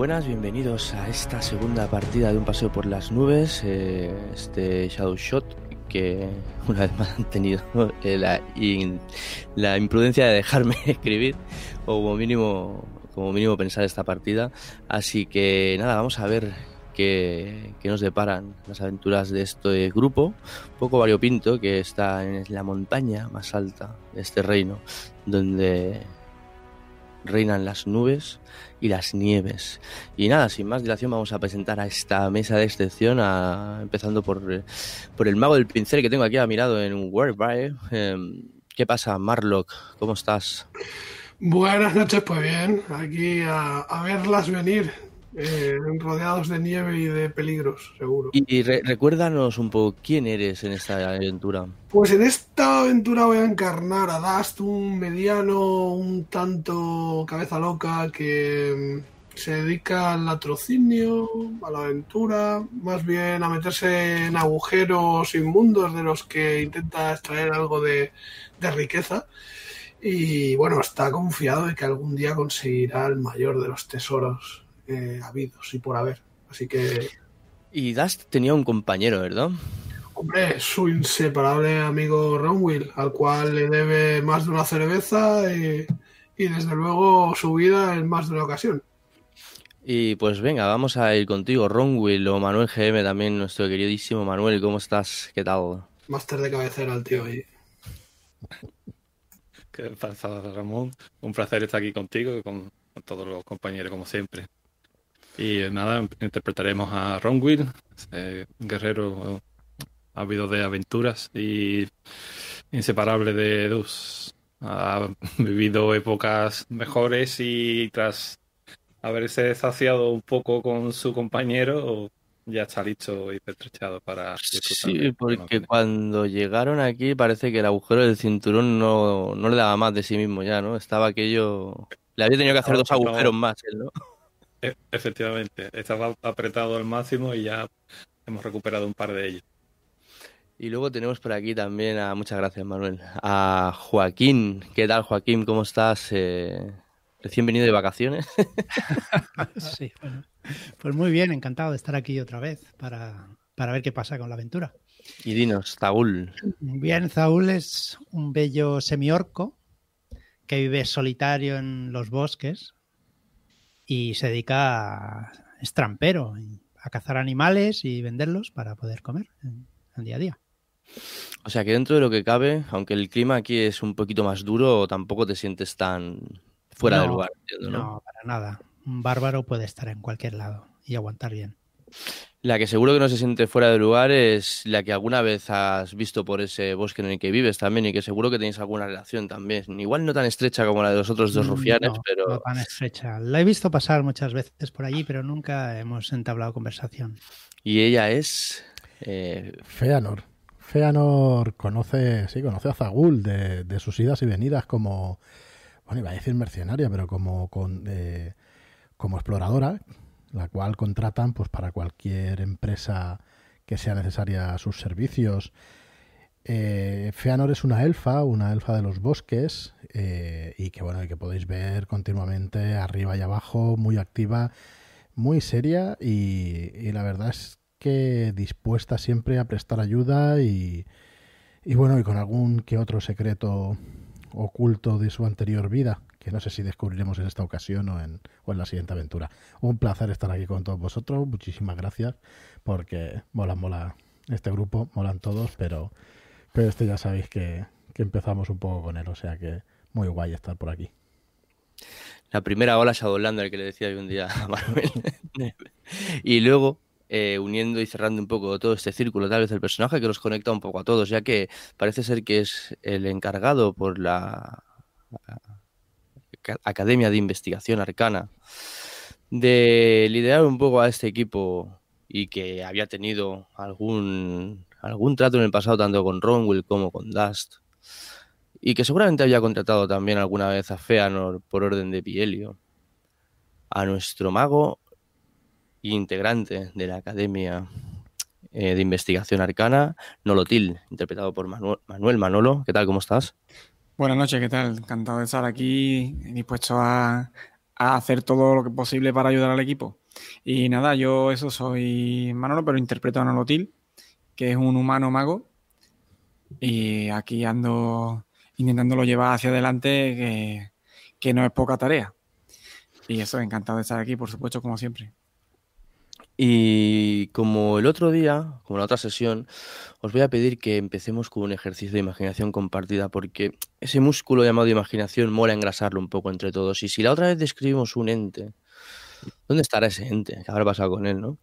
buenas, bienvenidos a esta segunda partida de un paseo por las nubes, eh, este Shadow Shot que una vez más han tenido eh, la, imprudencia de dejarme escribir o como mínimo como mínimo pensar esta partida. Así que nada vamos a ver qué, qué nos deparan las aventuras de este grupo. Un poco variopinto que está en la montaña más alta de este reino donde reinan las nubes y las nieves. Y nada, sin más dilación vamos a presentar a esta mesa de excepción, a, empezando por, por el mago del pincel que tengo aquí a mirado en Whereby. Eh, ¿Qué pasa, Marlock? ¿Cómo estás? Buenas noches, pues bien, aquí a verlas venir. Eh, rodeados de nieve y de peligros, seguro. Y, recuérdanos un poco quién eres en esta aventura. Pues en esta aventura voy a encarnar a Dust, un mediano, un tanto cabeza loca que mm, se dedica al latrocinio, a la aventura, más bien a meterse en agujeros inmundos de los que intenta extraer algo de, de riqueza. Y bueno, está confiado de que algún día conseguirá el mayor de los tesoros eh, habidos y por haber. Así que. Y Dust tenía un compañero, ¿verdad? Hombre, su inseparable amigo Ronwill, al cual le debe más de una cerveza y, desde luego su vida en más de una ocasión. Y pues venga, vamos a ir contigo, Ronwill o Manuel GM también, nuestro queridísimo Manuel, ¿cómo estás? ¿Qué tal? Máster de cabecera el tío ahí. ¿Qué pasa, Ramón? Un placer estar aquí contigo y con todos los compañeros, como siempre. Y nada, interpretaremos a Ronwill, guerrero ávido de aventuras y inseparable de Dus. Ha vivido épocas mejores y tras haberse saciado un poco con su compañero, ya está listo y pertrechado para Sí, porque cuando llegaron aquí parece que el agujero del cinturón no, no le daba más de sí mismo ya, ¿no? Estaba aquello... Le había tenido que hacer dos agujeros más, ¿no? E, efectivamente, estaba apretado al máximo y ya hemos recuperado un par de ellos. Y luego tenemos por aquí también a, muchas gracias Manuel, a Joaquín. ¿Qué tal Joaquín? ¿Cómo estás? Eh, recién venido de vacaciones. sí, bueno. Pues muy bien, encantado de estar aquí otra vez para, para ver qué pasa con la aventura. Y dinos, Zaul. Bien, Zaul es un bello semiorco que vive solitario en los bosques, y se dedica a estrampero, a cazar animales y venderlos para poder comer en, el día a día. O sea que dentro de lo que cabe, aunque el clima aquí es un poquito más duro, tampoco te sientes tan fuera de lugar. ¿no? no, para nada. Un bárbaro puede estar en cualquier lado y aguantar bien. La que seguro que no se siente fuera de lugar es la que alguna vez has visto por ese bosque en el que vives también y que seguro que tenéis alguna relación también. Igual no tan estrecha como la de los otros dos mm, rufianes, pero... No tan estrecha. La he visto pasar muchas veces por allí, pero nunca hemos entablado conversación. Y ella es... Eh... Feanor. Feanor conoce, sí, conoce a Zagul de, de, sus idas y venidas como, bueno, iba a decir mercenaria, pero como, con, eh, como exploradora, la cual contratan pues para cualquier empresa que sea necesaria sus servicios. Eh, Feanor es una elfa, una elfa de los bosques, eh, y que bueno, y que podéis ver continuamente arriba y abajo, muy activa, muy seria, y, la verdad es que dispuesta siempre a prestar ayuda y, y bueno, y con algún que otro secreto oculto de su anterior vida que no sé si descubriremos en esta ocasión o en, o en la siguiente aventura. Un placer estar aquí con todos vosotros, muchísimas gracias, porque mola, mola este grupo, molan todos, pero, pero este ya sabéis que, empezamos un poco con él, o sea que muy guay estar por aquí. La primera ola Shadowlander que le decía un día a Manuel. y luego, eh, uniendo y cerrando un poco todo este círculo, tal vez el personaje que los conecta un poco a todos, ya que parece ser que es el encargado por la Academia de Investigación Arcana, de liderar un poco a este equipo y que había tenido algún, algún trato en el pasado tanto con Ronwell como con Dust y que seguramente había contratado también alguna vez a Feanor por orden de Pielio, a nuestro mago integrante de la Academia eh, de Investigación Arcana, Nolotil, interpretado por Manuel Manolo. ¿Qué tal? ¿Cómo estás? Buenas noches, ¿qué tal? Encantado de estar aquí, dispuesto a, a hacer todo lo que posible para ayudar al equipo. Y nada, yo eso soy Manolo, pero interpreto a Nolotil, que es un humano mago. Y aquí ando intentándolo llevar hacia adelante, que, que no es poca tarea. Y eso, encantado de estar aquí, por supuesto, como siempre. Y como el otro día, como la otra sesión, os voy a pedir que empecemos con un ejercicio de imaginación compartida, porque ese músculo llamado imaginación mola engrasarlo un poco entre todos. Y si la otra vez describimos un ente, ¿dónde estará ese ente? ¿Qué habrá pasado con él, no?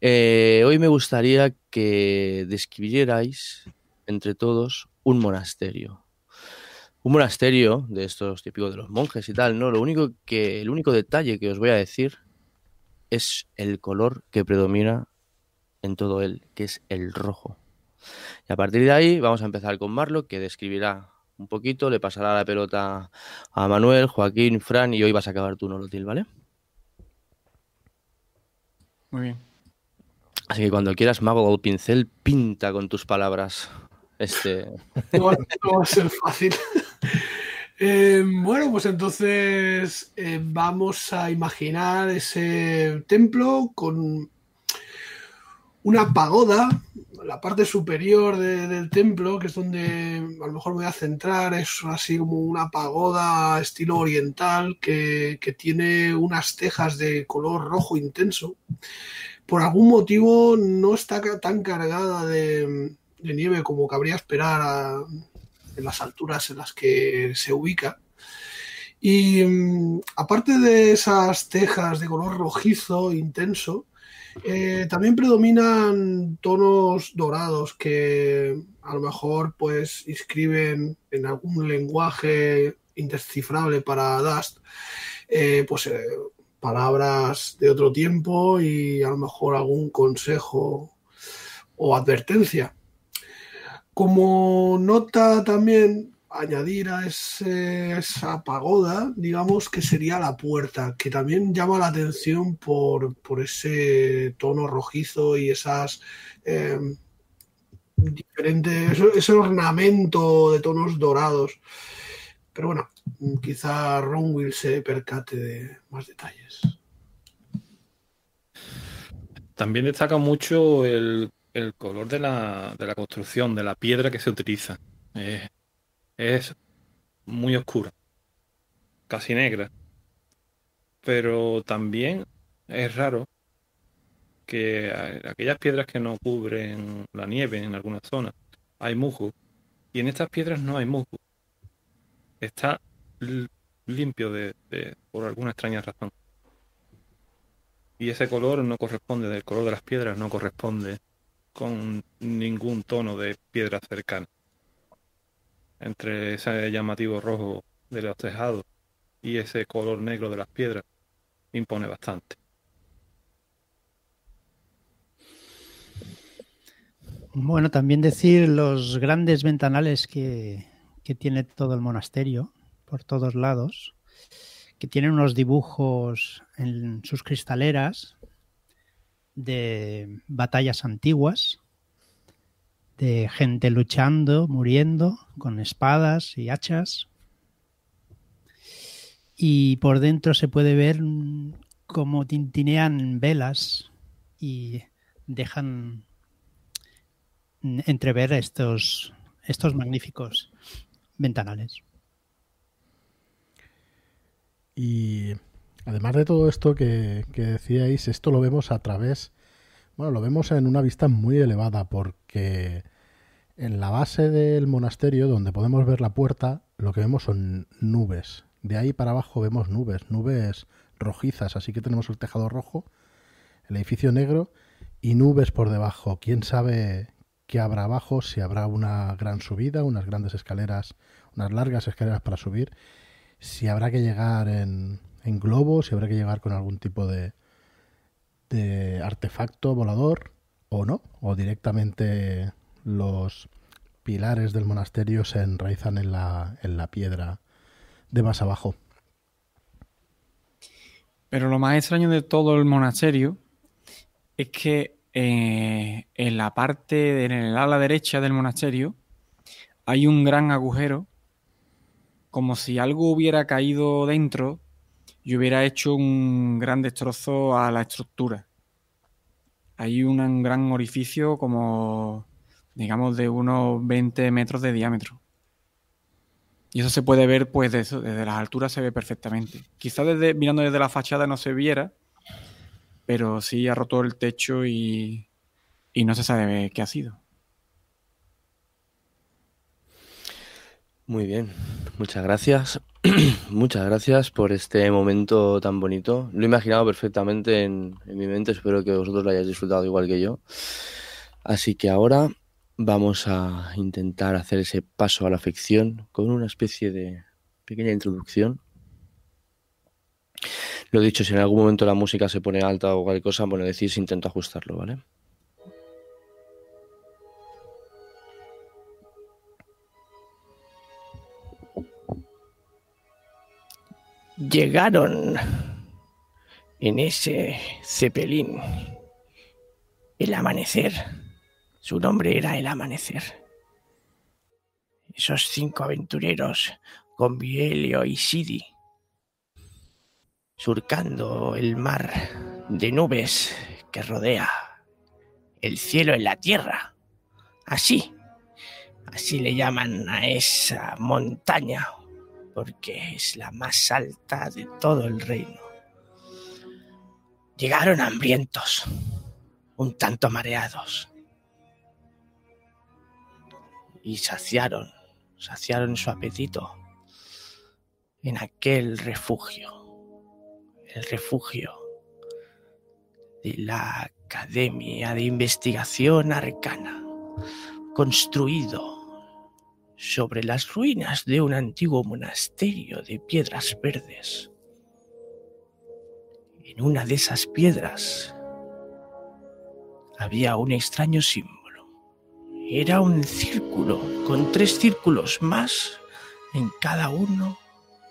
Eh, hoy me gustaría que describierais entre todos un monasterio. Un monasterio de estos típicos de los monjes y tal, ¿no? Lo único que, el único detalle que os voy a decir es el color que predomina en todo él, que es el rojo. Y a partir de ahí vamos a empezar con Marlo, que describirá un poquito, le pasará la pelota a Manuel, Joaquín, Fran y hoy vas a acabar tú, Nolotil, ¿vale? Muy bien. Así que cuando quieras, mago o pincel, pinta con tus palabras. Este. No, no va a ser fácil. Eh, bueno, pues entonces eh, vamos a imaginar ese templo con una pagoda, la parte superior de- del templo, que es donde a lo mejor me voy a centrar, es así como una pagoda estilo oriental que, tiene unas tejas de color rojo intenso. Por algún motivo no está tan cargada de, de nieve como cabría esperar a- en las alturas en las que se ubica. Y mm, aparte de esas tejas de color rojizo intenso, eh, también predominan tonos dorados que a lo mejor pues inscriben en algún lenguaje indescifrable para Dust eh, pues eh, palabras de otro tiempo y a lo mejor algún consejo o advertencia. Como nota también añadir a esa pagoda, digamos que sería la puerta, que también llama la atención por, por ese tono rojizo y esas eh, diferentes, ese ornamento de tonos dorados. Pero bueno, quizá Ron Will se percate de más detalles. También destaca mucho el, el color de la, de la construcción, de la piedra que se utiliza. Es muy oscura, casi negra. Pero también es raro que aquellas piedras que no cubren la nieve en algunas zonas hay musgo. Y en estas piedras no hay musgo. Está limpio de- por alguna extraña razón. Y ese color no corresponde, del color de las piedras no corresponde con ningún tono de piedra cercana. Entre ese llamativo rojo de los tejados y ese color negro de las piedras impone bastante. Bueno, también decir los grandes ventanales que, que tiene todo el monasterio, por todos lados, que tienen unos dibujos en sus cristaleras de batallas antiguas, de gente luchando, muriendo, con espadas y hachas. Y por dentro se puede ver cómo tintinean velas y dejan entrever estos, estos magníficos ventanales. Y además de todo esto que, decíais, esto lo vemos a través, bueno, lo vemos en una vista muy elevada porque en la base del monasterio, donde podemos ver la puerta, lo que vemos son nubes. De ahí para abajo vemos nubes, nubes rojizas, así que tenemos el tejado rojo, el edificio negro y nubes por debajo. ¿Quién sabe qué habrá abajo? Si habrá una gran subida, unas grandes escaleras, unas largas escaleras para subir si habrá que llegar en, en globo, si habrá que llegar con algún tipo de, de artefacto volador o no, o directamente los pilares del monasterio se enraizan en la, en la piedra de más abajo. Pero lo más extraño de todo el monasterio es que eh, en la parte, en el ala derecha del monasterio, hay un gran agujero, como si algo hubiera caído dentro y hubiera hecho un gran destrozo a la estructura. Hay un gran orificio como, digamos, de unos 20 metros de diámetro. Y eso se puede ver, pues, desde las alturas se ve perfectamente. Quizás desde, mirando desde la fachada no se viera, pero sí ha roto el techo y, y no se sabe qué ha sido. Muy bien, muchas gracias. muchas gracias por este momento tan bonito. Lo he imaginado perfectamente en, mi mente, espero que vosotros lo hayáis disfrutado igual que yo. Así que ahora vamos a intentar hacer ese paso a la ficción con una especie de pequeña introducción. Lo dicho, si en algún momento la música se pone alta o cualquier cosa, bueno, decís, intento ajustarlo, ¿vale? Llegaron en ese cepelín el amanecer. Su nombre era el amanecer. Esos cinco aventureros con Bielio y Sidi, surcando el mar de nubes que rodea el cielo en la tierra. Así, así le llaman a esa montaña porque es la más alta de todo el reino. Llegaron hambrientos, un tanto mareados, y saciaron, saciaron su apetito en aquel refugio, el refugio de la Academia de Investigación Arcana, construido sobre las ruinas de un antiguo monasterio de piedras verdes. En una de esas piedras había un extraño símbolo. Era un círculo con tres círculos más en cada uno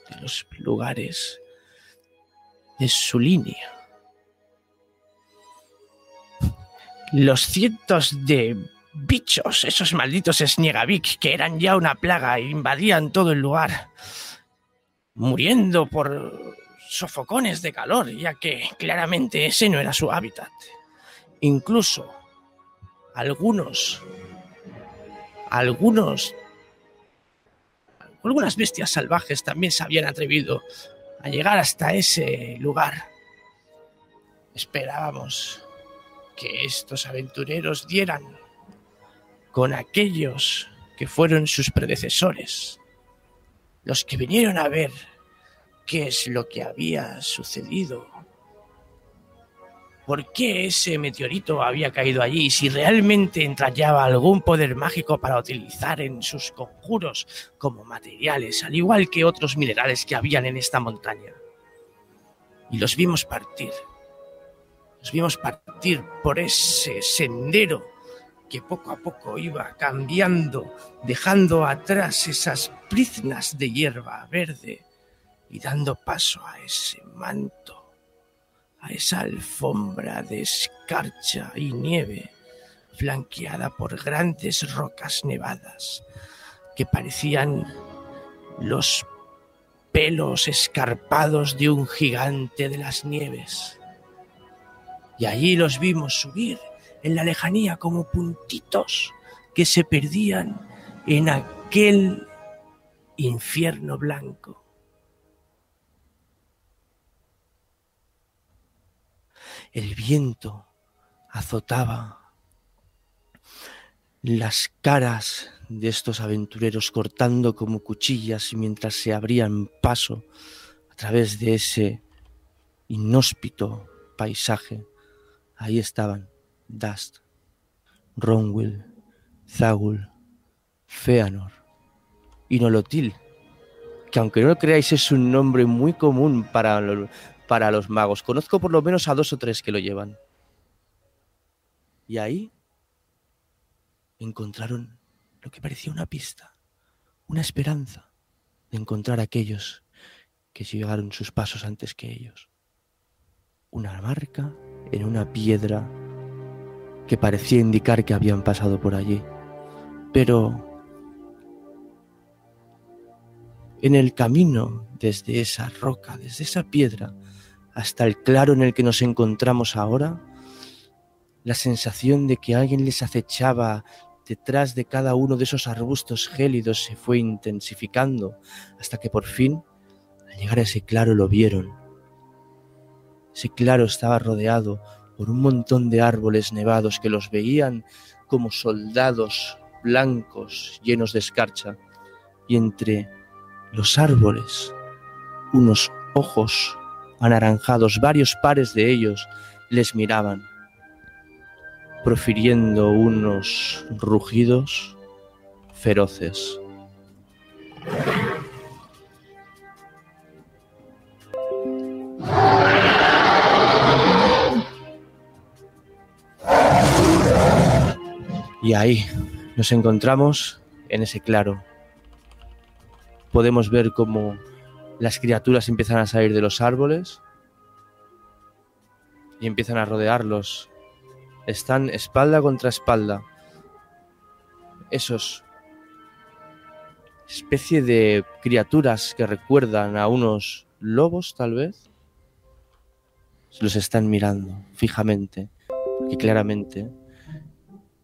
de los lugares de su línea. Los cientos de bichos, esos malditos Sniegavik, que eran ya una plaga e invadían todo el lugar, muriendo por sofocones de calor, ya que claramente ese no era su hábitat. Incluso algunos, algunos, algunas bestias salvajes también se habían atrevido a llegar hasta ese lugar. Esperábamos que estos aventureros dieran con aquellos que fueron sus predecesores, los que vinieron a ver qué es lo que había sucedido, por qué ese meteorito había caído allí, si realmente entrañaba algún poder mágico para utilizar en sus conjuros como materiales, al igual que otros minerales que habían en esta montaña. Y los vimos partir, los vimos partir por ese sendero que poco a poco iba cambiando, dejando atrás esas priznas de hierba verde y dando paso a ese manto, a esa alfombra de escarcha y nieve flanqueada por grandes rocas nevadas que parecían los pelos escarpados de un gigante de las nieves. Y allí los vimos subir en la lejanía como puntitos que se perdían en aquel infierno blanco. El viento azotaba las caras de estos aventureros cortando como cuchillas mientras se abrían paso a través de ese inhóspito paisaje. Ahí estaban Dust, Ronwill, Zagul, Feanor y Nolotil, que aunque no lo creáis es un nombre muy común para, para los magos. Conozco por lo menos a dos o tres que lo llevan. Y ahí encontraron lo que parecía una pista, una esperanza de encontrar a aquellos que llegaron sus pasos antes que ellos. Una marca en una piedra que parecía indicar que habían pasado por allí. Pero en el camino desde esa roca, desde esa piedra, hasta el claro en el que nos encontramos ahora, la sensación de que alguien les acechaba detrás de cada uno de esos arbustos gélidos se fue intensificando hasta que por fin, al llegar a ese claro, lo vieron. Ese claro estaba rodeado por un montón de árboles nevados que los veían como soldados blancos llenos de escarcha y entre los árboles unos ojos anaranjados, varios pares de ellos les miraban profiriendo unos rugidos feroces. Y ahí nos encontramos en ese claro. Podemos ver cómo las criaturas empiezan a salir de los árboles y empiezan a rodearlos están espalda contra espalda. Esos especie de criaturas que recuerdan a unos lobos, tal vez, los están mirando fijamente, y claramente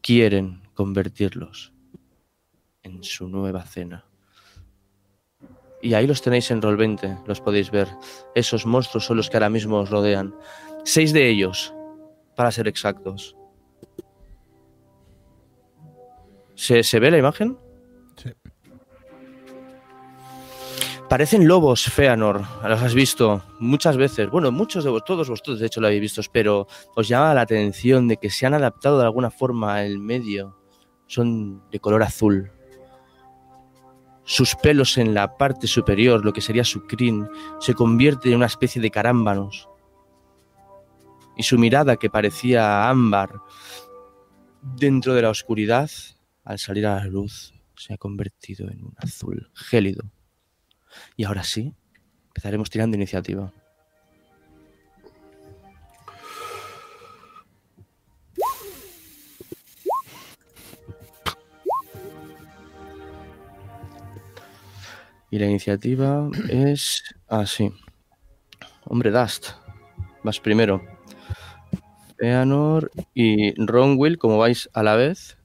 quieren convertirlos en su nueva cena. Y ahí los tenéis en Roll 20, los podéis ver. Esos monstruos son los que ahora mismo os rodean. Seis de ellos para ser exactos. ¿Se, se ve la imagen? Parecen lobos, Feanor. Los has visto muchas veces. Bueno, muchos de vosotros, todos vosotros de hecho lo habéis visto, pero os llama la atención de que se han adaptado de alguna forma al medio. Son de color azul. Sus pelos en la parte superior, lo que sería su crin, se convierte en una especie de carámbanos. Y su mirada, que parecía ámbar dentro de la oscuridad, al salir a la luz, se ha convertido en un azul gélido. Y ahora sí, empezaremos tirando iniciativa. Y la iniciativa es así. Hombre, Dust, vas primero. Feanor y Ronwill, como vais a la vez,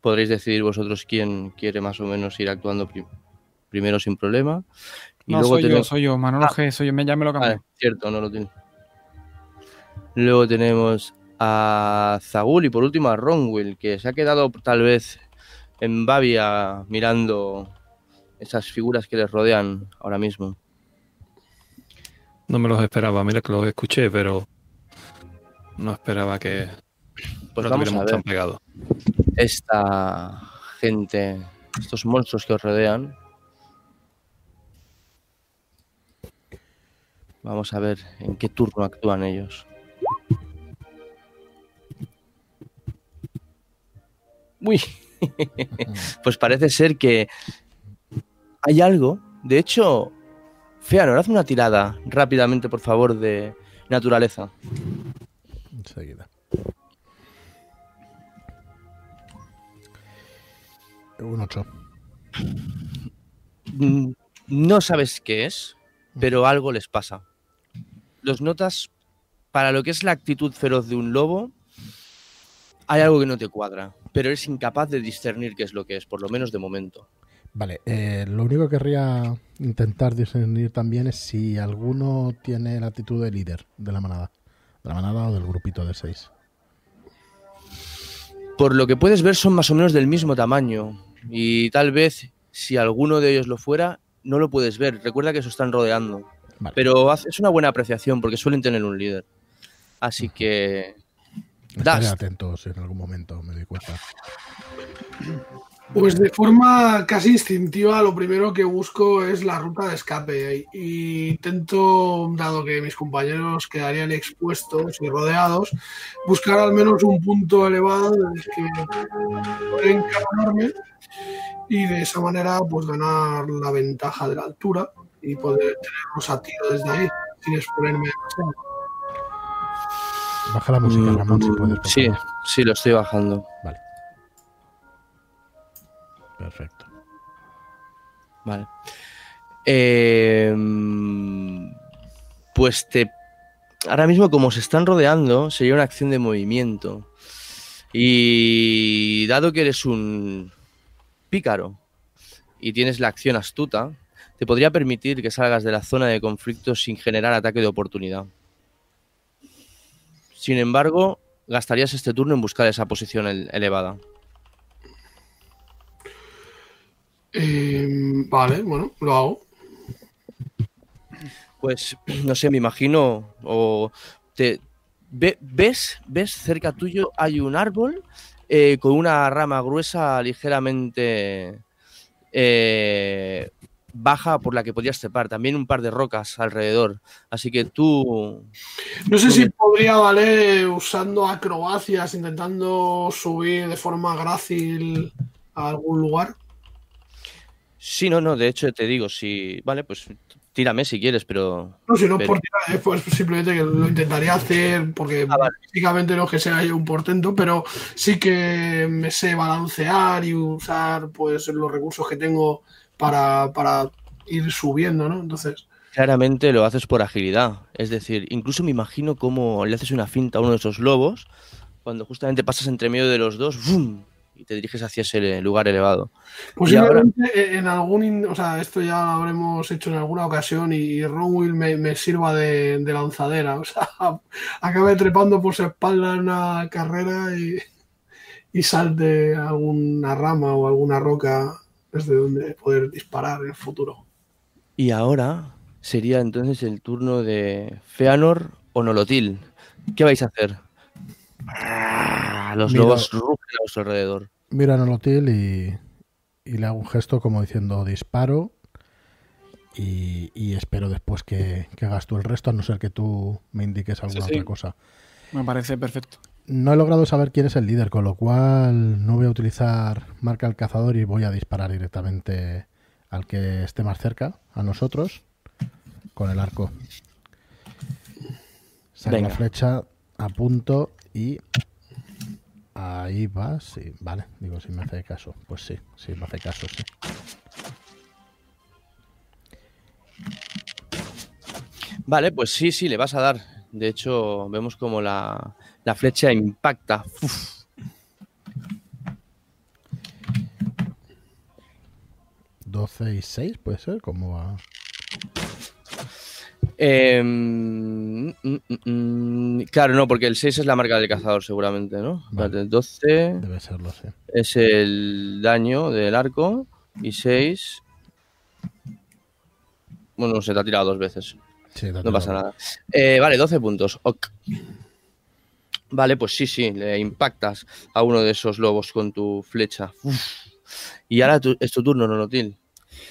podréis decidir vosotros quién quiere más o menos ir actuando pri- primero sin problema. Y No, luego soy yo, tenemos- soy yo, Manolo Ah. G, soy yo, me, ya me lo cambié. Vale, cierto, no lo tiene. Luego tenemos a Zagul y por último a Ronwill, que se ha quedado tal vez en Bavia mirando esas figuras que les rodean ahora mismo. No me los esperaba, mira que los escuché, pero no esperaba que Pues lo vamos a tuviéramos ver tan pegado. esta gente, estos monstruos que os rodean. Vamos a ver en qué turno actúan ellos. Uy, pues parece ser que hay algo. De hecho, Feanor, haz una tirada rápidamente, por favor, de naturaleza. Enseguida. Un 8. Mm, no sabes qué es, pero algo les pasa. Los notas, para lo que es la actitud feroz de un lobo, hay algo que no te cuadra, pero eres incapaz de discernir qué es lo que es, por lo menos de momento. Vale, eh, lo único que querría intentar discernir también es si alguno tiene la actitud de líder de la manada. De la manada o del grupito de seis. Por lo que puedes ver, son más o menos del mismo tamaño, y tal vez si alguno de ellos lo fuera, no lo puedes ver. Recuerda que eso están rodeando. Vale. Pero es una buena apreciación porque suelen tener un líder. Así que Estaré Dust. atento si en algún momento me doy cuenta. Pues de forma casi instintiva, lo primero que busco es la ruta de escape. Y intento, dado que mis compañeros quedarían expuestos y rodeados, buscar al menos un punto elevado en el que poder encaminarme y de esa manera pues ganar la ventaja de la altura y poder tenerlos a tiro desde ahí sin exponerme demasiado. Baja la música, Mm, Ramón, si puedes. por Sí, favor. sí, lo estoy bajando. Vale. Perfecto. Vale. Eh, pues te. Ahora mismo, como se están rodeando, sería una acción de movimiento. Y dado que eres un pícaro y tienes la acción astuta, te podría permitir que salgas de la zona de conflicto sin generar ataque de oportunidad. Sin embargo, gastarías este turno en buscar esa posición el- elevada. Eh, vale, bueno, lo hago. Pues no sé, me imagino o te ve- ves ves cerca tuyo hay un árbol eh, con una rama gruesa ligeramente eh, baja por la que podías trepar. También un par de rocas alrededor. Así que tú No sé si podría valer usando acrobacias, intentando subir de forma grácil a algún lugar. sí, no, no. De hecho te digo si vale, pues tírame si quieres, pero No, si no Pero- por tirar, es pues simplemente que lo intentaría hacer porque Ah, vale. físicamente no es que sea yo un portento, pero sí que me sé balancear y usar pues los recursos que tengo para, para ir subiendo, ¿no? Entonces, claramente lo haces por agilidad. Es decir, incluso me imagino cómo le haces una finta a uno de esos lobos cuando justamente pasas entre medio de los dos ¡vum! y te diriges hacia ese lugar elevado. posiblemente eh, en algún, o sea, esto ya lo habremos hecho en alguna ocasión y Ronwill me, me sirva de, de lanzadera, o sea, acabe trepando por su espalda en una carrera y, y salte alguna rama o alguna roca desde donde poder disparar en el futuro. Y ahora sería entonces el turno de Feanor o Nolotil. ¿Qué vais a hacer? Ah, Los Mira. lobos rugen a su alrededor. Miro a Nolotil y, y le hago un gesto como diciendo disparo y, y espero después que, que hagas tú el resto, a no ser que tú me indiques alguna Sí, sí. otra cosa. Me parece perfecto. No he logrado saber quién es el líder, con lo cual no voy a utilizar marca al cazador y voy a disparar directamente al que esté más cerca, a nosotros, con el arco. Saco Venga. la flecha, apunto y ahí va, sí, vale, digo si me hace caso, pues sí, sí me hace caso, sí. Vale, pues sí, sí, le vas a dar. De hecho, vemos como la, la flecha impacta. Uf. ¿12 y 6 puede ser? ¿Cómo va? Eh, mm, mm, claro, no, porque el 6 es la marca del cazador, seguramente, ¿no? Vale. Espérate, 12 Debe serlo, sí. es el daño del arco y 6. Bueno, no sé, te ha tirado dos veces. Sí, No pasa tirado. nada. Eh, vale, 12 puntos. Ok. Vale, pues sí, sí, le impactas a uno de esos lobos con tu flecha. Uf. Y ahora tu- es tu turno, Nonotil.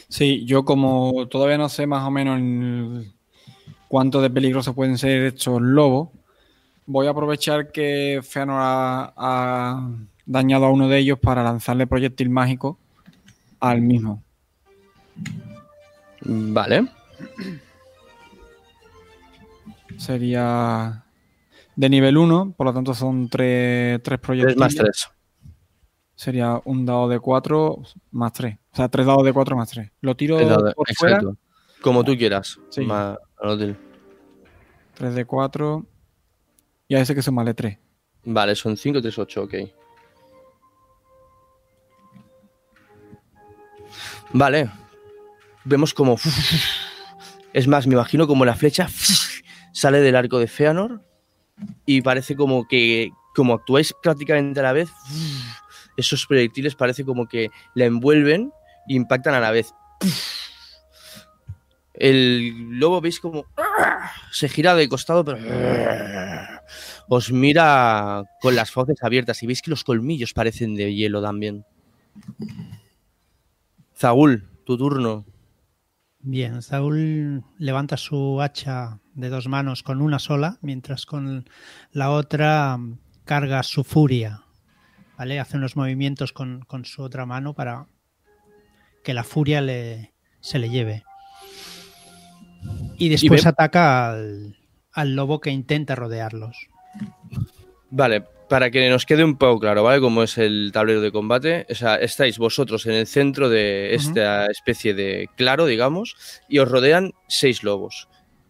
Sí, yo como todavía no sé más o menos cuánto de peligrosos pueden ser estos lobos, voy a aprovechar que Feanor ha, ha dañado a uno de ellos para lanzarle proyectil mágico al mismo. Vale. Sería de nivel 1, por lo tanto son 3 3 proyectiles. más 3. Sería un dado de 4 más 3. O sea, 3 dados de 4 más 3. Lo tiro por fuera. Como tú quieras. Sí. Ma- Nonotil. 3 de 4. Y a ese que sumarle 3. Vale, son 5, 3, 8, ok. Vale. Vemos como... Es más, me imagino como la flecha sale del arco de Feanor y parece como que, como actuáis prácticamente a la vez, esos proyectiles parece como que la envuelven e impactan a la vez. El lobo veis como se gira de costado, pero os mira con las fauces abiertas y veis que los colmillos parecen de hielo también. Zagul, tu turno. Bien, Saúl levanta su hacha de dos manos con una sola, mientras con la otra carga su furia. ¿Vale? Hace unos movimientos con, con su otra mano para que la furia le, se le lleve. Y después ataca al, al lobo que intenta rodearlos. Vale, para que nos quede un poco claro, ¿vale? Cómo es el tablero de combate. O sea, estáis vosotros en el centro de esta especie de claro, digamos, y os rodean seis lobos.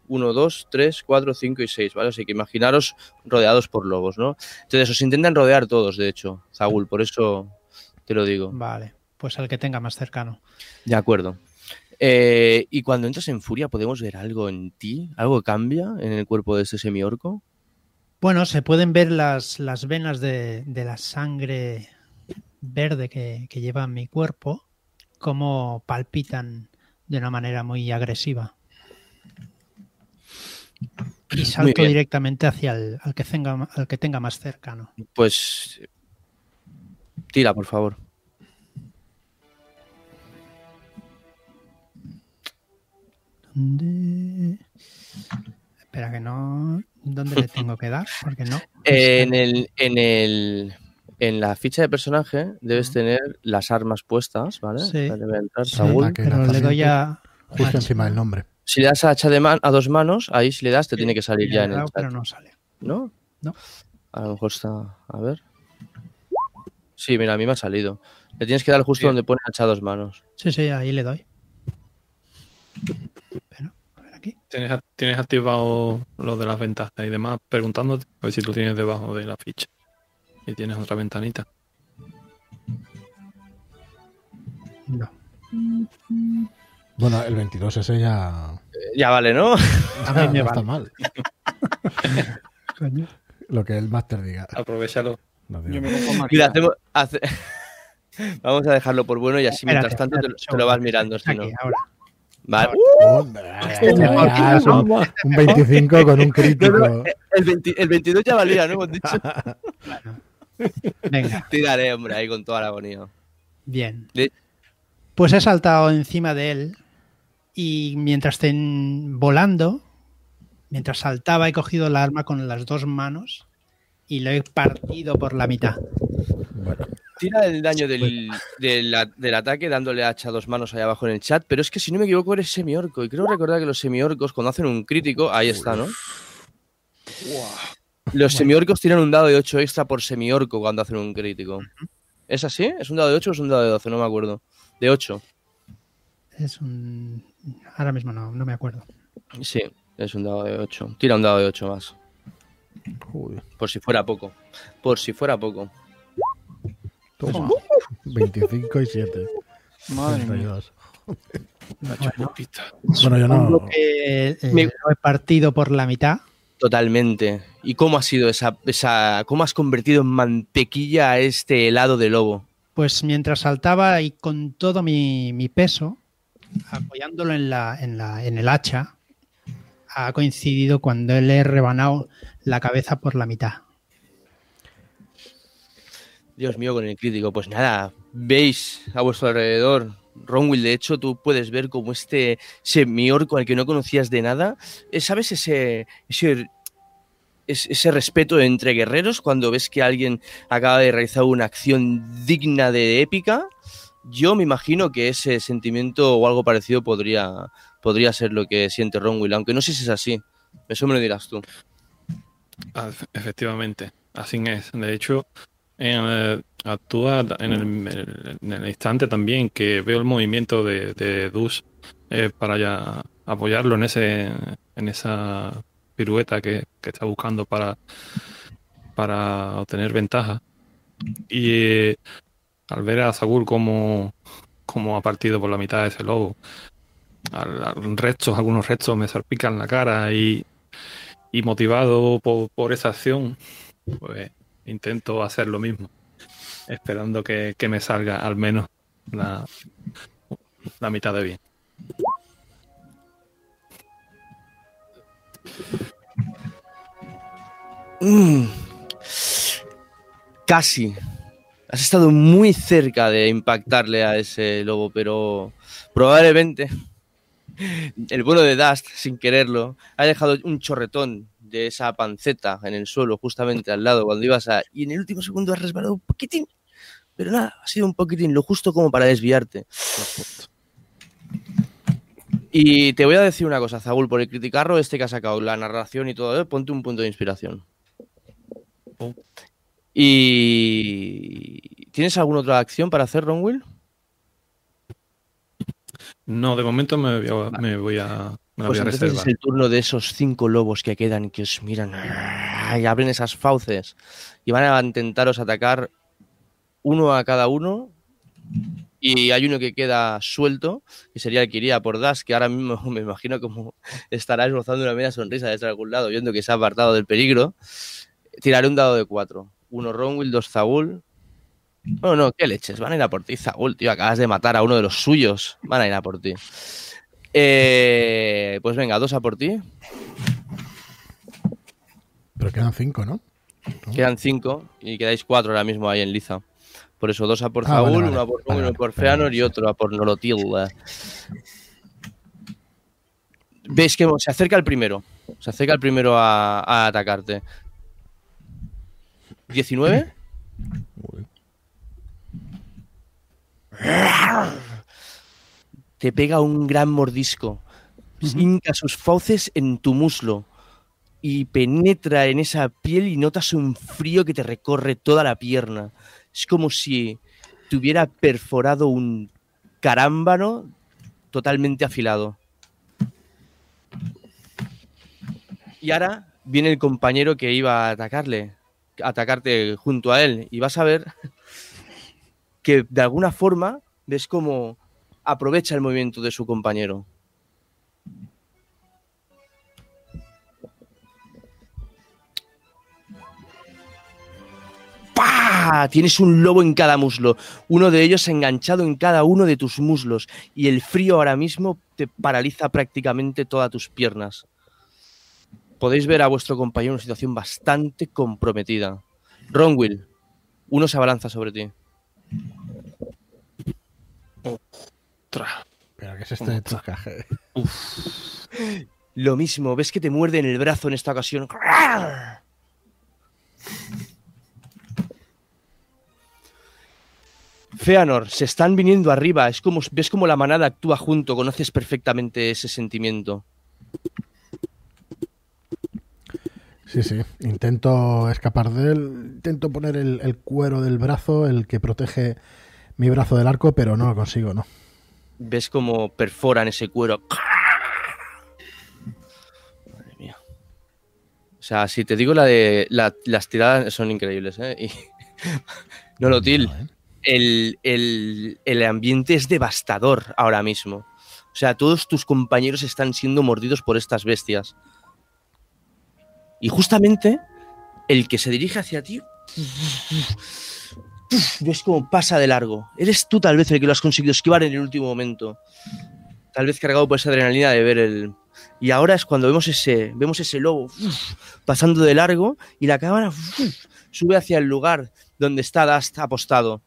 Uno, dos, tres, cuatro, cinco y seis, ¿vale? Así que imaginaros rodeados por lobos, ¿no? Entonces os intentan rodear todos, de hecho, Zagul, por eso te lo digo. Vale, pues al que tenga más cercano. De acuerdo. Eh, y cuando entras en furia, ¿podemos ver algo en ti? ¿Algo cambia en el cuerpo de este semiorco? Bueno, se pueden ver las, las venas de, de la sangre verde que, que lleva mi cuerpo, como palpitan de una manera muy agresiva. Y salto directamente hacia el al que, tenga, al que tenga más cercano. Pues tira, por favor. ¿Dónde? Espera que no. ¿Dónde le tengo que dar? Porque no. En el, en el, en la ficha de personaje debes tener las armas puestas, ¿vale? Sí. Entrar, Saúl. ataque. pero le doy a. Justo encima del nombre. Si le das a hacha de man a dos manos, ahí si le das te tiene que salir ya en el chat. pero no sale. ¿No? No. A lo mejor está. A ver. Sí, mira, a mí me ha salido. Le tienes que dar justo Sí. donde pone hacha a dos manos. Sí, sí, ahí le doy. Pero, a ver aquí. ¿Tienes, tienes activado lo de las ventajas y demás, preguntándote a ver si tú tienes debajo de la ficha. Y tienes otra ventanita. No. Bueno, el 22 ese ya, Eh, Ya vale, ¿no? A mí me no está mal. Lo que el máster diga. Aprovechalo. No. Yo me Mira, hacemos. hace- Vamos a dejarlo por bueno y así mientras tanto te, lo vas mirando. Si no. ahora. Vale. Ya, son un 25 con un crítico. El, 20 el 22 ya valía, ¿no? Hemos dicho. Venga, Tiraré, hombre, ahí con toda la agonía. bien. Pues he saltado encima de él y mientras estén volando, mientras saltaba he cogido la arma con las dos manos y lo he partido por la mitad. Bueno, Tira el daño del, del, ataque dándole hacha a dos manos ahí abajo en el chat, pero es que si no me equivoco eres semiorco y creo recordar que los semiorcos cuando hacen un crítico, ahí está, ¿no? Los semiorcos tienen un dado de 8 extra por semiorco cuando hacen un crítico. ¿Es así? ¿Es un dado de 8 o es un dado de 12? No me acuerdo. De 8. Es un... Ahora mismo no, no me acuerdo. Sí, es un dado de 8. Tira un dado de 8 más. Joder, Por si fuera poco. Por si fuera poco. toma. 25 y 7. Madre mía. 32. Bueno, Bueno, yo no. eh, Me- lo he partido por la mitad. Totalmente. ¿Y cómo ha sido esa, esa. cómo has convertido en mantequilla a este helado de lobo? Pues mientras saltaba y con todo mi, mi peso, apoyándolo en, la, en, la, en el hacha, ha coincidido cuando le he rebanado la cabeza por la mitad. Dios mío, con el crítico. Pues nada, veis a vuestro alrededor. Ronwill, de hecho, tú puedes ver como este semiorco al que no conocías de nada. eh, ¿Sabes ese, ese, es- ese respeto entre guerreros cuando ves que alguien acaba de realizar una acción digna de épica? Yo me imagino que ese sentimiento o algo parecido podría, podría ser lo que siente Ronwill, aunque no sé si es así. Eso me lo dirás tú. Ah, efe- Efectivamente, así es. De hecho, eh, actúa en el, instante también que veo el movimiento de, de Dus eh, para ya apoyarlo en ese en esa pirueta que, está buscando para, para obtener ventaja. Y eh, al ver a Zagur como, como ha partido por la mitad de ese lobo, restos, algunos restos me salpican la cara y, y motivado por, esa acción, pues intento hacer lo mismo, esperando que, que me salga al menos la, la mitad de bien. Mm. Casi. Has estado muy cerca de impactarle a ese lobo, pero probablemente el vuelo de Dust, sin quererlo, ha dejado un chorretón de esa panceta en el suelo, justamente al lado, cuando ibas a... Y en el último segundo has resbalado un poquitín. Pero nada, ha sido un poquitín, lo justo como para desviarte. Y te voy a decir una cosa, Zagul, por el criticarro este que ha sacado, la narración y todo, ¿eh? ponte un punto de inspiración. ¿Y tienes alguna otra acción para hacer, Ronwill? No, de momento me voy a, me voy a, me Pues voy a reservar. es el turno de esos cinco lobos que quedan, que os miran y abren esas fauces y van a intentaros atacar uno a cada uno. Y hay uno que queda suelto, que sería el que iría por Das, que ahora mismo me imagino como estará esbozando una media sonrisa desde algún lado, viendo que se ha apartado del peligro. Tiraré un dado de cuatro. Uno Ronwill, dos Zagul. No, no, qué leches. Van a ir a por ti, Zagul, tío. Acabas de matar a uno de los suyos. Van a ir a por ti. Eh, pues venga, dos a por ti. Pero quedan cinco, ¿no? Quedan cinco y quedáis cuatro ahora mismo ahí en liza. Por eso dos a por Ah, Zagul, vale, vale. uno a por Vale, uno por Feanor y otro a por Nolotilda. Ves que se acerca el primero. Se acerca el primero a, a atacarte. 19. Uy. Te pega un gran mordisco, hinca sus fauces en tu muslo y penetra en esa piel y notas un frío que te recorre toda la pierna. Es como si te hubiera perforado un carámbano totalmente afilado. Y ahora viene el compañero que iba a atacarle, a atacarte junto a él, y vas a ver que de alguna forma ves como aprovecha el movimiento de su compañero. ¡Pah! Tienes un lobo en cada muslo, uno de ellos enganchado en cada uno de tus muslos, y el frío ahora mismo te paraliza prácticamente todas tus piernas. Podéis ver a vuestro compañero en una situación bastante comprometida. Ronwill, uno se abalanza sobre ti. Ostras. Pero que es este trucaje. Lo mismo, ves que te muerde en el brazo en esta ocasión. Feanor, se están viniendo arriba. Es como, ves como la manada actúa junto. Conoces perfectamente ese sentimiento. Sí, sí. Intento escapar de él. Intento poner el, el cuero del brazo, el que protege mi brazo del arco, pero no lo consigo, ¿no? Ves como perforan ese cuero. Madre mía. O sea, si te digo la de. la- las tiradas son increíbles, ¿eh? Y, no lo til. No, ¿eh? el, el- el ambiente es devastador ahora mismo. O sea, todos tus compañeros están siendo mordidos por estas bestias. Y justamente el que se dirige hacia ti, ves cómo pasa de largo. Eres tú tal vez el que lo has conseguido esquivar en el último momento. Tal vez cargado por esa adrenalina de ver el... Y ahora es cuando vemos ese, vemos ese lobo pasando de largo y la cámara sube hacia el lugar donde está Dust apostado.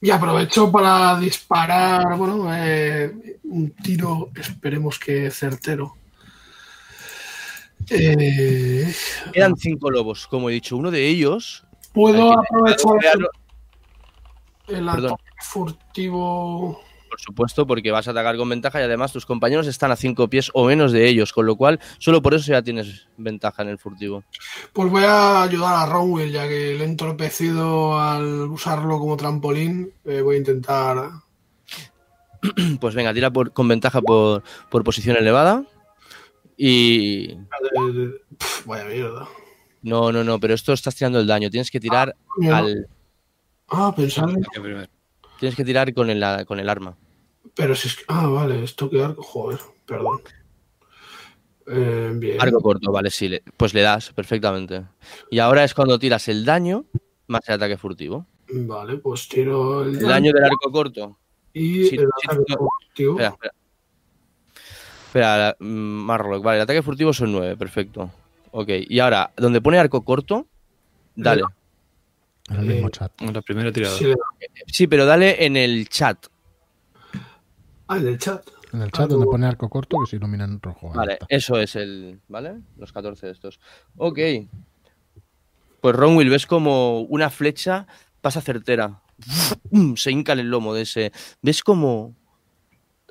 Y aprovecho para disparar, bueno, eh, un tiro, esperemos que certero. Eh, Quedan cinco lobos, como he dicho. Uno de ellos. Puedo aprovechar el, el ataque furtivo. Por supuesto, porque vas a atacar con ventaja y además tus compañeros están a cinco pies o menos de ellos, con lo cual solo por eso ya tienes ventaja en el furtivo. Pues voy a ayudar a Ronwell, ya que le he entorpecido al usarlo como trampolín. Eh, voy a intentar. Pues venga, tira por- con ventaja por, por posición elevada. Y. pf, vaya mierda. No, no, no, pero esto estás tirando el daño. Tienes que tirar Mierda. al. Ah, pensar. Tienes que tirar con el, con el arma. Pero si es que. Ah, vale, esto que arco. Joder, perdón. Eh, bien. Arco corto, vale, sí. le- pues le das perfectamente. Y ahora es cuando tiras el daño más el ataque furtivo. Vale, pues tiro el, El daño del arco corto. y el. Espera, espera. Espera, mm, Marlock. Vale, el ataque furtivo son 9, perfecto. Ok, y ahora, donde pone arco corto, dale. En el mismo Eh, chat. La primera tirada. Sí, pero dale en el chat. Ah, en el chat. En el chat donde pone arco corto que se ilumina en rojo. Vale, eso es el. ¿Vale? Los 14 de estos. Ok. Pues Ronwill, ves como una flecha pasa certera. Se hinca en el lomo de ese. Ves como.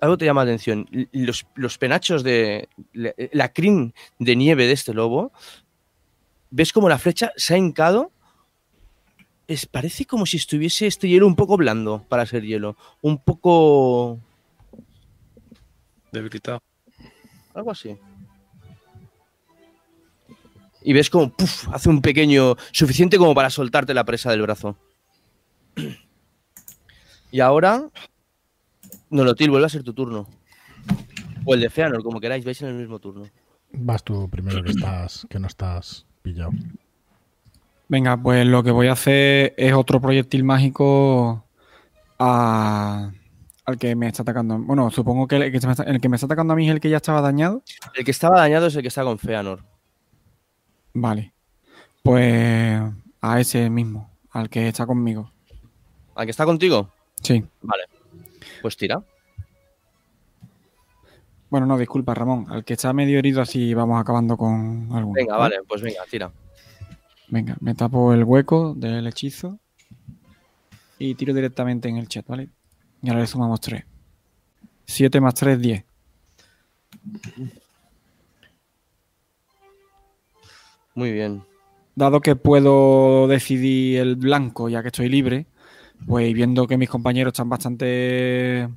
Algo te llama la atención. Los, los penachos de. La, la crin de nieve de este lobo. Ves como la flecha se ha hincado es, parece como si estuviese este hielo un poco blando para ser hielo. Un poco... Debilitado. Algo así. Y ves como hace un pequeño... Suficiente como para soltarte la presa del brazo. Y ahora... Nolotil, vuelve a ser tu turno. O el de Feanor, como queráis, vais en el mismo turno. Vas tú primero que estás, que no estás pillado. Venga, pues lo que voy a hacer es otro proyectil mágico a- al que me está atacando. Bueno, supongo que el que, se me está, el que me está atacando a mí es el que ya estaba dañado. El que estaba dañado es el que está con Feanor. Vale. Pues a ese mismo, al que está conmigo. ¿Al que está contigo? Sí. Vale. Pues tira. Bueno, no, disculpa, Ramón. Al que está medio herido, así vamos acabando con alguno. Venga, vale, pues venga, tira. Venga, me tapo el hueco del hechizo y tiro directamente en el chat, ¿vale? Y ahora le sumamos 3. 7 más 3, 10. Muy bien. Dado que puedo decidir el blanco ya que estoy libre, pues viendo que mis compañeros están bastante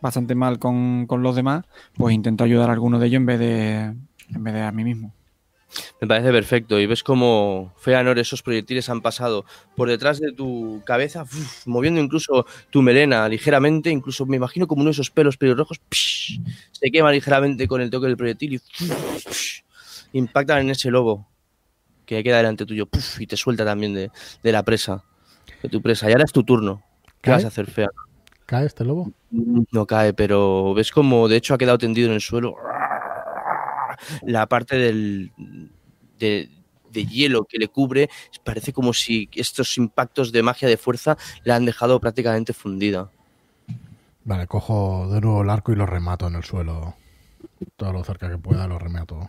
bastante mal con, con los demás, pues intento ayudar a alguno de ellos en vez de en vez de a mí mismo. Me parece perfecto. Y ves como Feanor, esos proyectiles han pasado por detrás de tu cabeza, moviendo incluso tu melena ligeramente. Incluso me imagino como uno de esos pelos pelirrojos se quema ligeramente con el toque del proyectil y impactan en ese lobo que queda delante tuyo puf, y te suelta también de, de la presa, de tu presa. Y ahora es tu turno. ¿Qué ¿Cae? vas a hacer, Feanor? ¿Cae este lobo? No cae, pero ves como de hecho ha quedado tendido en el suelo. La parte del, de, de hielo que le cubre parece como si estos impactos de magia de fuerza la han dejado prácticamente fundida. Vale, cojo de nuevo el arco y lo remato en el suelo. Todo lo cerca que pueda lo remato.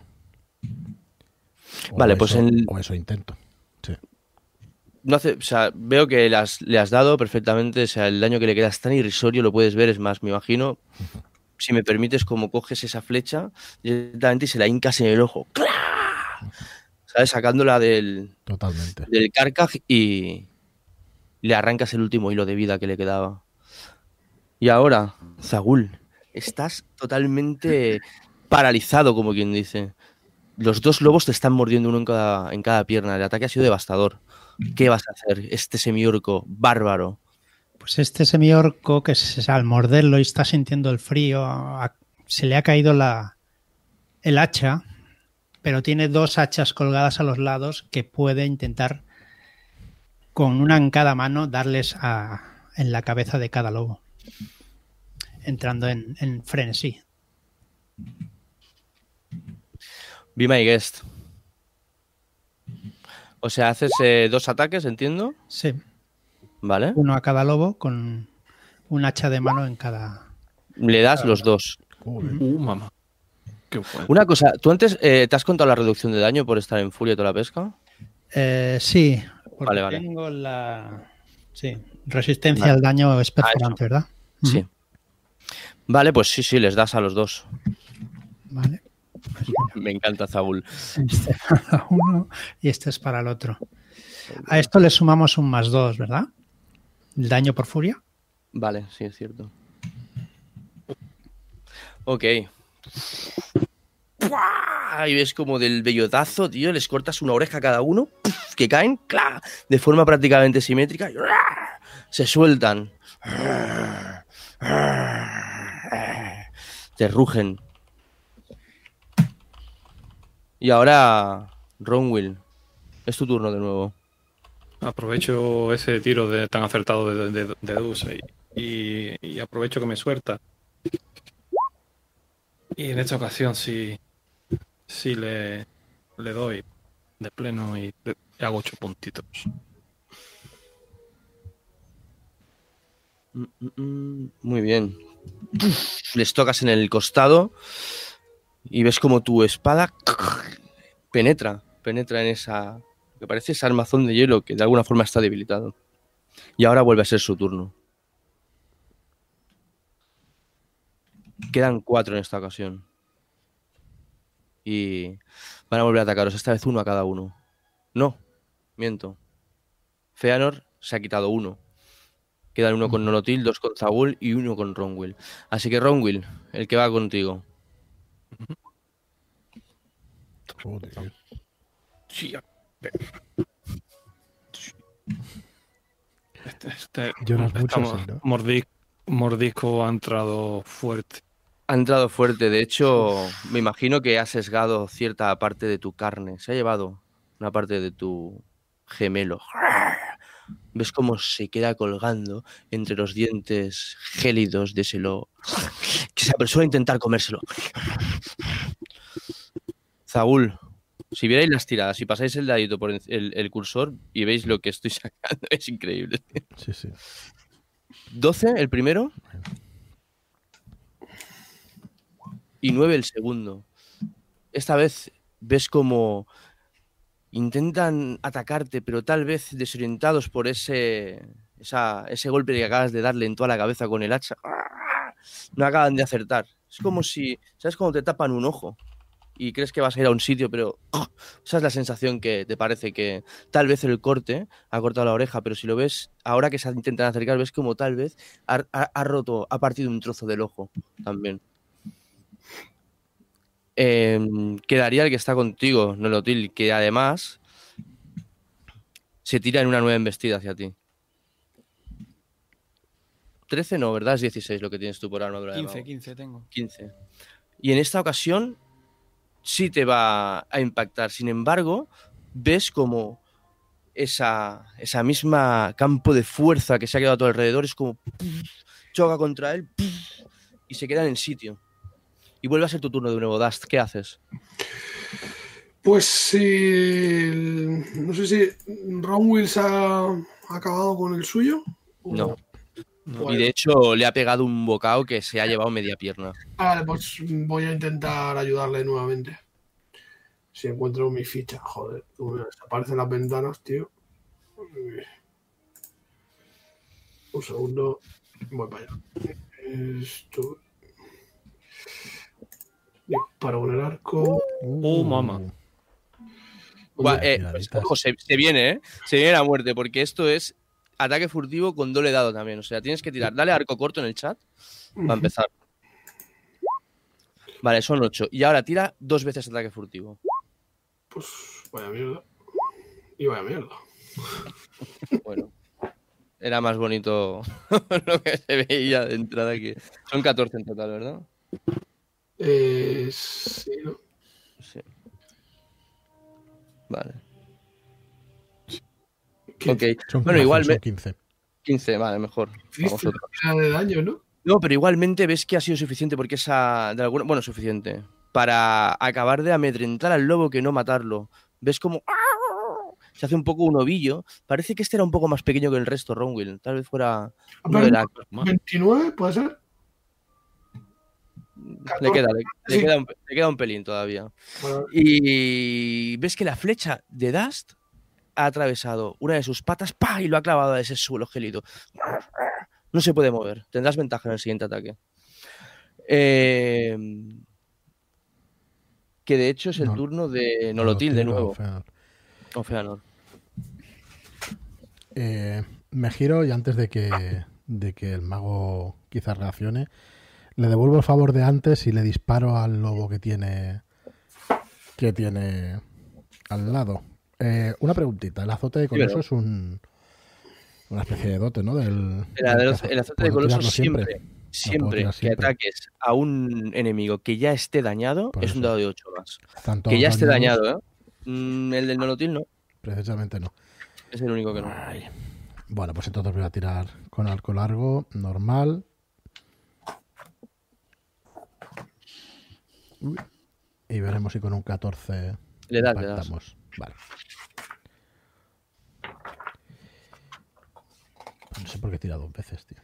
O Vale, pues en- O eso intento. Sí. No hace, o sea, veo que le has, le has dado perfectamente, o sea, el daño que le queda es tan irrisorio, lo puedes ver, es más, me imagino, si me permites, como coges esa flecha directamente y se la hincas en el ojo. ¿Sabes? Sacándola del, Totalmente. del carcaj y le arrancas el último hilo de vida que le quedaba. Y ahora, Zagul, estás totalmente paralizado, como quien dice. Los dos lobos te están mordiendo uno en cada, en cada pierna. El ataque ha sido devastador. ¿Qué vas a hacer? Este semiorco bárbaro. Pues este semiorco que se- al morderlo y está sintiendo el frío, a- se le ha caído la, el hacha, pero tiene dos hachas colgadas a los lados que puede intentar con una en cada mano darles a- en la cabeza de cada lobo, entrando en, en frenesí. Be my guest. O sea, haces eh, dos ataques, entiendo. Sí, Vale. uno a cada lobo con un hacha de mano en cada... Le das los dos. Uh, mamá. Qué bueno. Una cosa, ¿tú antes eh, te has contado la reducción de daño por estar en furia toda la pesca? Eh, sí, porque Vale, vale. tengo la... Sí, resistencia Vale. al daño es Ah, eso. perforante, ¿verdad? Sí. Vale, pues sí, sí, les das a los dos. Vale. Me encanta Zabul. Este para uno y este es para el otro. A esto le sumamos un más dos, ¿verdad? El daño por furia. Vale, sí, es cierto. Ok. ¡Pua! Y ves como del bellotazo, tío, les cortas una oreja a cada uno, que caen, ¡cla! de forma prácticamente simétrica, se sueltan. Te rugen. Y ahora, Ronwill, es tu turno de nuevo. Aprovecho ese tiro de, tan acertado de, de, y, aprovecho que me suelta. Y en esta ocasión sí, sí le, le doy de pleno y le- le hago ocho puntitos. Mm, mm, mm, Muy bien. Les tocas en el costado y ves como tu espada penetra, penetra en esa que parece ese armazón de hielo que de alguna forma está debilitado. Y ahora vuelve a ser su turno. Quedan cuatro en esta ocasión. Y van a volver a atacaros, esta vez uno a cada uno. No, miento. Feanor se ha quitado uno. Quedan uno con Nolotil, dos con Zagul y uno con Ronwill. Así que Ronwill, el que va contigo. Joder. Sí, a ver. Este, este- Lloras mucho, estamos- sí, ¿no? mordi- mordisco ha entrado fuerte. Ha entrado fuerte. De hecho, me imagino que ha sesgado cierta parte de tu carne. Se ha llevado una parte de tu gemelo. ¿Ves cómo se queda colgando entre los dientes gélidos de ese lobo? Que se apresura a intentar comérselo. Zagul, si vierais las tiradas, si pasáis el dadito por el, cursor y veis lo que estoy sacando, es increíble. Sí, sí. 12 el primero y 9 el segundo. Esta vez ves como intentan atacarte, pero tal vez desorientados por ese, esa- ese golpe que acabas de darle en toda la cabeza con el hacha. No acaban de acertar. Es como si, ¿sabes? Cuando te tapan un ojo y crees que vas a ir a un sitio, pero esa es la sensación que te parece que tal vez el corte ha cortado la oreja, pero si lo ves, ahora que se intentan acercar, ves como tal vez ha, ha- ha roto, ha partido un trozo del ojo también. Em, quedaría el que está contigo, Nolotil, que además se tira en una nueva embestida hacia ti. 13 no, ¿verdad? Es 16 lo que tienes tú por armadura de 15, mago. 15 tengo. 15. Y en esta ocasión sí te va a impactar. Sin embargo, ves como esa, esa misma campo de fuerza que se ha quedado a tu alrededor es como choca contra él y se queda en el sitio. Y vuelve a ser tu turno de nuevo, Dust. ¿Qué haces? Pues si. No sé si Ron Wills ha acabado con el suyo. o- No. Pues- Y de hecho le ha pegado un bocado que se ha llevado media pierna. Ah, Vale, pues voy a intentar ayudarle nuevamente. Si encuentro mi ficha, joder, me desaparecen las ventanas, tío. Un segundo, voy para allá. Esto. Disparo con el arco. Oh, mamá. Eh, pues, se viene, ¿eh? Se viene la muerte, porque esto es ataque furtivo con doble dado también. O sea, tienes que tirar. Dale arco corto en el chat para empezar. Vale, son 8. Y ahora tira dos veces ataque furtivo. Pues vaya mierda. Y vaya mierda. Bueno. Era más bonito lo que se veía de entrada que. Son 14 en total, ¿verdad? Eh, sí, ¿no? Sí. Vale. ¿Qué Ok. Son Bueno, 15, igual son me- 15. 15, vale, mejor. De daño, ¿no? No, pero igualmente ves que ha sido suficiente porque esa. De alguna, bueno, suficiente. Para acabar de amedrentar al lobo que no matarlo. Ves como. Se hace un poco un ovillo. Parece que este era un poco más pequeño que el resto, Ronwill. Tal vez fuera. Uno de la- 29, ¿puede ser? Le queda, le, queda un, le queda un pelín todavía. Bueno, Y ves que la flecha de Dust ha atravesado una de sus patas ¡pa! y lo ha clavado a ese suelo gélido. No se puede mover. Tendrás ventaja en el siguiente ataque. Eh, que de hecho es el No- turno de Nolotil de nuevo. O Feanor. Eh, me giro y antes de que, de que el mago quizás reaccione, le devuelvo el favor de antes y le disparo al lobo que tiene que tiene al lado. Eh, una preguntita, el azote de coloso es un una especie de dote, ¿no? Del, El, del azote de ¿Puedo coloso siempre, siempre, tirar que ataques a un enemigo que ya esté dañado Por es un dado de 8 más. Que ya esté dañados, dañado, ¿eh? Mm, el del Nolotil no. Precisamente no. Es el único que no. Ay. Bueno, pues entonces voy a tirar con arco largo, normal. Uy. Y veremos si con un 14 Le das, le das. Vale. No sé por qué he tirado dos veces, tío.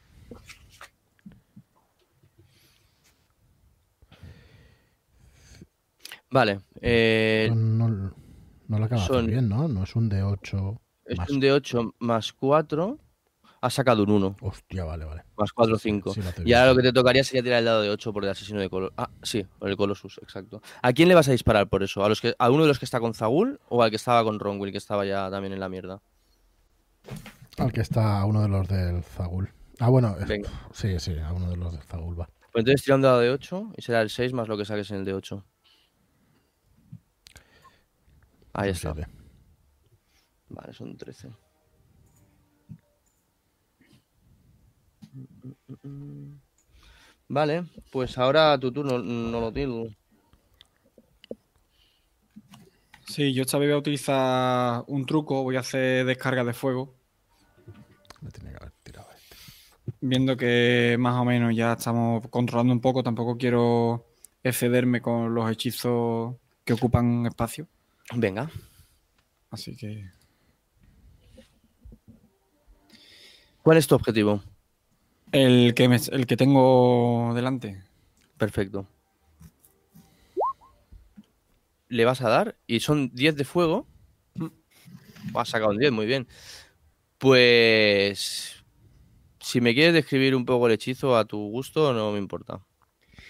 Vale. eh, No, no, no lo acaba de hacer son- bien, ¿no? No es un de 8 es más. un de 8 más 4. Ha sacado un 1. Hostia, vale, vale. Más 4, 5. Sí, lo hace y bien, ahora lo que te tocaría sería tirar el dado de 8 por el asesino de Colossus. Ah, sí, por el Colossus, exacto. ¿A quién le vas a disparar por eso? ¿A, los que, ¿A uno de los que está con Zagul o al que estaba con Ronwill, que estaba ya también en la mierda? Al que está uno de los del Zagul. Ah, bueno, eh, Venga. sí, sí, a uno de los del Zagul va. Pues entonces tira un dado de 8 y será el 6 más lo que saques en el de 8. Ahí está. Vale, son 13. Vale, pues ahora tu turno, no lo tengo. Sí, yo esta vez voy a utilizar un truco, voy a hacer descarga de fuego, Me tenía que haber tirado este. viendo que más o menos ya estamos controlando un poco, tampoco quiero excederme con los hechizos que ocupan espacio, Venga, así que ¿cuál es tu objetivo? El que, me- el que tengo delante. Perfecto. Le vas a dar y son 10 de fuego. Has sacado un 10, muy bien. Pues. Si me quieres describir un poco el hechizo a tu gusto, no me importa.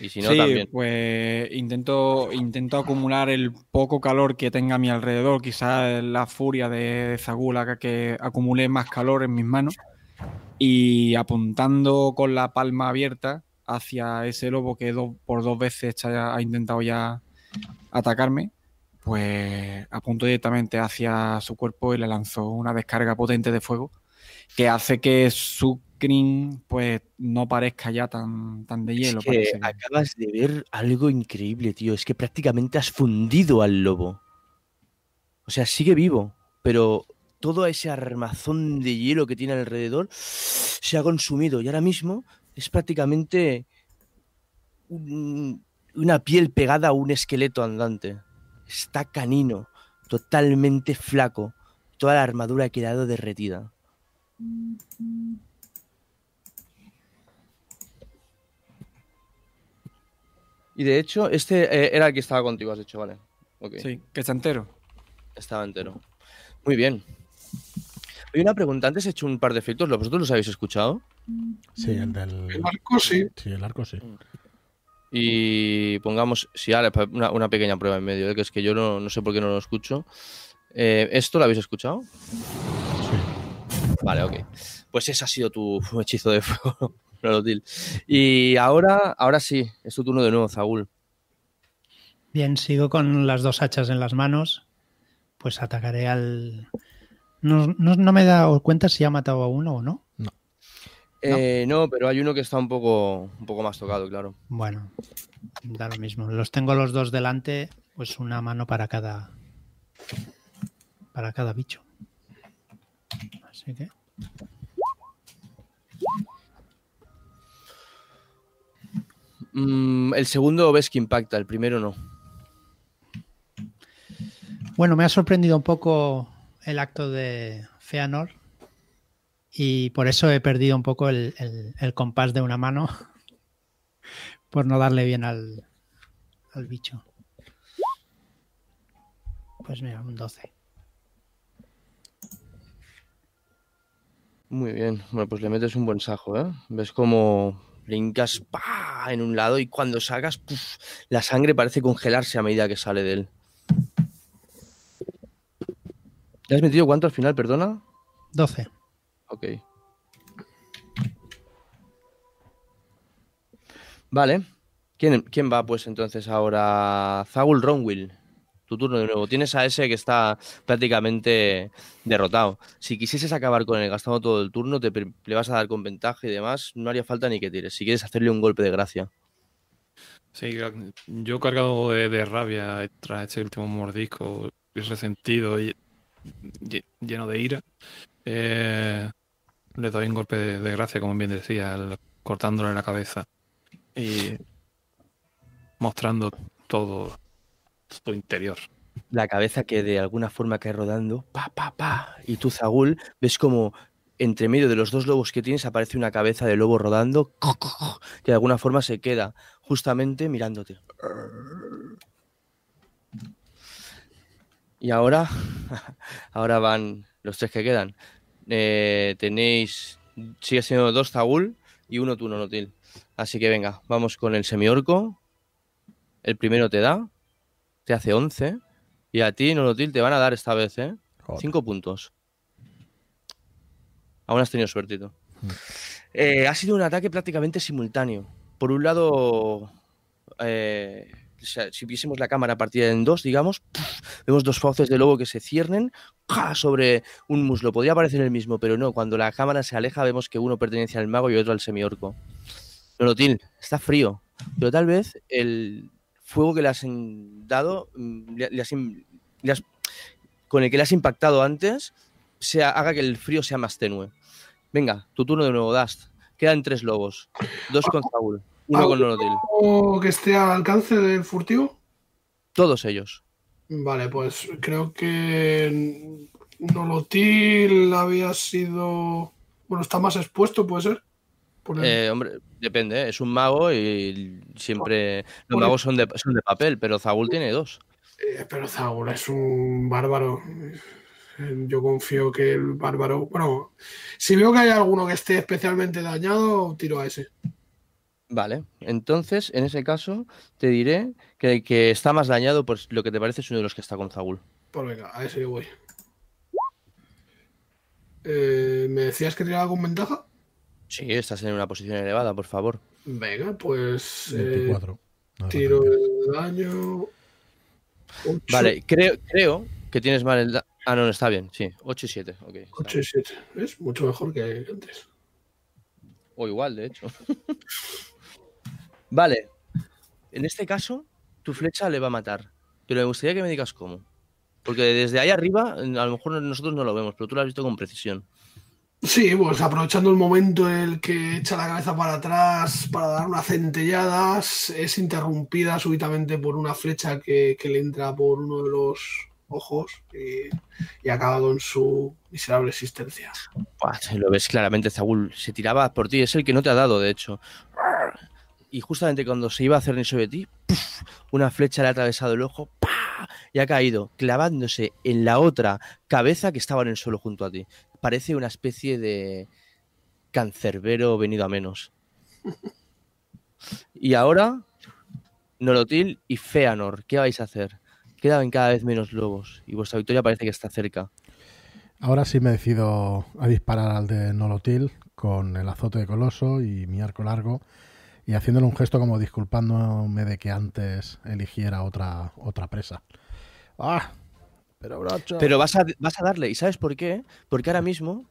Y si no, sí, también. pues intento, intento acumular el poco calor que tenga a mi alrededor, quizás la furia de Zagul haga que acumule más calor en mis manos y apuntando con la palma abierta hacia ese lobo que do- por dos veces ha intentado ya atacarme, pues apunto directamente hacia su cuerpo y le lanzo una descarga potente de fuego que hace que su crin pues no parezca ya tan, tan de hielo. es que- acabas de ver algo increíble, tío. Es que prácticamente has fundido al lobo. O sea, sigue vivo, pero todo ese armazón de hielo que tiene alrededor se ha consumido y ahora mismo es prácticamente un- una piel pegada a un esqueleto andante. Está canino, totalmente flaco. Toda la armadura ha quedado derretida. Y de hecho, este eh, era el que estaba contigo, has dicho, vale. Sí, que está entero. Estaba entero. Muy bien. Hay una pregunta. Antes he hecho un par de efectos. ¿Vosotros los habéis escuchado? Sí, el del. El arco sí. Sí, el arco sí. Y pongamos, si ahora una, una pequeña prueba en medio, ¿eh? que es que yo no, no sé por qué no lo escucho. Eh, ¿Esto lo habéis escuchado? Sí. Vale, ok. Pues ese ha sido tu hechizo de fuego, Nolotil. Y ahora, ahora sí, es tu turno de nuevo, Zagul. Bien, sigo con las dos hachas en las manos. Pues atacaré al. No, no, no me he dado cuenta si ha matado a uno o no. Eh, no, pero hay uno que está un poco, un poco más tocado, claro. Bueno, da lo mismo. Los tengo los dos delante, pues una mano para cada. para cada bicho. Así que. Mm, el segundo ves que impacta, el primero no. Bueno, me ha sorprendido un poco el acto de Feanor y por eso he perdido un poco el, el- compás de una mano por no darle bien al, al bicho. Pues mira, un 12. Muy bien. Bueno, pues le metes un buen sajo, ¿eh? Ves como brincas ¡pa! en un lado y cuando sacas, ¡puf! la sangre parece congelarse a medida que sale de él. ¿Le has metido cuánto al final, perdona? 12. Ok. Vale. ¿Quién, quién va pues entonces ahora? Zagul Ronwill. Tu turno de nuevo. Tienes a ese que está prácticamente derrotado. Si quisieses acabar con él gastando todo el turno, te, le vas a dar con ventaja y demás. No haría falta ni que tires. Si quieres hacerle un golpe de gracia. Sí, yo cargado de, de rabia tras este último mordisco y resentido y lleno de ira, eh, le doy un golpe de, de gracia, como bien decía, el- cortándole la cabeza y mostrando todo su interior. la cabeza que de alguna forma cae rodando, pa, pa, pa, y tú, Zagul, ves como entre medio de los dos lobos que tienes aparece una cabeza de lobo rodando, que de alguna forma se queda justamente mirándote. Y ahora, ahora van los tres que quedan. Eh, tenéis, sigue siendo dos Zagul y uno tú, Nonotil. Así que venga, vamos con el semiorco. El primero te da, te hace 11. Y a ti, Nolotil, te van a dar esta vez, ¿eh? Joder. 5 puntos. Aún has tenido suerte. tú. Eh, ha sido un ataque prácticamente simultáneo. Por un lado, eh, si viésemos la cámara partida en dos, digamos, vemos dos fauces de lobo que se ciernen sobre un muslo. Podría parecer el mismo, pero no. Cuando la cámara se aleja, vemos que uno pertenece al mago y otro al semiorco. Nolotil, está frío, pero tal vez el fuego que le has dado, mm, con el que le has impactado antes, sea, haga que el frío sea más tenue. Venga, tu turno de nuevo, Dust. Quedan tres lobos. Dos con Saúl, uno con Nolotil. ¿O que esté al alcance del furtivo? Todos ellos. Vale, pues creo que Nolotil había sido. Bueno, está más expuesto, puede ser. El- Eh, hombre, depende, ¿eh? es un mago y siempre los magos son de, son de papel, pero Zaul tiene dos. Eh, pero Zagur es un bárbaro. Yo confío que el bárbaro. Bueno, si veo que hay alguno que esté especialmente dañado, tiro a ese. Vale, entonces en ese caso te diré que el que está más dañado, pues lo que te parece es uno de los que está con Zaul. Pues venga, a ese yo voy. Eh, ¿Me decías que tiraba con ventaja? Sí, estás en una posición elevada, por favor. Venga, pues. eh, 24. No, tiro no, el daño. Vale, creo, creo que tienes mal el... da- Ah, no, no, está bien, sí. 8 y 7, ok. está 8 y 7. Es mucho mejor que antes. O igual, de hecho. vale. En este caso, tu flecha le va a matar. Pero me gustaría que me digas cómo. Porque desde ahí arriba, a lo mejor nosotros no lo vemos, pero tú lo has visto con precisión. Sí, pues aprovechando el momento en el que echa la cabeza para atrás para dar una centellada, es interrumpida súbitamente por una flecha que, que le entra por uno de los ojos y, y acaba con su miserable existencia. Buah, lo ves claramente, Zaul se tiraba por ti, es el que no te ha dado, de hecho. Y justamente cuando se iba a hacer sobre ti, una flecha le ha atravesado el ojo y ha caído, clavándose en la otra cabeza que estaba en el suelo junto a ti. Parece una especie de cancerbero venido a menos. Y ahora, Nolotil y Feanor, ¿qué vais a hacer? Quedan cada vez menos lobos y vuestra victoria parece que está cerca. Ahora sí me decido a disparar al de Nolotil con el azote de coloso y mi arco largo y haciéndole un gesto como disculpándome de que antes eligiera otra, otra presa. ¡Ah! Pero brocho. Pero vas a, vas a darle. ¿Y sabes por qué? Porque ahora mismo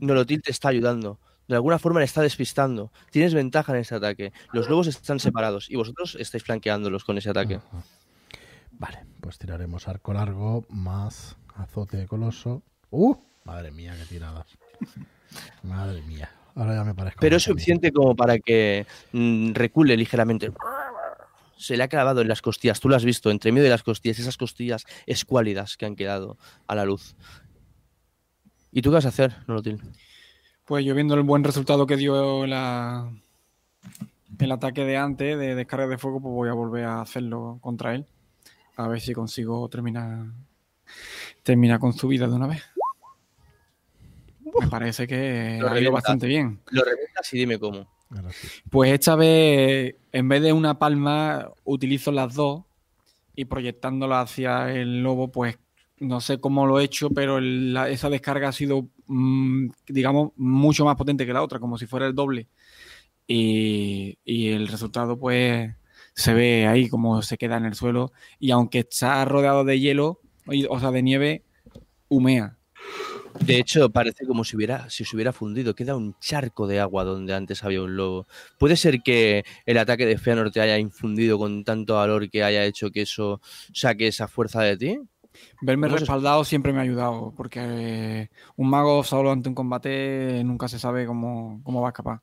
Nolotil te está ayudando. De alguna forma le está despistando. Tienes ventaja en ese ataque. Los lobos están separados y vosotros estáis flanqueándolos con ese ataque. Ajá. Vale, pues tiraremos arco largo más azote de coloso. ¡Uh! Madre mía, qué tiradas. Madre mía. Ahora ya me parezco. Pero es suficiente como para que mm, recule ligeramente. Se le ha clavado en las costillas. Tú lo has visto, entre medio de las costillas, esas costillas escuálidas que han quedado a la luz. ¿Y tú qué vas a hacer, Nolotil? Pues yo viendo el buen resultado que dio la, el ataque de antes, de descarga de fuego, pues voy a volver a hacerlo contra él. A ver si consigo terminar, terminar con su vida de una vez. Me parece que Lo ha ido bastante bien. Lo reventas y dime cómo. Pues esta vez, en vez de una palma, utilizo las dos y proyectándola hacia el lobo, pues no sé cómo lo he hecho, pero el- la- esa descarga ha sido, mm, digamos, mucho más potente que la otra, como si fuera el doble. Y, y el resultado, pues, se ve ahí como se queda en el suelo. Y aunque está rodeado de hielo, o sea, de nieve, humea. De hecho, parece como si hubiera, si se hubiera fundido. Queda un charco de agua donde antes había un lobo. ¿Puede ser que el ataque de Feanor te haya infundido con tanto valor que haya hecho que eso saque esa fuerza de ti? Verme ¿Cómo se- respaldado siempre me ha ayudado, porque eh, un mago solo ante un combate nunca se sabe cómo, cómo va a escapar.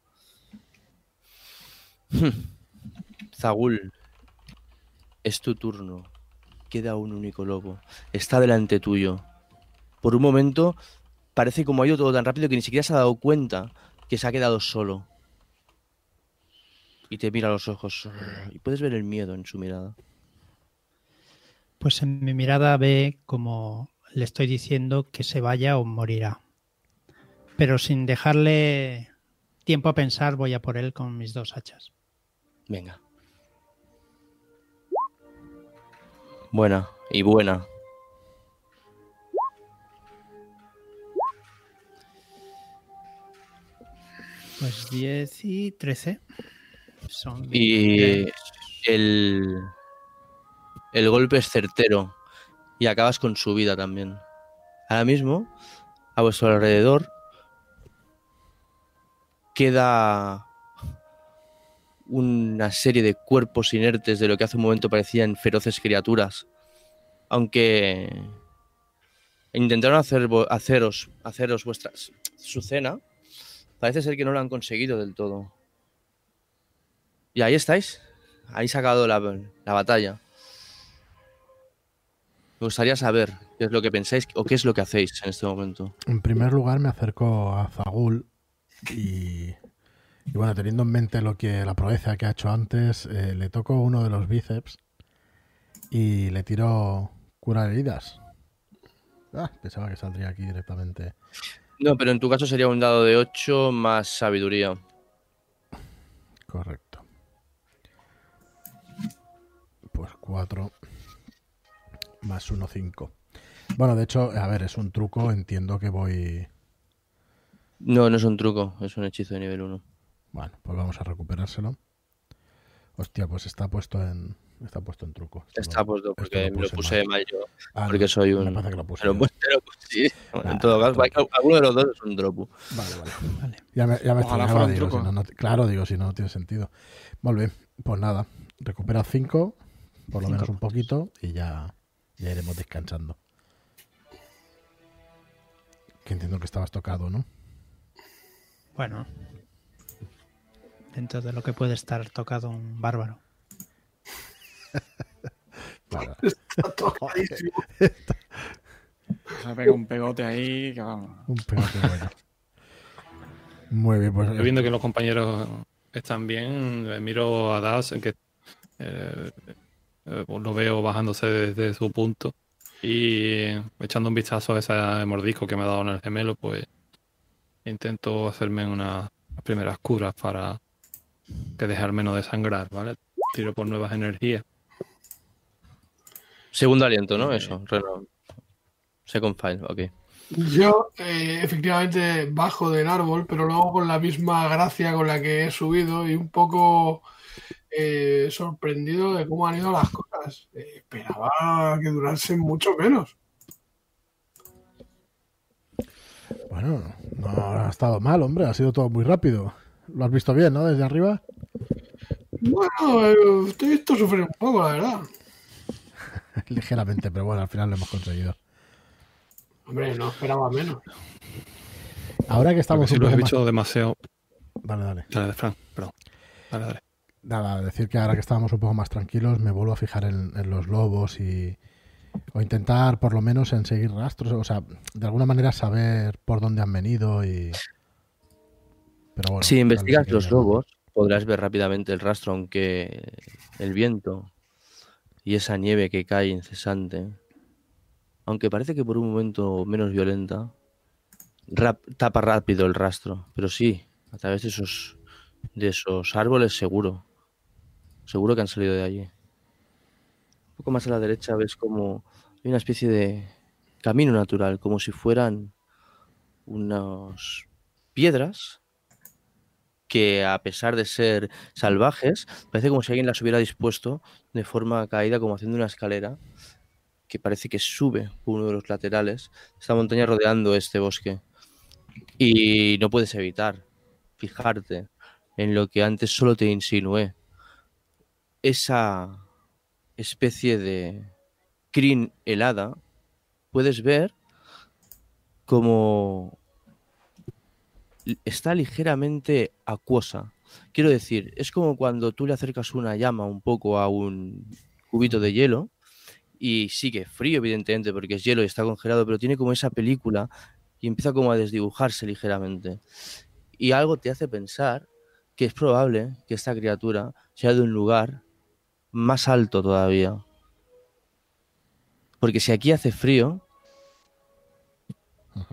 Zagul, es tu turno. Queda un único lobo. Está delante tuyo. Por un momento, parece como ha ido todo tan rápido que ni siquiera se ha dado cuenta que se ha quedado solo. Y te mira a los ojos. Y puedes ver el miedo en su mirada. Pues en mi mirada ve como le estoy diciendo que se vaya o morirá. Pero sin dejarle tiempo a pensar, voy a por él con mis dos hachas. Venga. Buena y buena. 10 y 13. Son Y 23. el, el golpe es certero y acabas con su vida también. Ahora mismo, a vuestro alrededor, queda una serie de cuerpos inertes de lo que hace un momento parecían feroces criaturas. Aunque intentaron hacer, haceros, haceros vuestras, su cena, parece ser que no lo han conseguido del todo. Y ahí estáis. Ahí acabado la, la batalla. Me gustaría saber qué es lo que pensáis o qué es lo que hacéis en este momento. En primer lugar me acerco a Zagul y, y bueno, teniendo en mente lo que la proeza que ha hecho antes, eh, le toco uno de los bíceps y le tiro curar heridas. Ah, pensaba que saldría aquí directamente. No, pero en tu caso sería un dado de 8 más sabiduría. Correcto. Pues 4 más 1, 5. Bueno, de hecho, a ver, es un truco, entiendo que voy... No, no es un truco, es un hechizo de nivel 1. Bueno, pues vamos a recuperárselo. Hostia, pues está puesto en... Está puesto en truco. Esto Está lo- puesto esto porque me lo puse mal. mal yo. Ah, porque no, soy me un- parece que lo puse Pero pues, pero, pues, sí. Nah, en todo caso, truco. alguno de los dos es un dropu. Vale, vale. Vale. Ya me, ya me Ojalá extrañaba, fuera un digo, truco. si no, no- claro, digo, si no, no tiene sentido. Muy bien, pues nada, recupera 5, por lo Cinco menos un poquito, y ya, ya iremos descansando. Que entiendo que estabas tocado, ¿no? Bueno. Dentro de lo que puede estar tocado un bárbaro. Claro. Está tocadísimo. Se pega un pegote ahí que vamos. Un pegote bueno. Muy bien, pues Yo viendo que los compañeros están bien, miro a Das, que eh, eh, pues lo veo bajándose desde su punto y echando un vistazo a ese mordisco que me ha dado en el gemelo, pues intento hacerme unas primeras curas para que dejar menos de sangrar, ¿vale? Tiro por nuevas energías. Segundo aliento, ¿no? Eso, reno- Second file, ok. Yo, eh, efectivamente, bajo del árbol, pero luego con la misma gracia con la que he subido y un poco eh, sorprendido de cómo han ido las cosas. Eh, esperaba que durasen mucho menos. bueno, no ha estado mal, hombre, ha sido todo muy rápido. Lo has visto bien, ¿no? Desde arriba. Bueno, eh, te he visto sufrir un poco, la verdad. Ligeramente, pero bueno, al final lo hemos conseguido. Hombre, no esperaba menos. Ahora que estamos si los he poco más... visto demasiado. Dale, dale. Dale, Fran, perdón. Dale, dale. Nada, decir que ahora que estábamos un poco más tranquilos, me vuelvo a fijar en, en los lobos y. O intentar, por lo menos, en seguir rastros. O sea, de alguna manera saber por dónde han venido y. Pero bueno. Si investigas los lobos, podrás ver rápidamente el rastro, aunque el viento y esa nieve que cae incesante, aunque parece que por un momento menos violenta, tapa rápido el rastro. Pero sí, a través de esos, de esos árboles seguro. Seguro que han salido de allí. Un poco más a la derecha ves como hay una especie de camino natural, como si fueran unas piedras que a pesar de ser salvajes, parece como si alguien las hubiera dispuesto de forma caída, como haciendo una escalera, que parece que sube uno de los laterales, esta montaña rodeando este bosque. Y no puedes evitar fijarte en lo que antes solo te insinué. Esa especie de crin helada, puedes ver como está ligeramente acuosa. Quiero decir, es como cuando tú le acercas una llama un poco a un cubito de hielo y sigue frío, evidentemente, porque es hielo y está congelado, pero tiene como esa película y empieza como a desdibujarse ligeramente. Y algo te hace pensar que es probable que esta criatura sea de un lugar más alto todavía. Porque si aquí hace frío,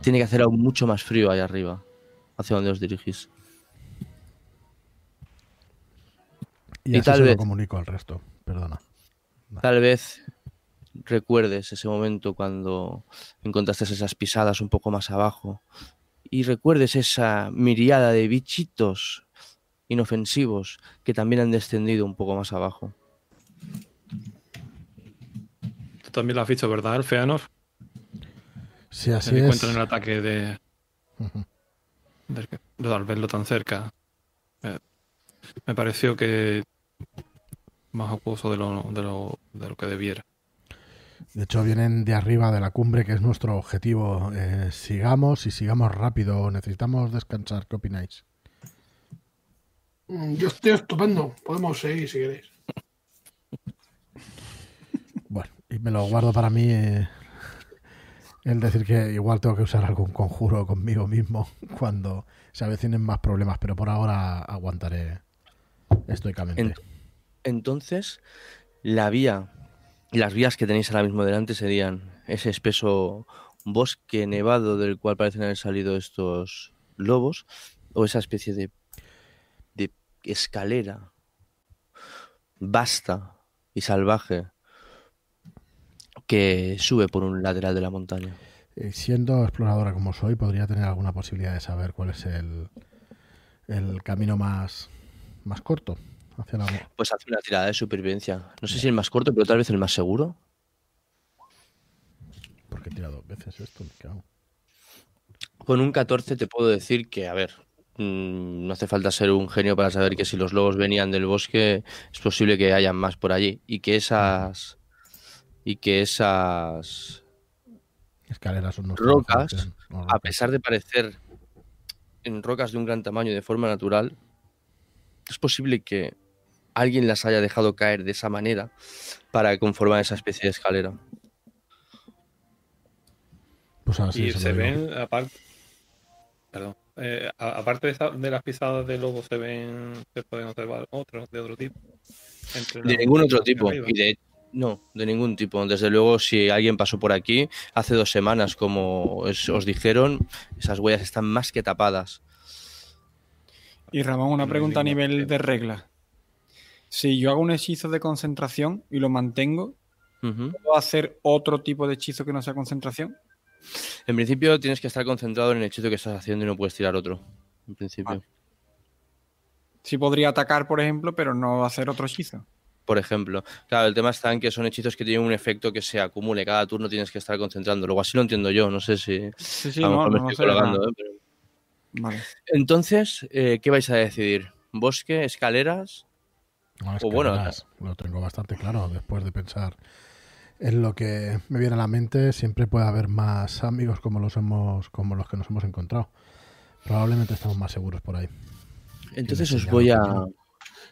tiene que hacer aún mucho más frío ahí arriba, hacia donde os dirigís. Y, Y así tal se lo vez- comunico al resto. Perdona. Tal vez recuerdes ese momento cuando encontraste esas pisadas un poco más abajo y recuerdes esa miriada de bichitos inofensivos que también han descendido un poco más abajo. Tú también lo has visto, ¿verdad, Feanor? Sí, así Se es. encuentra en el ataque de, de al verlo tan cerca. Eh, me pareció que más acuoso de lo, de lo, de lo que debiera. De hecho, vienen de arriba de la cumbre, que es nuestro objetivo. Eh, sigamos y sigamos rápido. Necesitamos descansar. ¿Qué opináis? Mm, Yo estoy estupendo. Podemos seguir si queréis. Bueno, y me lo guardo para mí. eh, el decir que igual tengo que usar algún conjuro conmigo mismo cuando se avecinen más problemas, pero por ahora aguantaré estoicamente. En- Entonces, la vía, las vías que tenéis ahora mismo delante serían ese espeso bosque nevado del cual parecen haber salido estos lobos, o esa especie de, de escalera vasta y salvaje que sube por un lateral de la montaña. Eh, siendo exploradora como soy, podría tener alguna posibilidad de saber cuál es el, el camino más, más corto hacia la... Pues hace una tirada de supervivencia. No sé si el más corto, pero tal vez el más seguro. Porque he tirado dos veces esto, me cago. Con un 14 te puedo decir que, a ver, mm, no hace falta ser un genio para saber que si los lobos venían del bosque, es posible que hayan más por allí. Y que esas. Y que esas. Escaleras son Rocas, A pesar de parecer en rocas de un gran tamaño y de forma natural, es posible que alguien las haya dejado caer de esa manera para conformar esa especie de escalera. Pues así y se ven, aparte, perdón, eh, aparte de, esa- de las pisadas de lobo, se ven, se pueden observar otros de otro tipo. Entre De ningún otro tipo. Y de, no, de ningún tipo. Desde luego, si alguien pasó por aquí hace dos semanas, como os, dijeron, esas huellas están más que tapadas. Y Ramón, una pregunta a nivel de regla. Si yo hago un hechizo de concentración y lo mantengo. ¿puedo hacer otro tipo de hechizo que no sea concentración? En principio, tienes que estar concentrado en el hechizo que estás haciendo y no puedes tirar otro. En principio. Vale. Sí podría atacar, por ejemplo, pero no hacer otro hechizo. Por ejemplo. Claro, el tema está en que son hechizos que tienen un efecto que se acumule. Cada turno tienes que estar concentrando. Luego así lo entiendo yo. No sé si. Sí, sí, a lo no, mejor me no estoy colgando. ¿eh? Pero- Vale. Entonces, eh, ¿qué vais a decidir? ¿Bosque, escaleras? No, O bueno, lo tengo bastante claro después de pensar en lo que me viene a la mente. Siempre puede haber más amigos como los hemos, como los que nos hemos encontrado. Probablemente estamos más seguros por ahí. Entonces os voy a, tengo.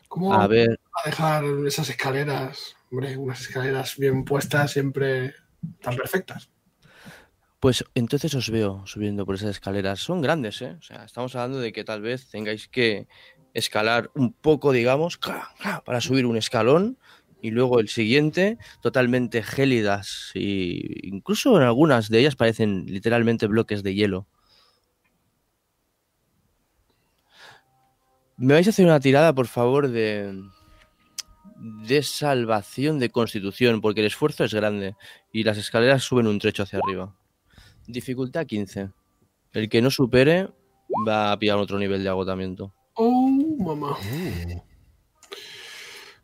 ¿Cómo a ver. Dejar esas escaleras? Hombre, unas escaleras bien puestas siempre tan perfectas. Pues entonces os veo subiendo por esas escaleras. Son grandes, ¿eh? O sea, estamos hablando de que tal vez tengáis que escalar un poco, digamos, para subir un escalón y luego el siguiente, totalmente gélidas y incluso en algunas de ellas parecen literalmente bloques de hielo. Me vais a hacer una tirada, por favor, de de salvación de constitución, porque el esfuerzo es grande y las escaleras suben un trecho hacia arriba. Dificultad 15. El que no supere va a pillar otro nivel de agotamiento. Oh, mamá. Uh,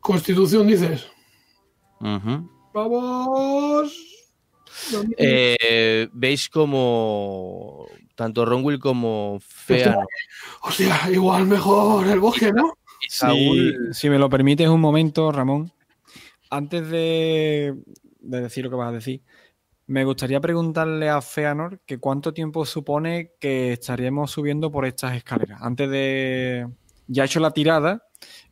Constitución, dices. Ujú. Vamos. Eh, Veis como tanto Ronwill como Fea Hostia, igual mejor el bosque, ¿no? Si, Saúl si me lo permites un momento, Ramón, antes de, de decir lo que vas a decir, me gustaría preguntarle a Feanor que cuánto tiempo supone que estaríamos subiendo por estas escaleras. Antes de... Ya he hecho la tirada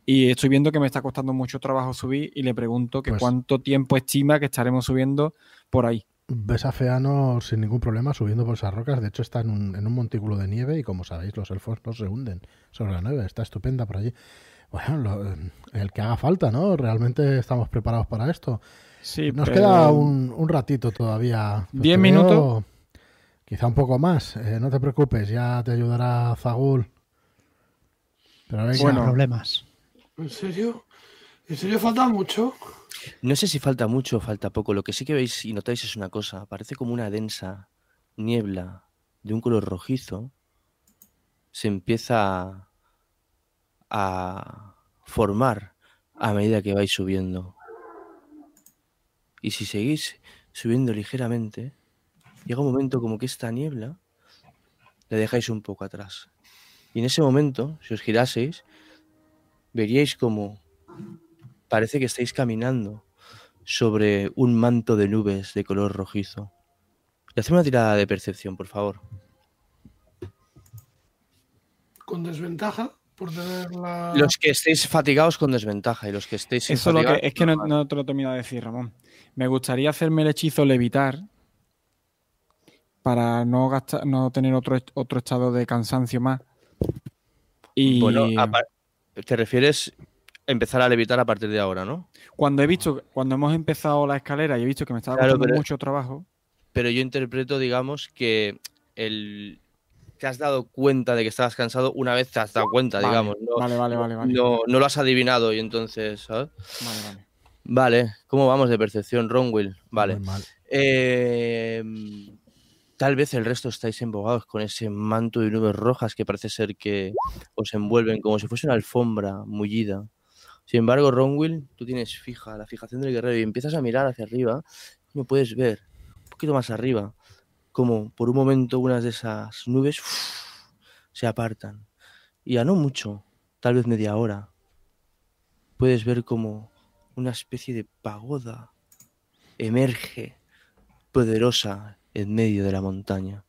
y estoy viendo que me está costando mucho trabajo subir y le pregunto que Pues- cuánto tiempo estima que estaremos subiendo por ahí. Ves a Feano sin ningún problema subiendo por esas rocas. De hecho, está en un, en un montículo de nieve y, como sabéis, los elfos no se hunden sobre la nieve. Está estupenda por allí. Bueno, lo- el que haga falta, ¿no? Realmente estamos preparados para esto. Sí, Nos pero- queda un, un ratito todavía. Pues ¿Diez minutos? veo- Quizá un poco más. Eh, no te preocupes, ya te ayudará Zagul. Pero Bueno. problemas. ¿En serio? ¿En serio falta mucho? No sé si falta mucho o falta poco. Lo que sí que veis y notáis es una cosa. Parece como una densa niebla de un color rojizo. Se empieza a formar a medida que vais subiendo. Y si seguís subiendo ligeramente, llega un momento como que esta niebla le dejáis un poco atrás. Y en ese momento, si os giraseis, veríais como parece que estáis caminando sobre un manto de nubes de color rojizo. Y haced una tirada de percepción, por favor. Con desventaja por tener la. Los que estéis fatigados con desventaja y los que estéis Eso lo que, es que no, no te lo he terminado de decir, Ramón. Me gustaría hacerme el hechizo levitar para no gastar, no tener otro, otro estado de cansancio más. Y Bueno, te refieres empezar a levitar a partir de ahora, ¿no? cuando he visto, cuando hemos empezado la escalera y he visto que me estaba Claro, costando pero- mucho trabajo, Pero yo interpreto, digamos, que el te has dado cuenta de que estabas cansado una vez te has dado cuenta, Vale, digamos. No, vale, vale, vale, vale. no, no lo has adivinado y entonces, ¿sabes? Vale, vale. Vale, ¿cómo vamos de percepción, Ronwill? Vale. Eh, tal vez el resto estáis embogados con ese manto de nubes rojas que parece ser que os envuelven como si fuese una alfombra mullida. Sin embargo, Ronwill, tú tienes fija la fijación del guerrero y empiezas a mirar hacia arriba. No puedes ver un poquito más arriba como por un momento unas de esas nubes se apartan. Y a no mucho, tal vez media hora, puedes ver como una especie de pagoda emerge poderosa en medio de la montaña,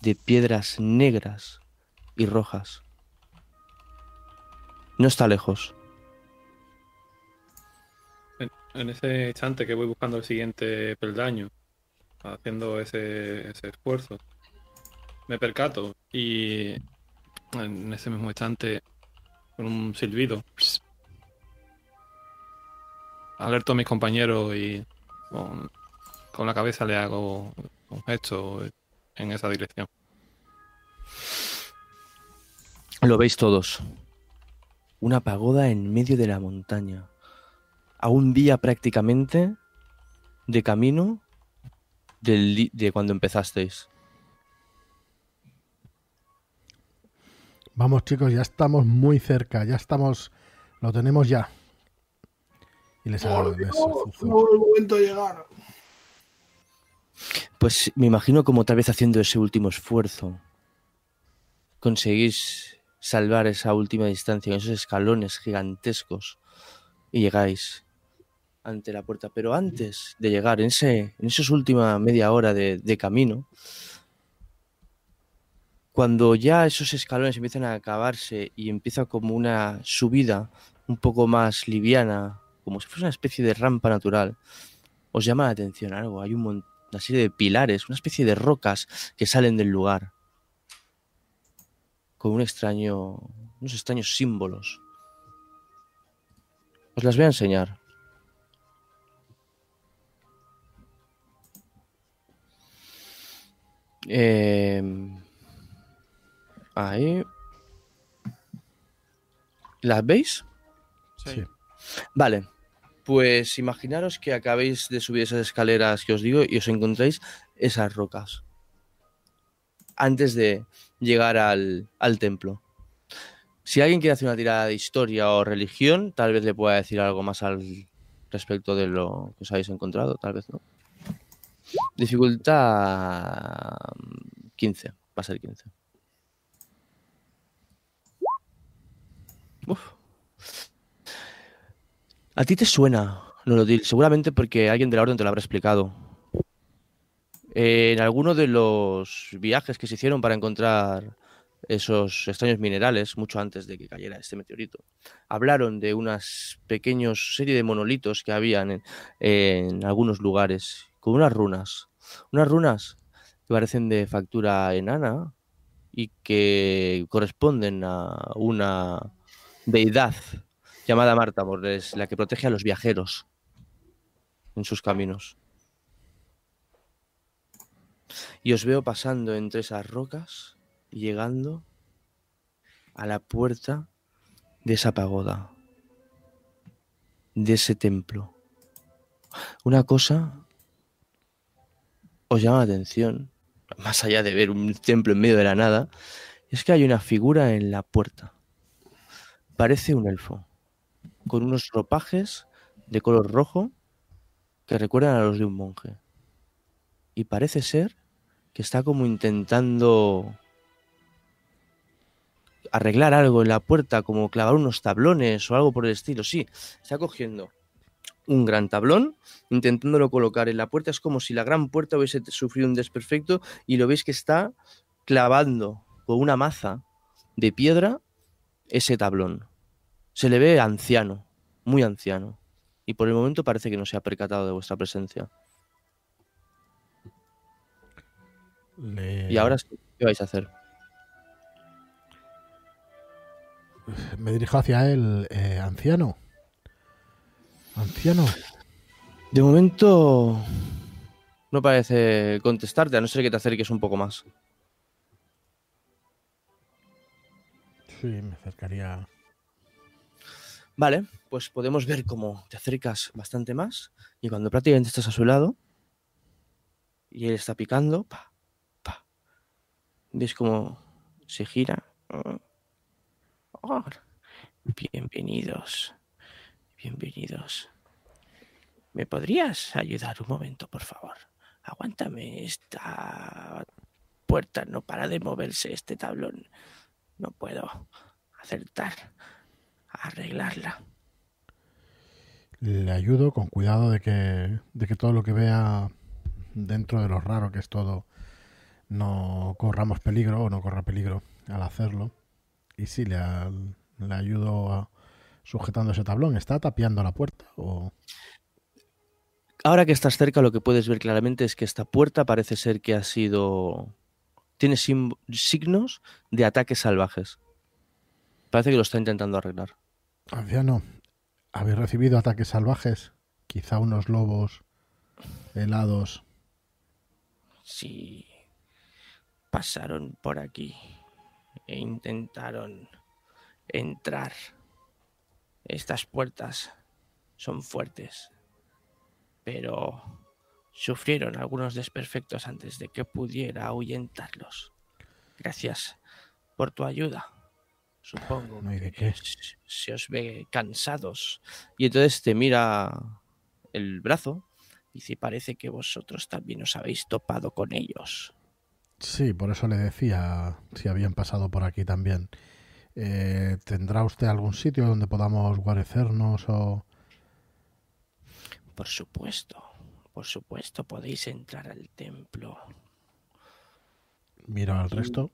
de piedras negras y rojas. No está lejos. En ese instante que voy buscando el siguiente peldaño, haciendo ese, ese esfuerzo, me percato y en ese mismo instante, con un silbido, alerto a mis compañeros y con, con la cabeza le hago un gesto en esa dirección. Lo veis todos. Una pagoda en medio de la montaña. A un día prácticamente de camino del de cuando empezasteis. Vamos chicos, ya estamos muy cerca, ya estamos, lo tenemos ya. Y les hago no momento de llegar. Pues me imagino como tal vez haciendo ese último esfuerzo. Conseguís salvar esa última distancia esos escalones gigantescos y llegáis ante la puerta. Pero antes de llegar, en, ese, en esa última media hora de, camino, cuando ya esos escalones empiezan a acabarse y empieza como una subida un poco más liviana, como si fuese una especie de rampa natural, os llama la atención algo. Hay un una serie de pilares, una especie de rocas que salen del lugar. Con un extraño, unos extraños símbolos. Os las voy a enseñar. Eh, ahí. ¿Las veis? Sí. Vale, pues imaginaros que acabéis de subir esas escaleras que os digo y os encontráis esas rocas antes de llegar al, al templo. Si alguien quiere hacer una tirada de historia o religión, tal vez le pueda decir algo más al respecto de lo que os habéis encontrado, tal vez no. Dificultad 15, va a ser 15. Uf. A ti te suena, seguramente porque alguien de la orden te lo habrá explicado. Eh, en alguno de los viajes que se hicieron para encontrar esos extraños minerales, mucho antes de que cayera este meteorito, hablaron de unas pequeños serie de monolitos que habían en, en algunos lugares, con unas runas. Unas runas que parecen de factura enana y que corresponden a una deidad llamada Marta es la que protege a los viajeros en sus caminos. Y os veo pasando entre esas rocas llegando a la puerta de esa pagoda, de ese templo. Una cosa os llama la atención, más allá de ver un templo en medio de la nada, es que hay una figura en la puerta. parece un elfo, con unos ropajes de color rojo que recuerdan a los de un monje. Y parece ser que está como intentando arreglar algo en la puerta, como clavar unos tablones o algo por el estilo. Sí, está cogiendo un gran tablón, intentándolo colocar en la puerta. Es como si la gran puerta hubiese sufrido un desperfecto y lo veis que está clavando con una maza de piedra ese tablón. Se le ve anciano, muy anciano. Y por el momento parece que no se ha percatado de vuestra presencia. Le- Y ahora, sí, ¿qué vais a hacer? me dirijo hacia él, eh, anciano. Anciano, De momento no parece contestarte, a no ser que te acerques un poco más. sí, me acercaría. Vale, pues podemos ver cómo te acercas bastante más y cuando prácticamente estás a su lado y él está picando, pa, ves cómo se gira. Oh, bienvenidos, bienvenidos. ¿Me podrías ayudar un momento, por favor? Aguántame esta puerta, no para de moverse este tablón. No puedo acertar a arreglarla. Le ayudo con cuidado de que, de que todo lo que vea dentro de lo raro que es todo no corramos peligro o no corra peligro al hacerlo. Y sí, le, le ayudo a- sujetando ese tablón. ¿Está tapiando la puerta? O... Ahora que estás cerca, lo que puedes ver claramente es que esta puerta parece ser que ha sido. tiene signos de ataques salvajes. Parece que lo está intentando arreglar. Anciano, ¿habéis recibido ataques salvajes? Quizá unos lobos helados. Sí, pasaron por aquí e intentaron entrar. Estas puertas son fuertes, pero sufrieron algunos desperfectos antes de que pudiera ahuyentarlos. Gracias por tu ayuda. Supongo No hay de que qué. s- se os ve cansados. Y entonces te mira el brazo. Y si parece que vosotros también os habéis topado con ellos. Sí, por eso le decía si habían pasado por aquí también. Eh, ¿Tendrá usted algún sitio donde podamos guarecernos o...? Por supuesto, por supuesto, podéis entrar al templo. Miro al resto.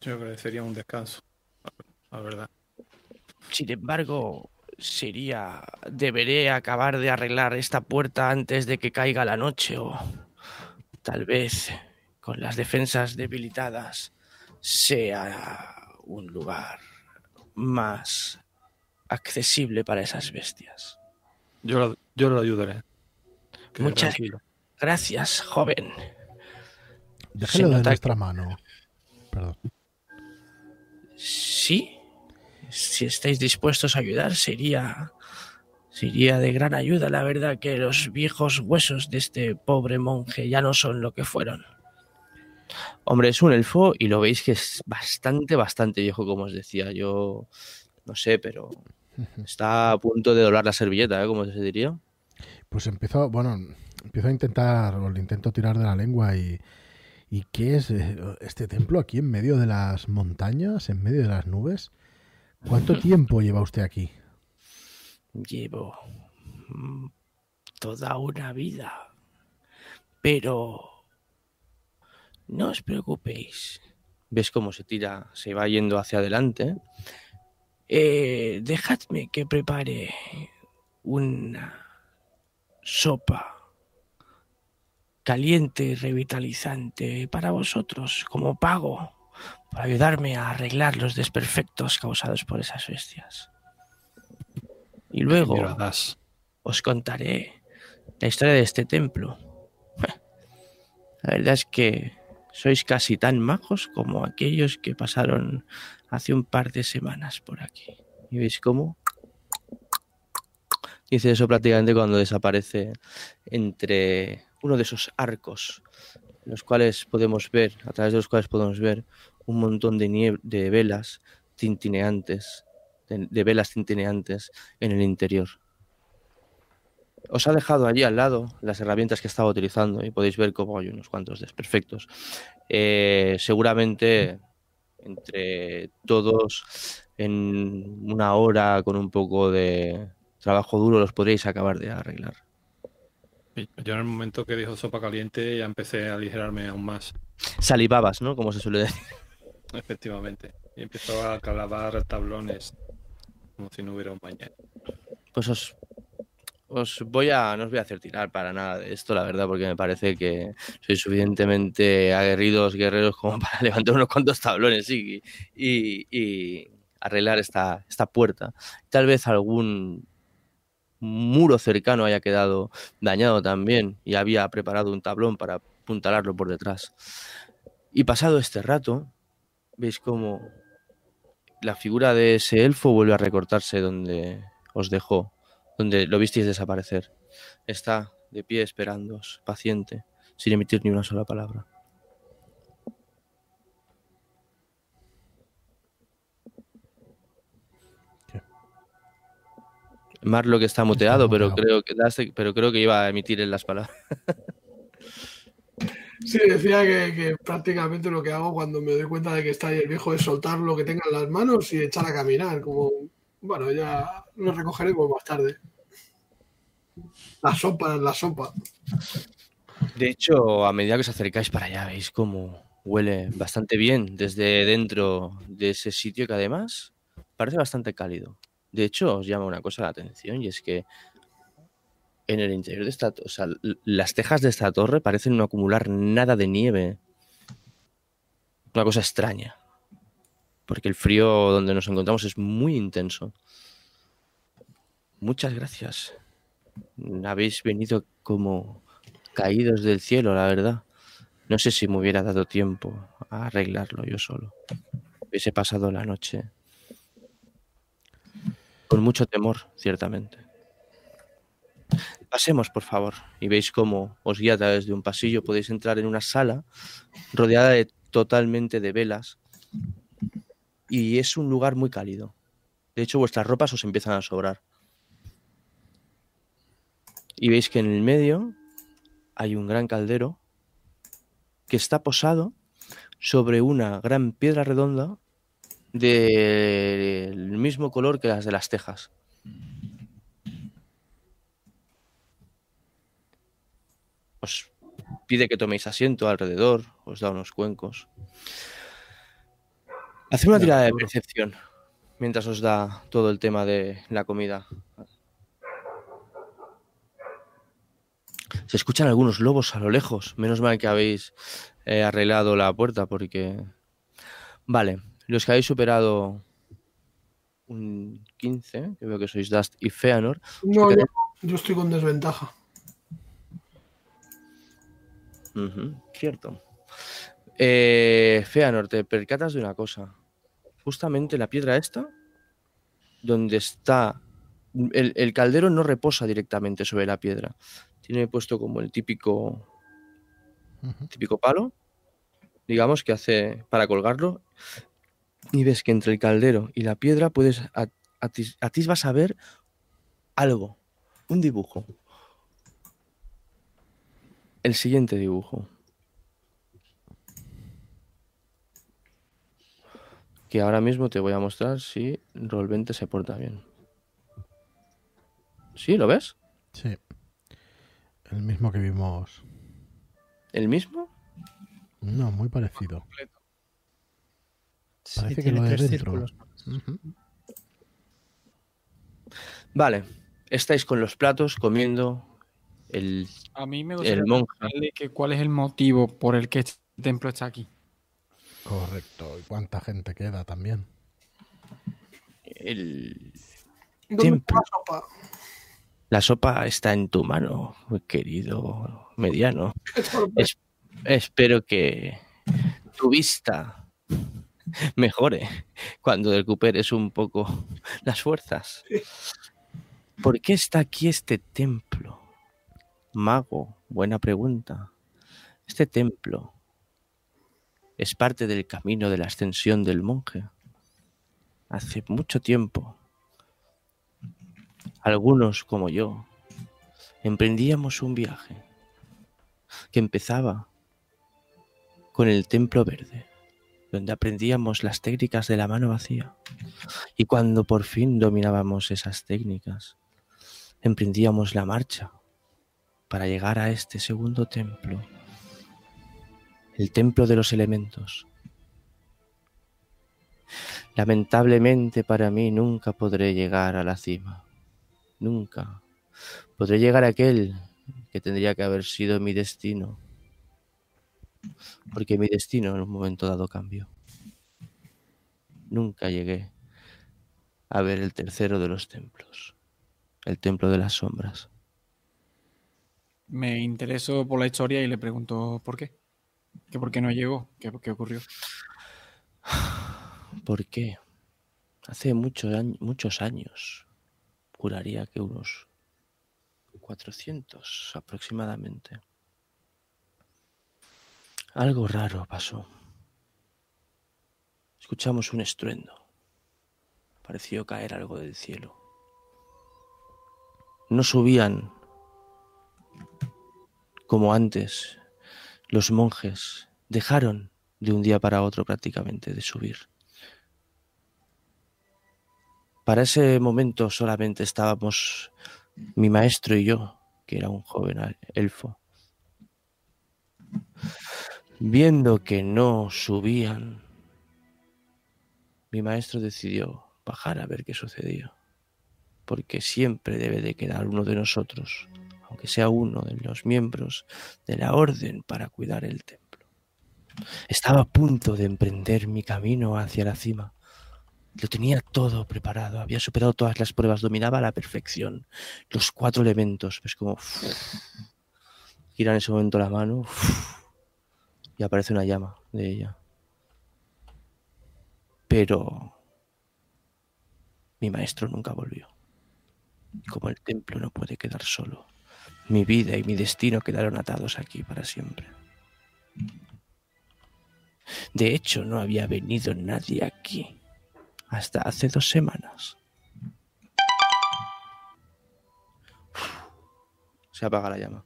Yo sería un descanso. La verdad. Sin embargo, sería. Deberé acabar de arreglar esta puerta antes de que caiga la noche, o tal vez con las defensas debilitadas sea un lugar más accesible para esas bestias. Yo lo, yo lo ayudaré. Muchas tranquilo. gracias, joven. Déjelo de nuestra mano. Perdón. Sí, si estáis dispuestos a ayudar, sería, sería de gran ayuda. La verdad que los viejos huesos de este pobre monje ya no son lo que fueron. Hombre, es un elfo y lo veis que es bastante, bastante viejo, como os decía. Yo no sé, pero está a punto de doblar la servilleta, ¿eh? Como se diría. Pues empiezo, bueno, empiezo a intentar, o le intento tirar de la lengua y... ¿Y qué es eh, este templo aquí en medio de las montañas, en medio de las nubes? ¿Cuánto tiempo lleva usted aquí? Llevo mm, toda una vida. Pero no os preocupéis. Ves cómo se tira, se va yendo hacia adelante. Eh, dejadme que prepare una sopa caliente y revitalizante para vosotros como pago por ayudarme a arreglar los desperfectos causados por esas bestias. Y luego os contaré la historia de este templo. La verdad es que sois casi tan majos como aquellos que pasaron hace un par de semanas por aquí. Y veis cómo dice eso prácticamente cuando desaparece entre uno de esos arcos, los cuales podemos ver, a través de los cuales podemos ver un montón de, nieve, de velas tintineantes, de, de velas tintineantes en el interior. Os ha dejado allí al lado las herramientas que estaba utilizando y podéis ver cómo hay unos cuantos desperfectos. Eh, seguramente entre todos en una hora con un poco de trabajo duro los podréis acabar de arreglar. Yo en el momento que dijo sopa caliente ya empecé a aligerarme aún más, Salivabas, ¿no? Como se suele decir. efectivamente. Y empezó a clavar tablones como si no hubiera un mañana. Pues os, os voy a. No os voy a hacer tirar para nada de esto, la verdad, porque me parece que sois suficientemente aguerridos guerreros como para levantar unos cuantos tablones y, y- arreglar esta, esta puerta. Tal vez algún muro cercano haya quedado dañado también y había preparado un tablón para apuntalarlo por detrás. Y pasado este rato, veis como la figura de ese elfo vuelve a recortarse donde os dejó, donde lo visteis desaparecer. Está de pie esperándoos, paciente, sin emitir ni una sola palabra. Marlo que está muteado, pero creo que pero creo que iba a emitir en las palabras. Sí, decía que, prácticamente lo que hago cuando me doy cuenta de que está ahí el viejo es soltar lo que tenga en las manos y echar a caminar. Como, bueno, ya lo recogeremos más tarde. La sopa es la sopa. De hecho, a medida que os acercáis para allá, veis cómo huele bastante bien desde dentro de ese sitio que además parece bastante cálido. De hecho, os llama una cosa la atención y es que en el interior de esta, o sea, las tejas de esta torre parecen no acumular nada de nieve. Una cosa extraña. Porque el frío donde nos encontramos es muy intenso. Muchas gracias. Habéis venido como caídos del cielo, la verdad. No sé si me hubiera dado tiempo a arreglarlo yo solo. Hubiese pasado la noche con mucho temor, ciertamente. Pasemos, por favor, y veis cómo os guía a través de un pasillo. Podéis entrar en una sala rodeada de, totalmente de velas y es un lugar muy cálido. De hecho, vuestras ropas os empiezan a sobrar. Y veis que en el medio hay un gran caldero que está posado sobre una gran piedra redonda del mismo color que las de las tejas. Os pide que toméis asiento alrededor, os da unos cuencos. Haced una tirada de percepción mientras os da todo el tema de la comida. Se escuchan algunos lobos a lo lejos. Menos mal que habéis eh, arreglado la puerta porque... Vale, los que habéis superado un 15, que veo que sois Dust y Feanor, No, yo, yo estoy con desventaja. Cierto. Eh, Feanor, te percatas de una cosa. Justamente la piedra esta, donde está... El, el caldero no reposa directamente sobre la piedra. Tiene puesto como el típico típico palo, digamos, que hace para colgarlo. Y ves que entre el caldero y la piedra puedes a- atis- atisbas a ver algo, un dibujo. El siguiente dibujo. Que ahora mismo te voy a mostrar si Roll20 se porta bien. ¿Sí? ¿Lo ves? Sí. El mismo que vimos. ¿El mismo? No, muy parecido. Sí, Parece que tiene lo de tres dentro. círculos. Ujú. Vale. Estáis con los platos comiendo el, A mí me gustaría el monje. que cuál es el motivo por el que este templo está aquí. Correcto. ¿Y cuánta gente queda también? el ¿Dónde Templo. está la sopa? La sopa está en tu mano, querido mediano. Es- espero que tu vista mejore cuando recuperes un poco las fuerzas. ¿Por qué está aquí este templo? Mago, buena pregunta. Este templo es parte del camino de la ascensión del monje. hace mucho tiempo, algunos como yo, emprendíamos un viaje que empezaba con el Templo Verde, donde aprendíamos las técnicas de la mano vacía. Y cuando por fin dominábamos esas técnicas, emprendíamos la marcha para llegar a este segundo templo, el templo de los elementos. Lamentablemente para mí nunca podré llegar a la cima, nunca. Podré llegar a aquel que tendría que haber sido mi destino, porque mi destino en un momento dado cambió. Nunca llegué a ver el tercero de los templos, el templo de las sombras. Me intereso por la historia y le pregunto por qué. ¿Que por qué no llegó? ¿Qué, qué ocurrió? ¿Por qué? Hace muchos años, muchos años, juraría que unos 400 aproximadamente. Algo raro pasó. Escuchamos un estruendo. Pareció caer algo del cielo. No subían como antes los monjes. Dejaron de un día para otro prácticamente de subir. Para ese momento solamente estábamos mi maestro y yo, que era un joven elfo. Viendo que no subían, mi maestro decidió bajar a ver qué sucedía, porque siempre debe de quedar uno de nosotros, aunque sea uno de los miembros de la orden para cuidar el templo. Estaba a punto de emprender mi camino hacia la cima. Lo tenía todo preparado, había superado todas las pruebas, dominaba a la perfección los cuatro elementos. Es como gira en ese momento la mano y aparece una llama de ella. Pero mi maestro nunca volvió. Como el templo no puede quedar solo, mi vida y mi destino quedaron atados aquí para siempre. De hecho, no había venido nadie aquí hasta hace dos semanas. Se apaga la llama.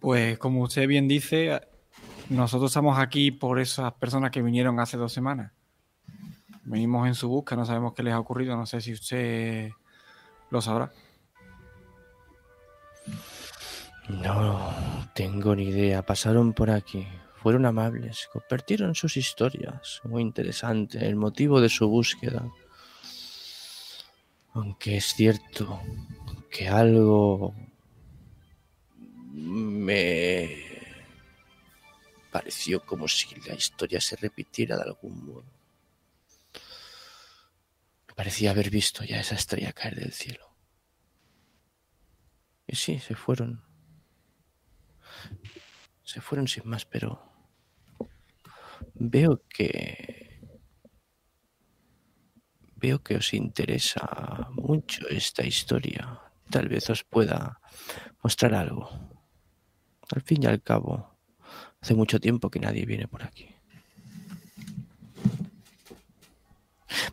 Pues como usted bien dice, nosotros estamos aquí por esas personas que vinieron hace dos semanas. Venimos en su busca, no sabemos qué les ha ocurrido, no sé si usted lo sabrá. No tengo ni idea. Pasaron por aquí. Fueron amables, compartieron sus historias. Muy interesante el motivo de su búsqueda. Aunque es cierto que algo me pareció como si la historia se repitiera de algún modo. Parecía haber visto ya esa estrella caer del cielo. Y sí, se fueron. Se fueron sin más, pero veo que veo que os interesa mucho esta historia. Tal vez os pueda mostrar algo. Al fin y al cabo, hace mucho tiempo que nadie viene por aquí.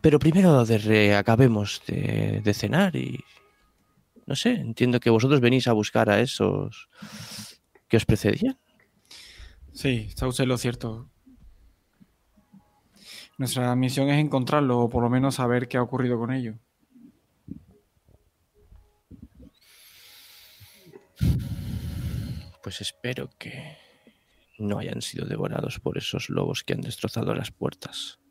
Pero primero de acabemos de, de cenar y no sé, entiendo que vosotros venís a buscar a esos que os precedían. Sí, está usted lo cierto. Nuestra misión es encontrarlo o por lo menos saber qué ha ocurrido con ellos. Pues espero que no hayan sido devorados por esos lobos que han destrozado las puertas.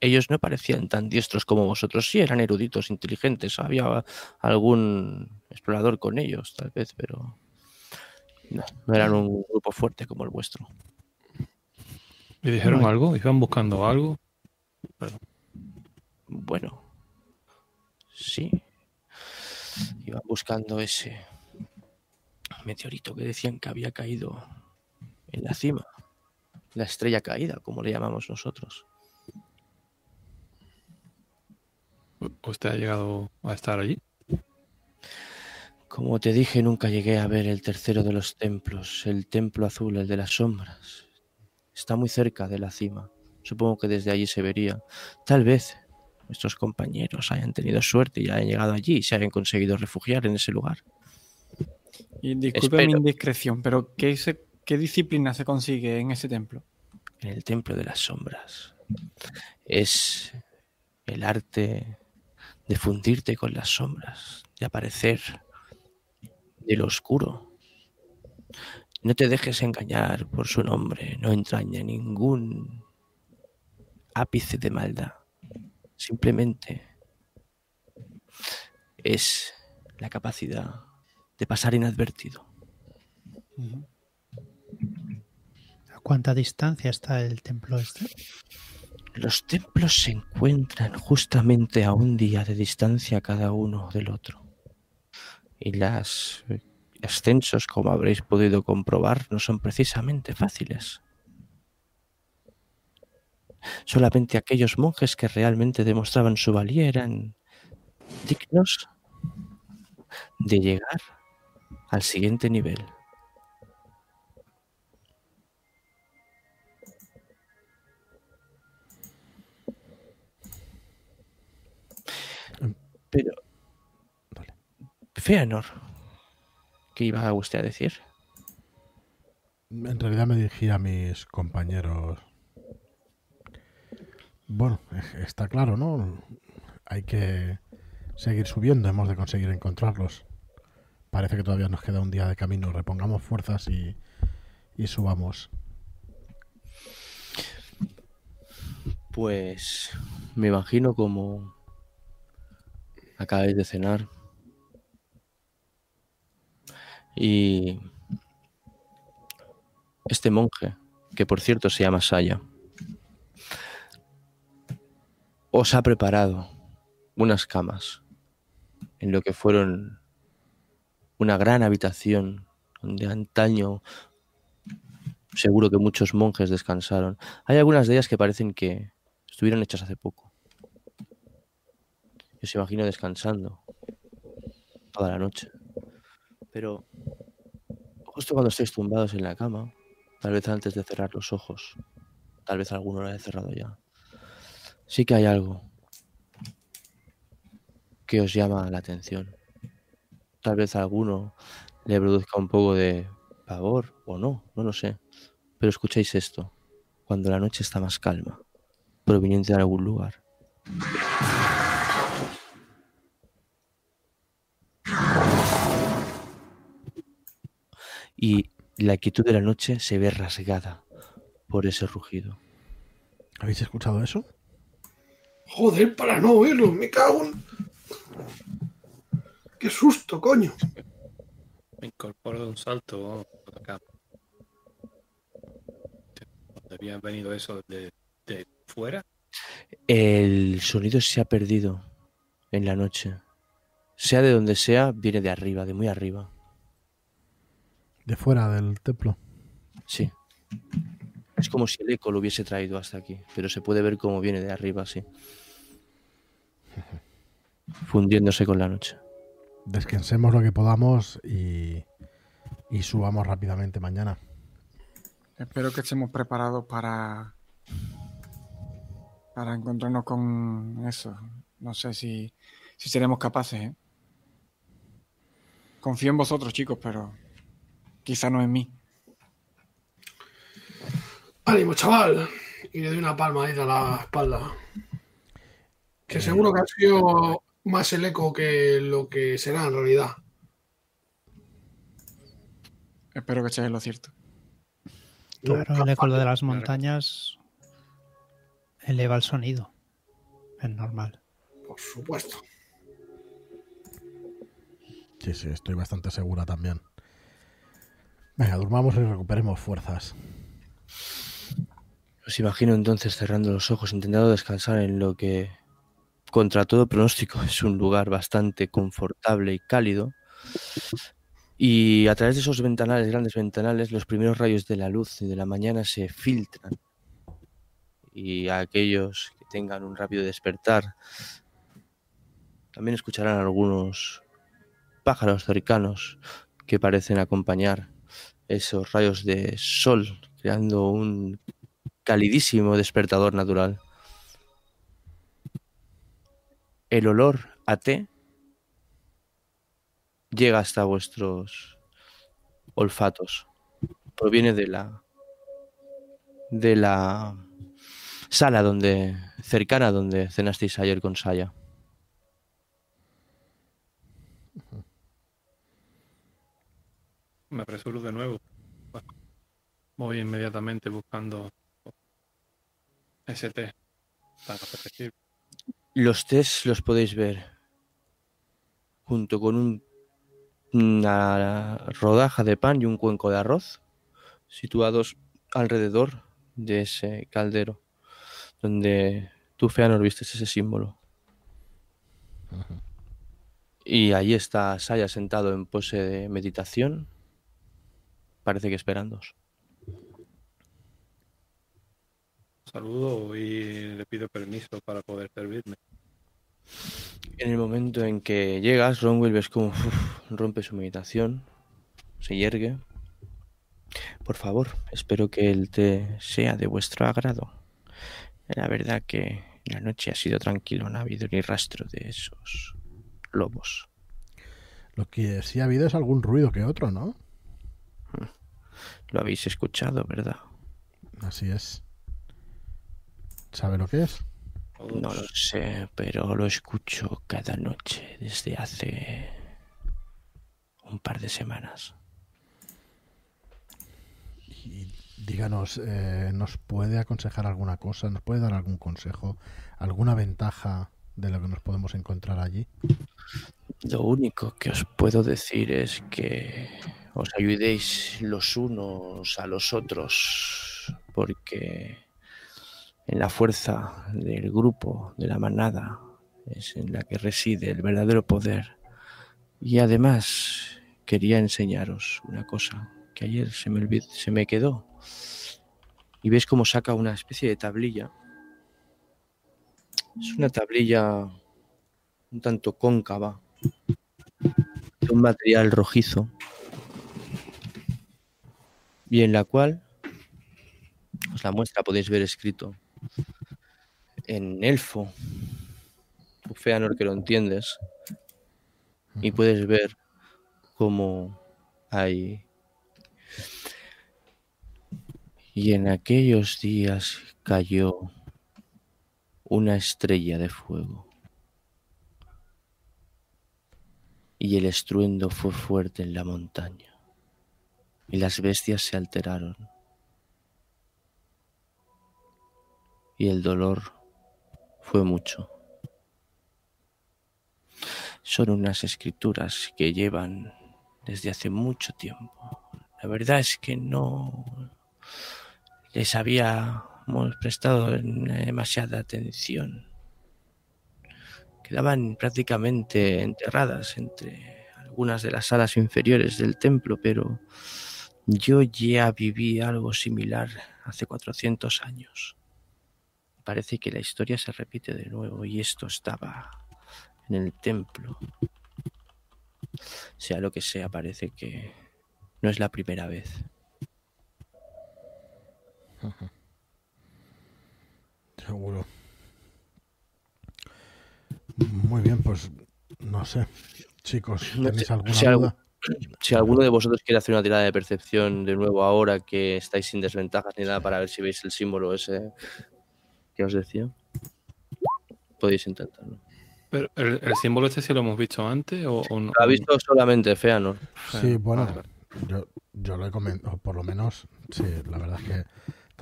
Ellos no parecían tan diestros como vosotros. Sí, eran eruditos, inteligentes. Había algún explorador con ellos, tal vez, pero no, no eran un grupo fuerte como el vuestro. ¿Y dijeron algo? ¿Iban buscando algo? Perdón. Bueno, sí. Iban buscando ese meteorito que decían que había caído en la cima. La estrella caída, como le llamamos nosotros. ¿Usted ha llegado a estar allí? Como te dije, nunca llegué a ver el tercero de los templos, el templo azul, el de las sombras. Está muy cerca de la cima. Supongo que desde allí se vería. Tal vez nuestros compañeros hayan tenido suerte y hayan llegado allí y se hayan conseguido refugiar en ese lugar. Y disculpe Espero. mi indiscreción, pero ¿qué, se- ¿qué disciplina se consigue en ese templo? En el templo de las sombras. Es el arte de fundirte con las sombras, de aparecer de lo oscuro. No te dejes engañar por su nombre, no entraña ningún ápice de maldad. Simplemente es la capacidad de pasar inadvertido. ¿A cuánta distancia está el templo este? Los templos se encuentran justamente a un día de distancia cada uno del otro. Y los ascensos, como habréis podido comprobar, no son precisamente fáciles. Solamente aquellos monjes que realmente demostraban su valía eran dignos de llegar al siguiente nivel. Pero, Vale. Feanor, ¿qué iba usted a decir? En realidad me dirigí a mis compañeros. Bueno, está claro, ¿no? Hay que seguir subiendo, hemos de conseguir encontrarlos. Parece que todavía nos queda un día de camino. Repongamos fuerzas y, y subamos. Pues me imagino como acabáis de cenar y este monje, que por cierto se llama Saya, os ha preparado unas camas en lo que fueron una gran habitación donde antaño seguro que muchos monjes descansaron. Hay algunas de ellas que parecen que estuvieron hechas hace poco. Yo os imagino descansando toda la noche. Pero justo cuando estéis tumbados en la cama, tal vez antes de cerrar los ojos, tal vez alguno lo haya cerrado ya, sí que hay algo que os llama la atención. Tal vez alguno le produzca un poco de pavor o no, no lo sé. Pero escuchéis esto, cuando la noche está más calma, proveniente de algún lugar. Y la quietud de la noche se ve rasgada por ese rugido. ¿Habéis escuchado eso? Joder, para no oírlo, me cago en... Qué susto, coño. Me incorporo de un salto por acá. ¿Dónde había venido eso de, de fuera? El sonido se ha perdido en la noche. Sea de donde sea, viene de arriba, de muy arriba. De fuera del templo. Sí. Es como si el eco lo hubiese traído hasta aquí, pero se puede ver cómo viene de arriba, sí. Fundiéndose con la noche. Descansemos lo que podamos y, y subamos rápidamente mañana. Espero que estemos preparados para para encontrarnos con eso. No sé si, si seremos capaces. ¿eh? Confío en vosotros, chicos, pero quizá no en mí. Ánimo, chaval. Y le doy una palmadita a la espalda. Que seguro que ha sido más el eco que lo que será en realidad. Espero que estéis en lo cierto. Claro, el eco de las montañas eleva el sonido. Es normal. Por supuesto. Sí, sí, estoy bastante segura también. Venga, durmamos y recuperemos fuerzas. Os imagino entonces cerrando los ojos, intentando descansar en lo que, contra todo pronóstico, es un lugar bastante confortable y cálido. Y a través de esos ventanales, grandes ventanales, los primeros rayos de la luz y de la mañana se filtran. Y a aquellos que tengan un rápido despertar, también escucharán algunos pájaros cercanos que parecen acompañar esos rayos de sol, creando un calidísimo despertador natural. El olor a té llega hasta vuestros olfatos. Proviene de la de la sala donde cercana donde cenasteis ayer con Saya. Me apresuro de nuevo. Bueno, voy inmediatamente buscando ese té tan apetecible. Los tés los podéis ver junto con un- una rodaja de pan y un cuenco de arroz situados alrededor de ese caldero donde tú, Feanor, viste ese símbolo. Y ahí está Saya sentado en pose de meditación. Parece que esperándoos. Saludo y le pido permiso para poder servirme. En el momento en que llegas, Ronwell ves como uf, rompe su meditación, se yergue. Por favor, espero que el té sea de vuestro agrado. La verdad que la noche ha sido tranquila, no ha habido ni rastro de esos lobos. Lo que sí ha habido es algún ruido que otro, ¿no? Lo habéis escuchado, ¿verdad? Así es. ¿Sabe lo que es? No lo sé, pero lo escucho cada noche desde hace un par de semanas. Y díganos, eh, ¿nos puede aconsejar alguna cosa? ¿Nos puede dar algún consejo? ¿Alguna ventaja de lo que nos podemos encontrar allí? Lo único que os puedo decir es que os ayudéis los unos a los otros, porque en la fuerza del grupo, de la manada, es en la que reside el verdadero poder. Y además quería enseñaros una cosa que ayer se me, se me quedó. Y ves cómo saca una especie de tablilla. Es una tablilla un tanto cóncava, de un material rojizo, y en la cual os la muestra, podéis ver escrito en elfo, tu Feanor que lo entiendes, y puedes ver cómo hay. Y en aquellos días cayó una estrella de fuego. y el estruendo fue fuerte en la montaña, y las bestias se alteraron, y el dolor fue mucho. Son unas escrituras que llevan desde hace mucho tiempo. La verdad es que no les habíamos prestado demasiada atención quedaban prácticamente enterradas entre algunas de las salas inferiores del templo, pero yo ya viví algo similar hace 400 años. Parece que la historia se repite de nuevo y esto estaba en el templo. Sea lo que sea, parece que no es la primera vez. Seguro. Muy bien, pues no sé. Chicos, No ¿tenéis alguna si duda? Si alguno de vosotros quiere hacer una tirada de percepción de nuevo ahora que estáis sin desventajas ni nada para ver si veis el símbolo ese que os decía, podéis intentarlo. Pero el, el símbolo este sí lo hemos visto antes o, o no. Lo ha visto solamente Feanor. Sí, bueno, vale. yo, yo lo he comentado, por lo menos, sí, la verdad es que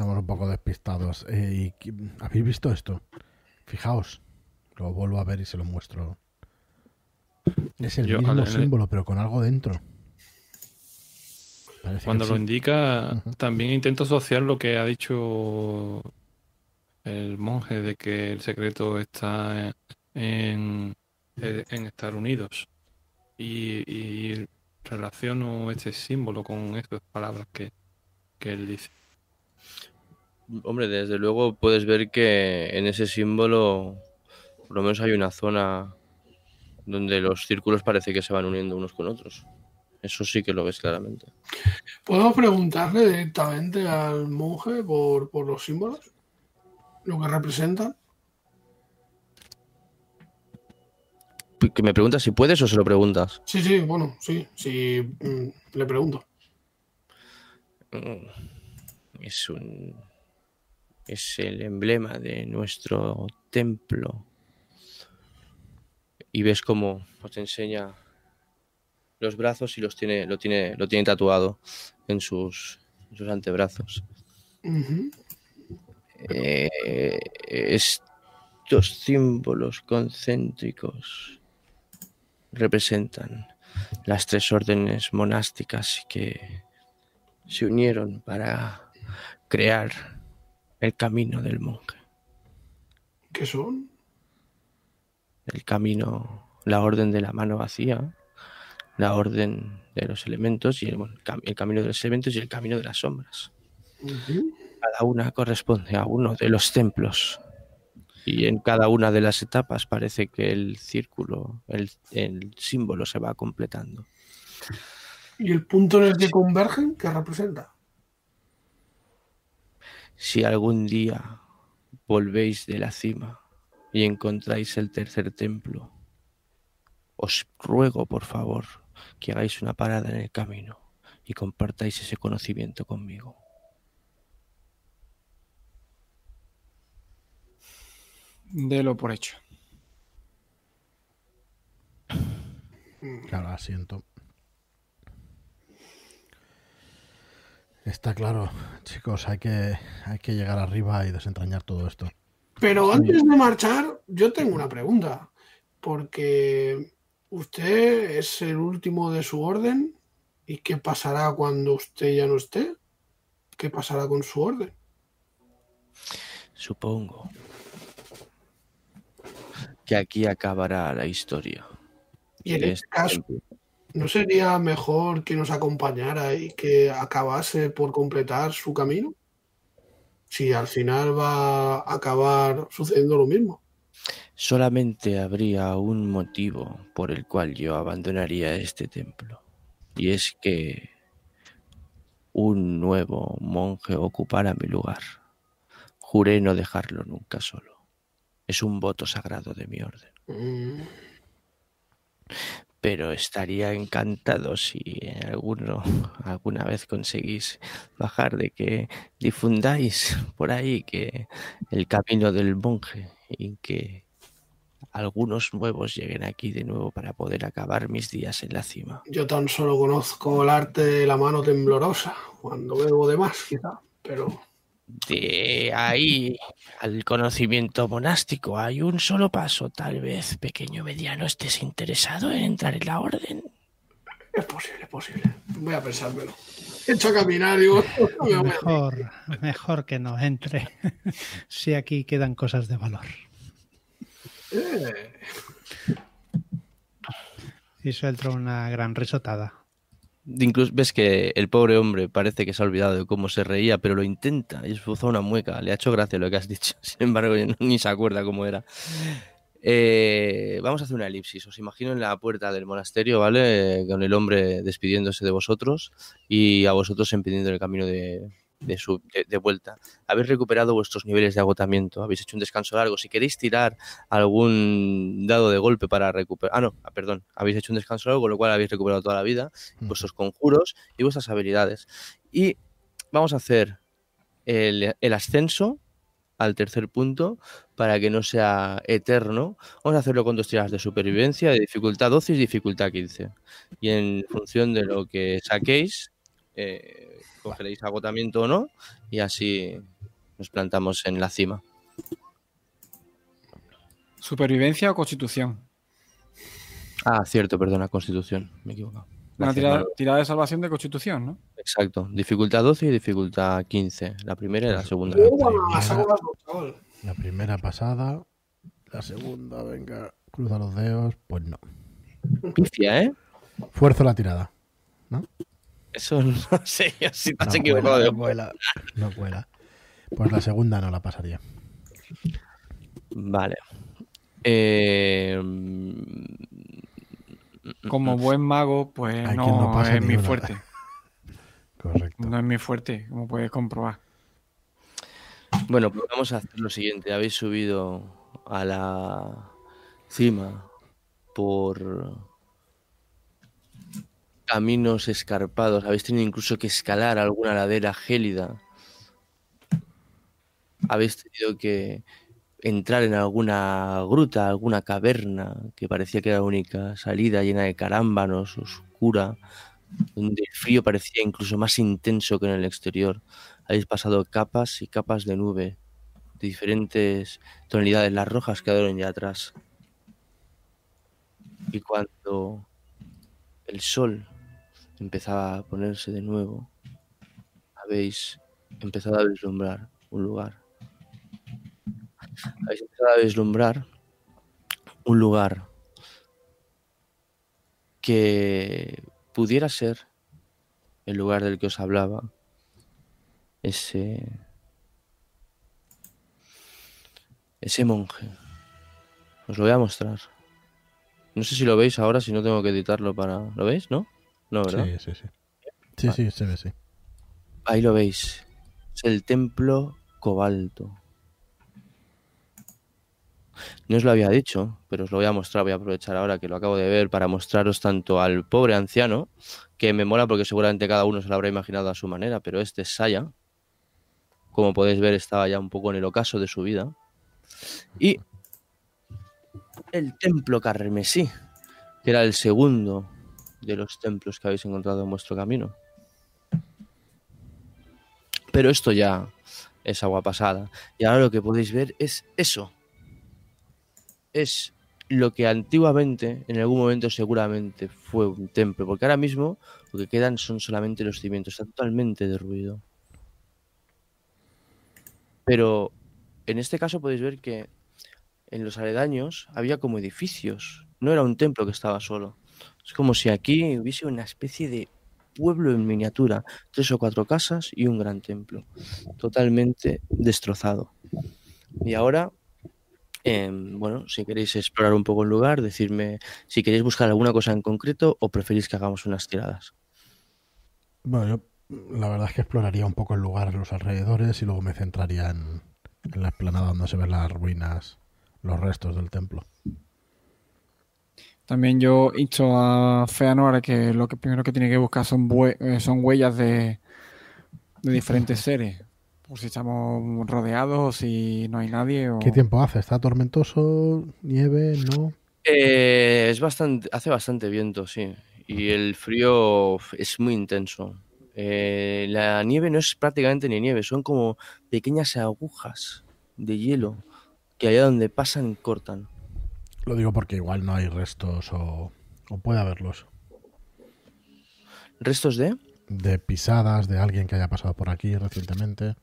estamos un poco despistados. Eh, y, ¿Habéis visto esto? Fijaos, lo vuelvo a ver y se lo muestro. Es el Yo, mismo el- símbolo, pero con algo dentro. Parece Cuando lo sí. indica, también intento asociar lo que ha dicho el monje de que el secreto está en, en estar unidos. Y, y relaciono este símbolo con estas palabras que, que él dice. Hombre, desde luego puedes ver que en ese símbolo por lo menos hay una zona donde los círculos parece que se van uniendo unos con otros. Eso sí que lo ves claramente. ¿Puedo preguntarle directamente al monje por, por los símbolos? Lo que representan. ¿Que me preguntas si puedes o se lo preguntas? Sí, sí, bueno, sí, sí, mm, le pregunto. Mm, Es un. Es el emblema de nuestro templo. Y ves cómo os enseña los brazos y los tiene, lo tiene, lo tiene tatuado en sus, antebrazos. Eh, estos símbolos concéntricos representan las tres órdenes monásticas que se unieron para crear el camino del monje. ¿Qué son? El camino, la orden de la mano vacía, la orden de los elementos y el, bueno, el cam- el camino de los elementos y el camino de las sombras. Cada una corresponde a uno de los templos. Y en cada una de las etapas parece que el círculo, el, el símbolo se va completando. ¿Y el punto en el que convergen? ¿Qué representa? Si algún día volvéis de la cima y encontráis el tercer templo, os ruego por favor que hagáis una parada en el camino y compartáis ese conocimiento conmigo. Delo por hecho. Claro, asiento. Está claro, chicos, hay que, hay que llegar arriba y desentrañar todo esto. Pero antes de marchar, yo tengo una pregunta. Porque usted es el último de su orden. ¿Y qué pasará cuando usted ya no esté? ¿Qué pasará con su orden? Supongo que aquí acabará la historia. Y en de este caso. ¿No sería mejor que nos acompañara y que acabase por completar su camino? Si al final va a acabar sucediendo lo mismo. Solamente habría un motivo por el cual yo abandonaría este templo. Y es que un nuevo monje ocupara mi lugar. Juré no dejarlo nunca solo. Es un voto sagrado de mi orden. Mm, Pero estaría encantado si alguno, alguna vez conseguís bajar de que difundáis por ahí que el camino del monje y que algunos nuevos lleguen aquí de nuevo para poder acabar mis días en la cima. Yo tan solo conozco el arte de la mano temblorosa, cuando bebo de más, quizá. Pero De ahí al conocimiento monástico hay un solo paso. Tal vez, pequeño mediano, estés interesado en entrar en la orden. es posible, es posible. Voy a pensármelo. He hecho a caminar, digo, no me Mejor, mejor que no entre. Si aquí quedan cosas de valor. Eh, Y suelto una gran risotada. Incluso ves que el pobre hombre parece que se ha olvidado de cómo se reía, pero lo intenta y esboza una mueca. Le ha hecho gracia lo que has dicho. Sin embargo, ni se acuerda cómo era. Eh, vamos a hacer una elipsis. Os imagino en la puerta del monasterio, ¿vale? Con el hombre despidiéndose de vosotros y a vosotros empidiendo el camino de, de su, de, de vuelta. Habéis recuperado vuestros niveles de agotamiento, habéis hecho un descanso largo. Si queréis tirar algún dado de golpe para recuperar. Ah, no, ah, perdón. Habéis hecho un descanso largo, con lo cual habéis recuperado toda la vida vuestros conjuros y vuestras habilidades. Y vamos a hacer el, el ascenso al tercer punto para que no sea eterno. Vamos a hacerlo con dos tiradas de supervivencia, de dificultad 12 y dificultad 15. Y en función de lo que saquéis, eh, cogeréis agotamiento o no, y así nos plantamos en la cima. ¿Supervivencia o constitución? Ah, cierto, perdona, constitución, me he equivocado. Una tirada, de salvación de constitución, ¿no? Exacto, dificultad 12 y dificultad 15, la primera y la segunda. Dos, chaval. La primera pasada, la segunda, venga, cruza los dedos, pues no. Pifia, ¿eh? Fuerzo la tirada. Eso no sé yo si te has No equivocado cuela, no cuela, no cuela. Pues la segunda no la pasaría. Vale. Eh, como buen mago, pues Hay no no, pasa es mi una. fuerte. Correcto. No es mi fuerte, como puedes comprobar. Bueno, pues vamos a hacer lo siguiente. Habéis subido a la cima por caminos escarpados. Habéis tenido incluso que escalar alguna ladera gélida. Habéis tenido que entrar en alguna gruta, alguna caverna que parecía que era la única salida, llena de carámbanos, oscura, donde el frío parecía incluso más intenso que en el exterior. Habéis pasado capas y capas de nube de diferentes tonalidades. Las rojas quedaron ya atrás. Y cuando el sol empezaba a ponerse de nuevo, habéis empezado a vislumbrar un lugar. Habéis empezado a vislumbrar un lugar que pudiera ser el lugar del que os hablaba. Ese. Ese monje. Os lo voy a mostrar. No sé si lo veis ahora, si no tengo que editarlo para. ¿Lo veis? ¿No? No, ¿verdad? Sí, sí, sí. Sí, sí, se ve, sí. Ahí lo veis. Es el templo cobalto. No os lo había dicho, pero os lo voy a mostrar. Voy a aprovechar ahora que lo acabo de ver para mostraros tanto al pobre anciano, que me mola porque seguramente cada uno se lo habrá imaginado a su manera, pero este es Saya. Como podéis ver, estaba ya un poco en el ocaso de su vida. Y el templo carmesí, que era el segundo de los templos que habéis encontrado en vuestro camino. Pero esto ya es agua pasada. Y ahora lo que podéis ver es eso. Es lo que antiguamente, en algún momento seguramente fue un templo. Porque ahora mismo lo que quedan son solamente los cimientos. Está totalmente derruido. Pero en este caso podéis ver que en los aledaños había como edificios. No era un templo que estaba solo. Es como si aquí hubiese una especie de pueblo en miniatura, tres o cuatro casas y un gran templo, totalmente destrozado. Y ahora, em, bueno, si queréis explorar un poco el lugar, decirme si queréis buscar alguna cosa en concreto o preferís que hagamos unas tiradas. Bueno, yo la verdad es que exploraría un poco el lugar, los alrededores y luego me centraría en, en la explanada donde se ven las ruinas, los restos del templo. También yo insto a Feanor que lo que primero que tiene que buscar son, bue- eh, son huellas de, de diferentes seres. Por si estamos rodeados o si no hay nadie. O... ¿Qué tiempo hace? ¿Está tormentoso? ¿Nieve? ¿No? Eh, es bastante, hace bastante viento, sí. Y el frío es muy intenso. Eh, la nieve no es prácticamente ni nieve, son como pequeñas agujas de hielo que allá donde pasan cortan. Lo digo porque igual no hay restos o, o puede haberlos. ¿Restos de? De pisadas de alguien que haya pasado por aquí recientemente.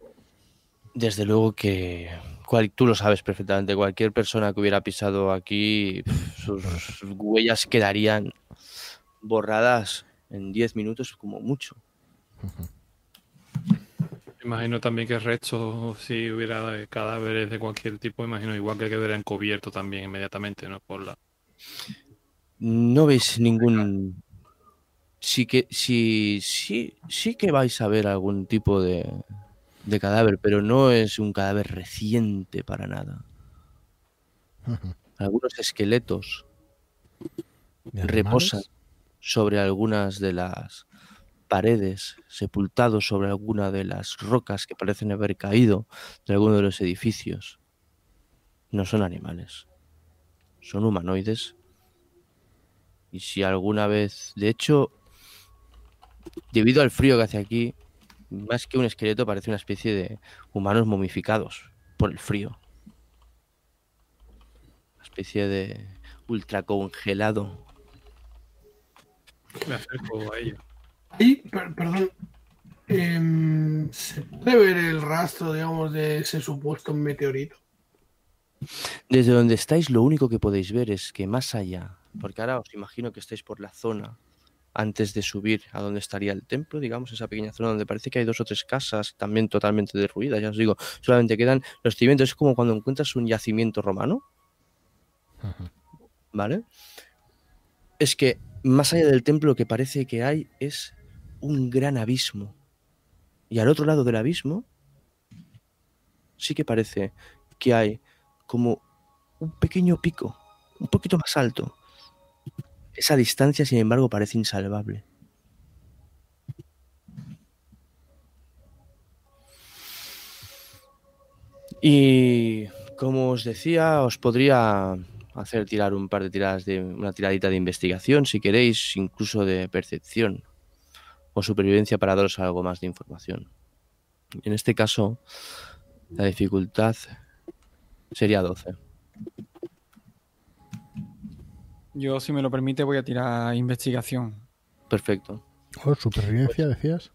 Desde luego que cual- tú lo sabes perfectamente. Cualquier persona que hubiera pisado aquí, sus, sus huellas quedarían borradas en 10 minutos como mucho. Imagino también que restos, si hubiera cadáveres de cualquier tipo, imagino igual que quedarían cubiertos también inmediatamente, ¿no? Por la... No veis ningún. Sí que sí, sí, sí que vais a ver algún tipo de, de cadáver, pero no es un cadáver reciente para nada. Algunos esqueletos reposan sobre algunas de las paredes, sepultados sobre alguna de las rocas que parecen haber caído de alguno de los edificios. No son animales, son humanoides. Y si alguna vez, de hecho, debido al frío que hace aquí, más que un esqueleto parece una especie de humanos momificados por el frío. Una especie de ultracongelado Me acerco a ello. Ahí, per- perdón. em, ¿Se puede ver el rastro, digamos, de ese supuesto meteorito? Desde donde estáis, lo único que podéis ver es que más allá, porque ahora os imagino que estáis por la zona antes de subir a donde estaría el templo, digamos, esa pequeña zona donde parece que hay dos o tres casas también totalmente derruidas, ya os digo, solamente quedan los cimientos, es como cuando encuentras un yacimiento romano. ¿vale? Es que más allá del templo lo que parece que hay es un gran abismo. Y al otro lado del abismo sí que parece que hay como un pequeño pico, un poquito más alto. Esa distancia, sin embargo, parece insalvable. Y como os decía, os podría hacer tirar un par de tiradas de una tiradita de investigación, si queréis, incluso de percepción o supervivencia para daros algo más de información. En este caso, la dificultad sería 12. Yo, si me lo permite, voy a tirar investigación. Perfecto. ¿O supervivencia, decías?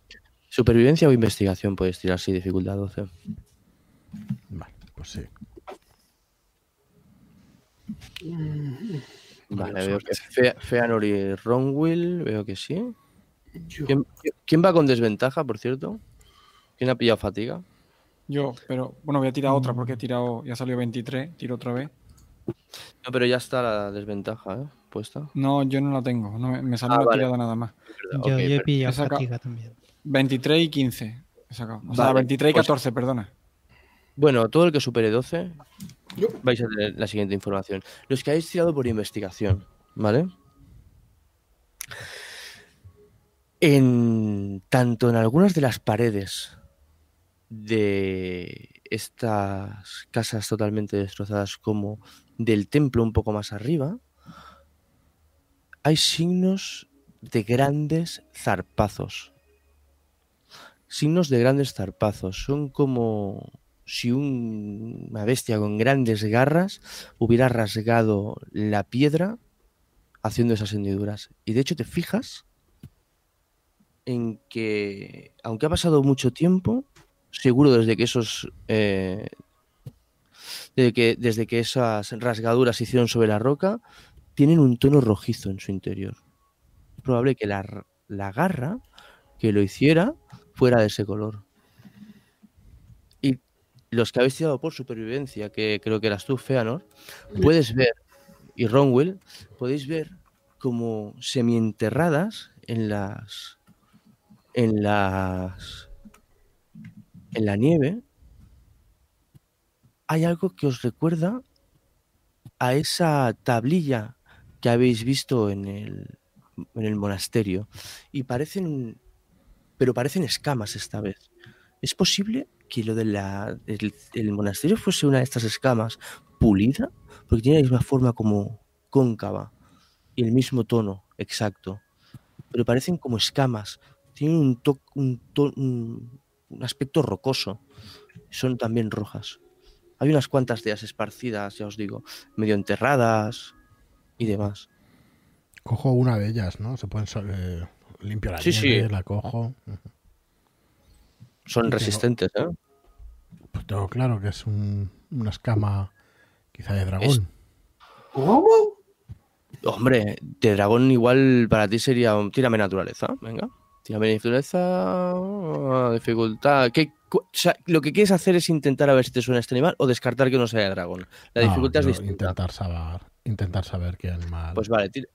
Supervivencia o investigación puedes tirar, sí, dificultad 12. Vale, pues sí. Vale, veo que Fe- Feanor y Ronwill, veo que sí. ¿Quién, quién va con desventaja, por cierto? ¿Quién ha pillado fatiga? Yo, pero bueno, voy a tirar otra porque he tirado, ya salió 23, tiro otra vez. No, pero ya está la desventaja, ¿eh? Puesta. No, yo no la tengo, no me, me salió Ah, vale. tirada nada más. Yo, he pillado fatiga también. 23 y 15 he sacado. O sea, Vale, 23 y pues- 14, perdona. Bueno, todo el que supere 12 Yo. vais a tener la siguiente información. Los que habéis tirado por investigación, ¿vale? En tanto en algunas de las paredes de estas casas totalmente destrozadas como del templo un poco más arriba, hay signos de grandes zarpazos. Signos de grandes zarpazos. Son como si un- una bestia con grandes garras hubiera rasgado la piedra haciendo esas hendiduras. Y de hecho te fijas en que, aunque ha pasado mucho tiempo, seguro desde que esos... eh, desde, que, desde que esas rasgaduras se hicieron sobre la roca, tienen un tono rojizo en su interior. Es probable que la, la garra que lo hiciera fuera de ese color. Y los que habéis tirado por supervivencia, que creo que eras tú, Feanor, puedes ver, y Ronwell, podéis ver como semienterradas en las. En las. en la nieve. Hay algo que os recuerda a esa tablilla que habéis visto en el, en el monasterio. Y parecen. pero parecen escamas esta vez. ¿Es posible que lo del el, el monasterio fuese una de estas escamas pulida? Porque tiene la misma forma como cóncava y el mismo tono exacto. Pero parecen como escamas. Tienen un, to- un, to- un- un aspecto rocoso. Son también rojas. Hay unas cuantas de ellas esparcidas, ya os digo, medio enterradas y demás. Cojo una de ellas, ¿no? Se pueden eh, limpio la Sí, nieve, sí. la cojo. Son Y tengo- resistentes, ¿eh? Pues tengo claro que es un- una escama quizá de dragón. Es- ¿Cómo? Hombre, de dragón igual para ti sería tírame naturaleza, venga. Tírame naturaleza, dificultad. ¿Qué, cu- o sea, lo que quieres hacer es intentar a ver si te suena este animal o descartar que no sea de dragón. La No, dificultad es distinta. Intentar saber, intentar saber qué animal, Pues vale, tira-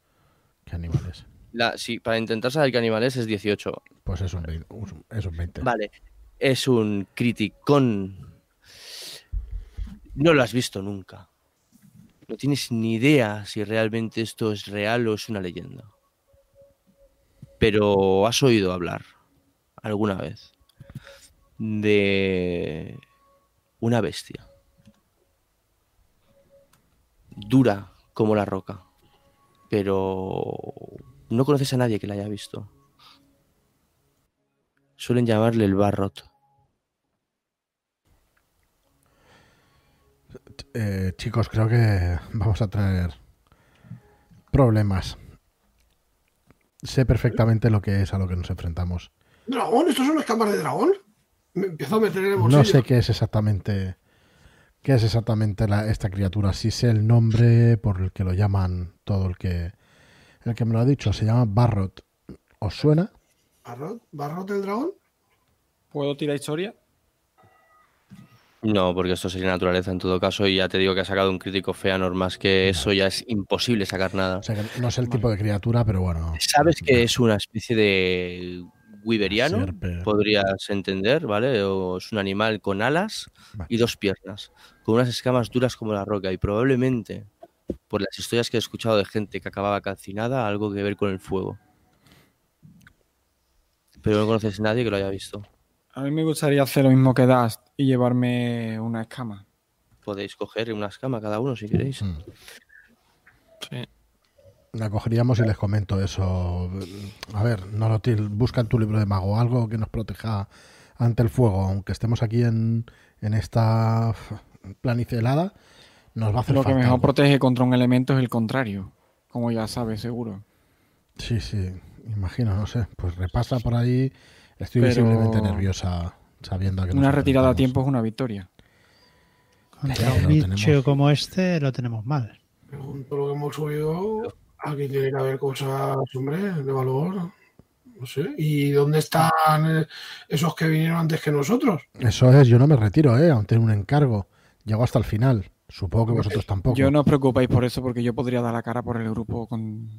qué animal es. la- sí, para intentar saber qué animal es es 18. Pues es un 20. Es un 20. Vale, es un criticón. No lo has visto nunca. No tienes ni idea si realmente esto es real o es una leyenda. Pero has oído hablar alguna vez de una bestia dura como la roca, pero no conoces a nadie que la haya visto. Suelen llamarle el Barrot. Eh, chicos, creo que vamos a tener problemas. Sé perfectamente lo que es a lo que nos enfrentamos. ¿Dragón? ¿Estos son escamas de dragón? Me empiezo a meter en el bolsillo. No sé qué es exactamente qué es exactamente la- esta criatura. Si sé el nombre por el que lo llaman todo el que el que me lo ha dicho. Se llama Barrot. ¿Os suena? ¿Barrot? ¿Barrot el dragón? ¿Puedo tirar historia? No, porque esto sería naturaleza en todo caso, y ya te digo que ha sacado un crítico Feanor más que eso, ya es imposible sacar nada. O sea, que no es el tipo de criatura, pero bueno. Sabes que es una especie de Wiberiano, Sierpe. podrías entender, ¿vale? O es un animal con alas Vale. y dos piernas, con unas escamas duras como la roca, y probablemente, por las historias que he escuchado de gente que acababa calcinada, algo que ver con el fuego. Pero no conoces a nadie que lo haya visto. A mí me gustaría hacer lo mismo que Dust y llevarme una escama. Podéis coger una escama cada uno si queréis. Mm. Sí. La cogeríamos y les comento eso. A ver, Norotil, busca en tu libro de mago algo que nos proteja ante el fuego. Aunque estemos aquí en, en esta planicie helada, nos va a hacer Lo que falta mejor algo. protege contra un elemento es el contrario. Como ya sabes, seguro. Sí, sí, imagino, no sé. Pues repasa por ahí. Estoy Pero- visiblemente nerviosa sabiendo que Una retirada a tiempo es una victoria. Contra un lo bicho como este lo tenemos mal. Según todo lo que hemos subido, aquí tiene que haber cosas, hombre, de valor. No sé. ¿Y dónde están eh, esos que vinieron antes que nosotros? Eso es, yo no me retiro, ¿eh? Aún tengo un encargo. Llego hasta el final. Supongo que vosotros tampoco. Yo no os preocupéis por eso porque yo podría dar la cara por el grupo con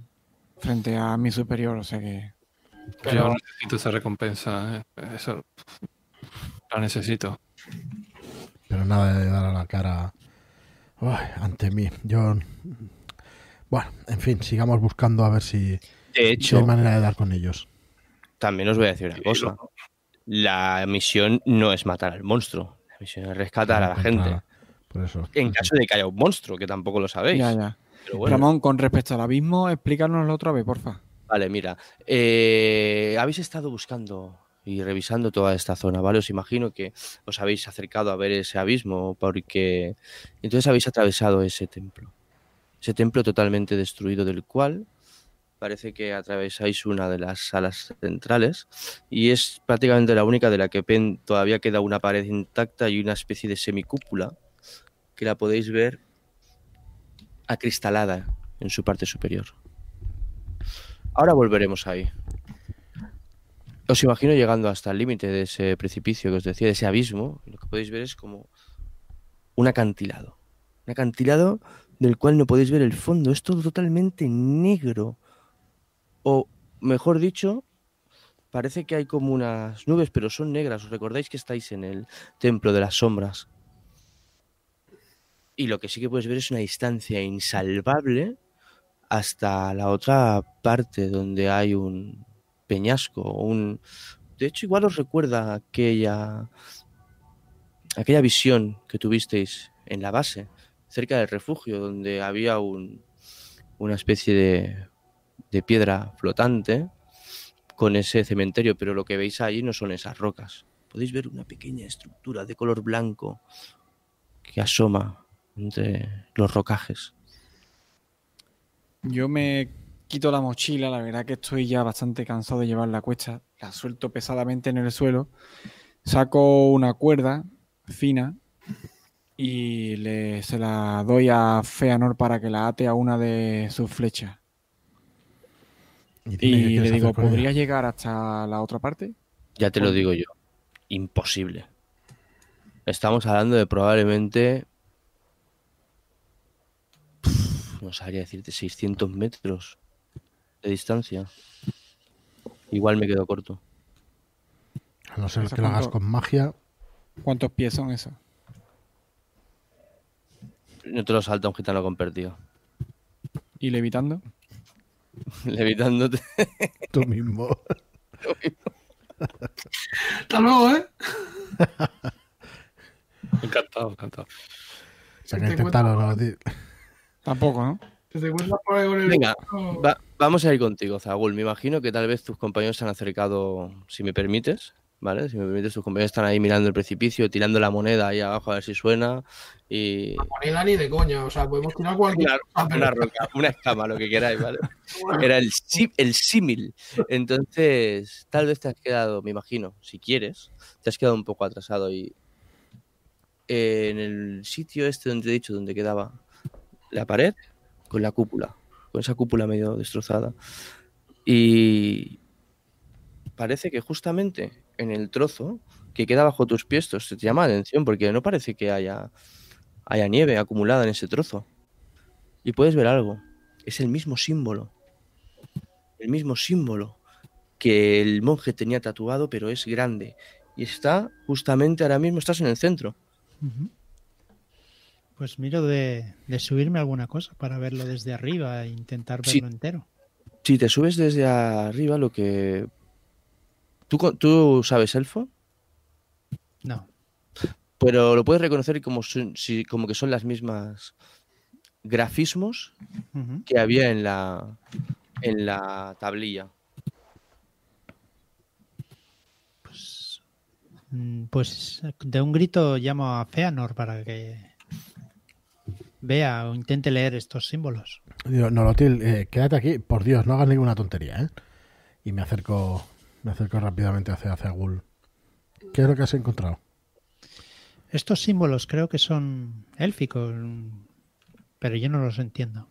frente a mi superior, o sea que Yo necesito esa recompensa. eh. Eso la necesito. Pero nada de dar a la cara ante mí. Yo. Bueno, en fin, sigamos buscando a ver si, De si hecho, hay manera de dar con ellos. también os voy a decir una cosa. La misión no es matar al monstruo. La misión es rescatar a la gente. Por eso. En caso de que haya un monstruo, que tampoco lo sabéis. ya, ya. Pero bueno, Ramón, con respecto al abismo, explícanoslo otra vez, porfa. Vale, mira. eh, habéis estado buscando y revisando toda esta zona, ¿vale? Os imagino que os habéis acercado a ver ese abismo porque entonces habéis atravesado ese templo. Ese templo totalmente destruido del cual parece que atravesáis una de las salas centrales y es prácticamente la única de la que todavía queda una pared intacta y una especie de semicúpula que la podéis ver acristalada en su parte superior. Ahora volveremos ahí. Os imagino llegando hasta el límite de ese precipicio que os decía, de ese abismo. Lo que podéis ver es como un acantilado. Un acantilado del cual no podéis ver el fondo. Es todo totalmente negro. O, mejor dicho, parece que hay como unas nubes, pero son negras. ¿Os recordáis que estáis en el templo de las sombras? Y lo que sí que puedes ver es una distancia insalvable hasta la otra parte donde hay un peñasco, un de hecho igual os recuerda aquella aquella visión que tuvisteis en la base, cerca del refugio, donde había un, una especie de, de piedra flotante con ese cementerio, pero lo que veis allí no son esas rocas. Podéis ver una pequeña estructura de color blanco que asoma entre los rocajes. Yo me quito la mochila, la verdad que estoy ya bastante cansado de llevar la cuesta. La suelto pesadamente en el suelo. Saco una cuerda fina y le, se la doy a Feanor para que la ate a una de sus flechas. Y, Y le digo, hacer con ella. ¿podría llegar hasta la otra parte? Ya te lo digo yo. Imposible. Estamos hablando de probablemente. Pff, No sabría decirte 600 metros de distancia. Igual me quedo corto. A no ser ¿Eso que lo hagas con magia. ¿Cuántos pies son esos? No te lo salta un gitano convertido. ¿Y levitando? Levitándote. Tú mismo. Hasta luego, ¿eh? Encantado, encantado. O sea, que Te inténtalo, ¿no? Di- Tampoco, ¿no? Si te encuentras por ahí con el Venga, Va- vamos a ir contigo, Zagul. Me imagino que tal vez tus compañeros se han acercado, si me permites, ¿vale? Si me permites, tus compañeros están ahí mirando el precipicio, tirando la moneda ahí abajo a ver si suena. Y. moneda ni de coña. O sea, podemos tirar cualquier Una, cosa, pero una roca, una escama, lo que queráis, ¿vale? Era el, el símil. Entonces, tal vez te has quedado, me imagino, si quieres, te has quedado un poco atrasado y eh, en el sitio este donde te he dicho, donde quedaba la pared, con la cúpula, con esa cúpula medio destrozada. Y parece que justamente en el trozo que queda bajo tus pies, esto te llama la atención porque no parece que haya, haya nieve acumulada en ese trozo. Y puedes ver algo. Es el mismo símbolo. El mismo símbolo que el monje tenía tatuado, pero es grande. Y está justamente ahora mismo, estás en el centro. Pues miro de, de subirme alguna cosa para verlo desde arriba e intentar Sí. verlo entero. Si te subes desde arriba, lo que... ¿Tú, tú sabes elfo? No. pero lo puedes reconocer como, si- como que son las mismas grafismos que había en la, en la tablilla. Pues, mm, pues de un grito llamo a Feanor para que vea o intente leer estos símbolos. Digo, Nolotil, eh, quédate aquí. Por Dios, no hagas ninguna tontería, ¿eh? Y me acerco, me acerco rápidamente hacia Zagul. ¿Qué es lo que has encontrado? Estos símbolos creo que son élficos, pero yo no los entiendo.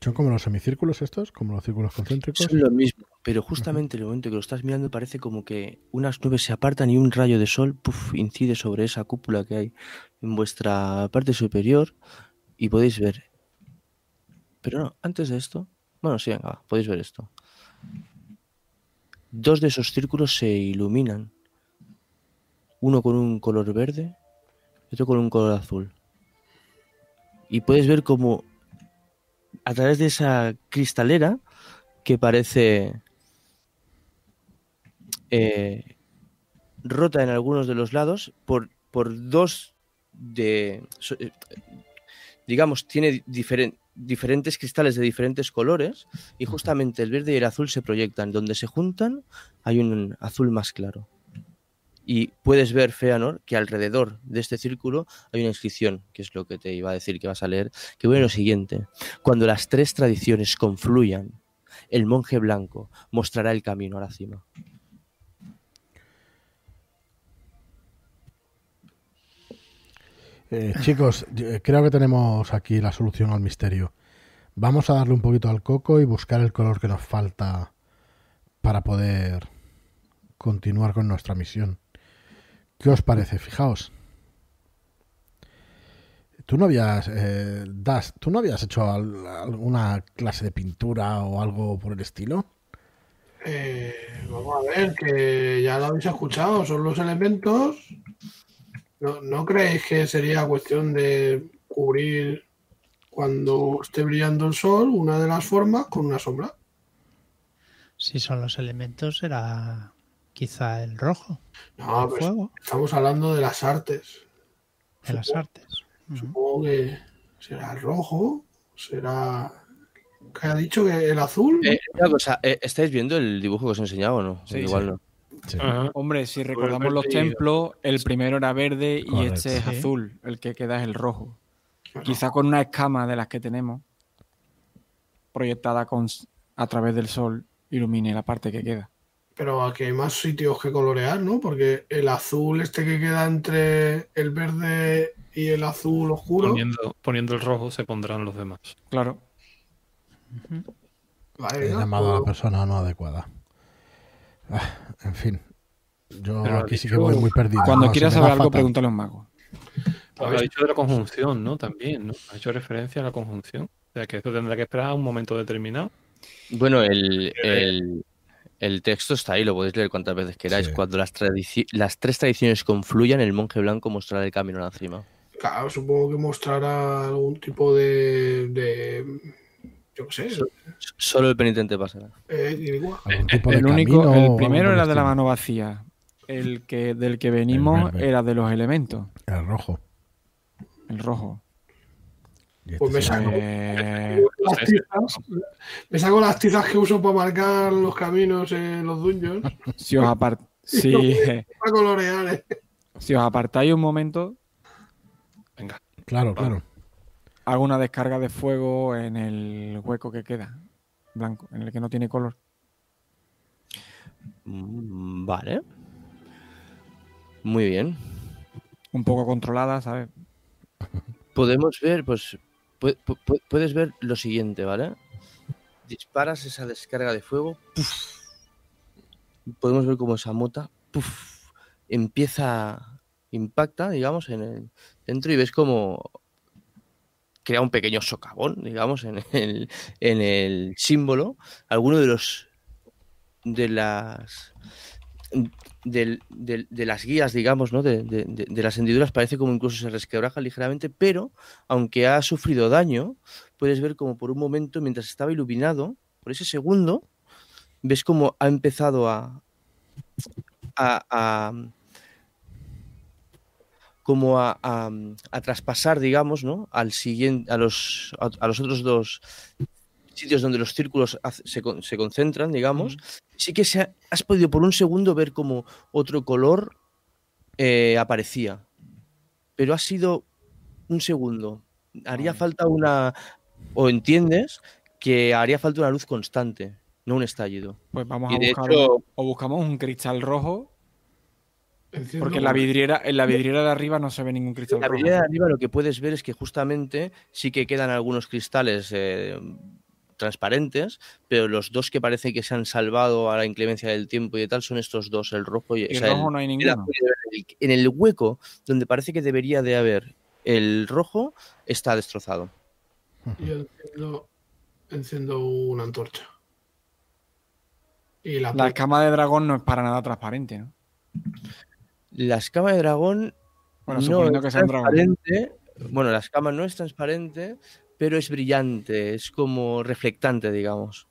¿Son como los semicírculos estos? ¿Como los círculos concéntricos? Son lo mismo, pero justamente en el momento que lo estás mirando parece como que unas nubes se apartan y un rayo de sol incide sobre esa cúpula que hay en vuestra parte superior y podéis ver. Pero no, antes de esto, bueno, sí, venga, va, podéis ver esto. Dos de esos círculos se iluminan. Uno con un color verde y otro con un color azul. Y puedes ver como a través de esa cristalera que parece eh, rota en algunos de los lados por, por dos de eh, digamos tiene diferen- diferentes cristales de diferentes colores y justamente el verde y el azul se proyectan. Donde se juntan hay un azul más claro. Y puedes ver Feanor que alrededor de este círculo hay una inscripción que es lo que te iba a decir que vas a leer que viene lo siguiente. Cuando las tres tradiciones confluyan, el monje blanco mostrará el camino a la cima. Eh, chicos, eh, creo que tenemos aquí la solución al misterio. Vamos a darle un poquito al coco y buscar el color que nos falta para poder continuar con nuestra misión. ¿Qué os parece? Fijaos. ¿Tú no habías, eh, tú no habías hecho al- alguna clase de pintura o algo por el estilo? Vamos a ver, que ya lo habéis escuchado, son los elementos. ¿No, ¿No creéis que sería cuestión de cubrir cuando esté brillando el sol una de las formas con una sombra? Si son los elementos, será quizá el rojo, No, el pues fuego, estamos hablando de las artes. de las artes. Supongo que será el rojo, será... ¿Qué ha dicho? ¿Que el azul? Eh, una cosa, eh, ¿estáis viendo el dibujo que os he enseñado o no? Sí, Igual sí. no. Sí. Hombre, si recordamos los verde templos, el primero era verde y Correcto. este es azul. El que queda es el rojo. Bueno, Quizá con una escama de las que tenemos, proyectada con, a través del sol, ilumine la parte que queda. Pero aquí hay más sitios que colorear, ¿no? Porque el azul este que queda entre el verde y el azul oscuro... Poniendo, poniendo el rojo se pondrán los demás. Claro. Vale, He llamado a la Pues- persona no adecuada. Ah, en fin. Yo Pero aquí sí que voy muy perdido. Cuando No, quieras saber algo, fatal. pregúntale a un mago. Ha dicho de la conjunción, ¿no? También, ¿no? Ha hecho referencia a la conjunción. O sea, que esto tendrá que esperar a un momento determinado. Bueno, el, el- el texto está ahí, lo podéis leer cuantas veces queráis. Sí. Cuando las, tradici- las tres tradiciones confluyan, el monje blanco mostrará el camino a la cima. Claro, supongo que mostrará algún tipo de... de yo qué sé. Solo el penitente pasará. eh, de El único, el primero era de la mano vacía. El que del que venimos era de los elementos, El rojo. el rojo. Este Pues me será- saco. Eh, Las tizas, me saco las tizas que uso para marcar los caminos en los dungeons. si, os apart- si, Para colorear, ¿eh? si os apartáis un momento, Venga. Claro, claro. Hago una descarga de fuego en el hueco que queda, blanco, en el que no tiene color. Mm, Vale. Muy bien. Un poco controlada, ¿sabes? Podemos ver, pues, pu- pu- pu- puedes ver lo siguiente, ¿vale? Disparas esa descarga de fuego, ¡puf! podemos ver como esa mota ¡puf! empieza, impacta, digamos, en el centro y ves como crea un pequeño socavón, digamos, en el, en el símbolo. Alguno de los de las de, las guías, digamos, ¿no? De, las hendiduras parece como incluso se resquebraja ligeramente, pero aunque ha sufrido daño, puedes ver como por un momento, mientras estaba iluminado, por ese segundo, ves como ha empezado a, a como a, a, a, traspasar, digamos, ¿no? Al siguiente, a los, a, a los otros dos sitios donde los círculos se, se concentran, digamos, mm. sí que se ha, has podido por un segundo ver como otro color eh, aparecía. Pero ha sido un segundo. Haría falta una. O entiendes que haría falta una luz constante, no un estallido. Pues vamos a buscar. Hecho, o buscamos un cristal rojo porque en la vidriera, en la vidriera de arriba no se ve ningún cristal. En la vidriera de arriba lo que puedes ver es que justamente sí que quedan algunos cristales eh, transparentes, pero los dos que parece que se han salvado a la inclemencia del tiempo y de tal son estos dos, el rojo y, ¿Y o sea, el rojo. no hay ninguno. En el hueco donde parece que debería de haber el rojo está destrozado. Yo enciendo, enciendo una antorcha. Y la, la escama de dragón no es para nada transparente, ¿no? La escama de dragón bueno, no es que sea transparente. Bueno, la escama no es transparente, pero es brillante, es como reflectante, digamos.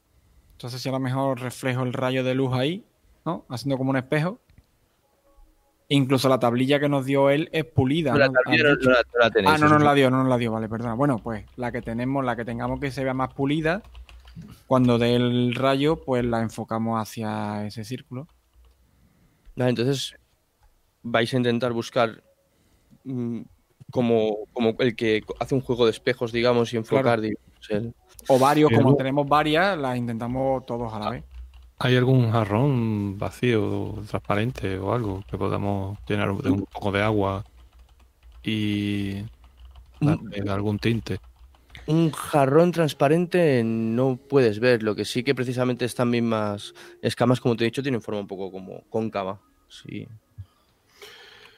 Entonces, si a lo mejor reflejo el rayo de luz ahí, ¿no? Haciendo como un espejo. Incluso la tablilla que nos dio él es pulida. No, la tablilla no, no, la, no, la, tenéis. Ah, no nos la dio, no nos la dio, vale, perdona. Bueno, pues la que tenemos, la que tengamos que se vea más pulida, cuando dé el rayo, pues la enfocamos hacia ese círculo. No, entonces vais a intentar buscar mmm, como, como, el que hace un juego de espejos, digamos, y enfocar, claro. digamos, el... O varios, Pero... como tenemos varias, las intentamos todos a la vez. ¿Hay algún jarrón vacío, transparente o algo que podamos llenar de un poco de agua y darle algún tinte? Un jarrón transparente no puedes ver, lo que sí que precisamente estas mismas escamas, como te he dicho, tienen forma un poco como cóncava. Sí.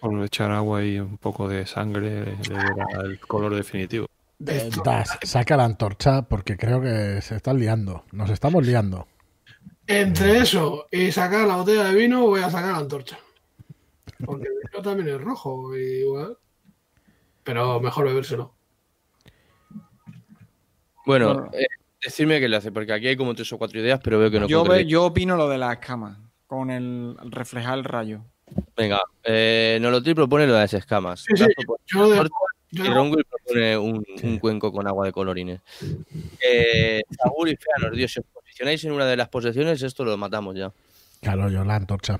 Por echar agua y un poco de sangre le dará el color definitivo. Das, saca la antorcha porque creo que se están liando. Nos estamos liando. Entre eso y sacar la botella de vino, voy a sacar la antorcha. Porque el vino también es rojo, igual. Pero mejor bebérselo. Bueno, bueno. Eh, decirme qué le hace, porque aquí hay como tres o cuatro ideas, pero veo que no. Yo, ve, yo opino lo de la escama, con el reflejar el rayo. Venga, eh, Nolotil propone lo de las escamas. Sí, sí, yo de, y Rongul propone un, un, cuenco con agua de colorines. Eh, Sagur y Feanor, Dios, si os posicionáis en una de las posesiones, esto lo matamos ya. Claro, yo la antorcha.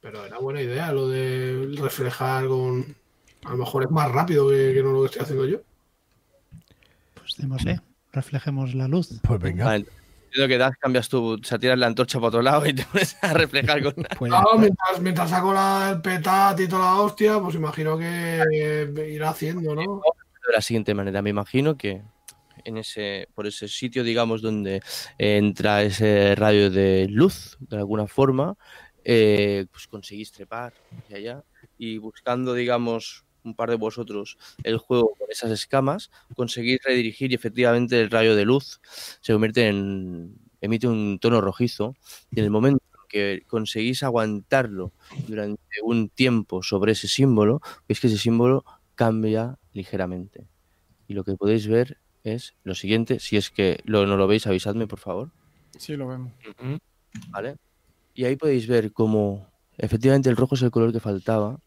Pero era buena idea lo de reflejar con. A lo mejor es más rápido que, que no lo que estoy haciendo yo. Pues démosle, reflejemos la luz. Pues venga. Vale. Entiendo que das, cambias tú, o sea, tiras la antorcha para otro lado y te pones a reflejar con. Pues claro, mientras, mientras, saco la, el petat y toda la hostia, pues imagino que eh, irá haciendo, ¿no? De la siguiente manera, me imagino que en ese, por ese sitio, digamos, donde entra ese rayo de luz, de alguna forma, eh, pues conseguís trepar hacia allá y buscando, digamos, un par de vosotros el juego con esas escamas, conseguís redirigir y efectivamente el rayo de luz se convierte en. emite un tono rojizo y en el momento que conseguís aguantarlo durante un tiempo sobre ese símbolo, es que ese símbolo cambia ligeramente. Y lo que podéis ver es lo siguiente, si es que lo, no lo veis, avisadme por favor. Sí, lo vemos. Uh -huh. Vale. Y ahí podéis ver cómo efectivamente el rojo es el color que faltaba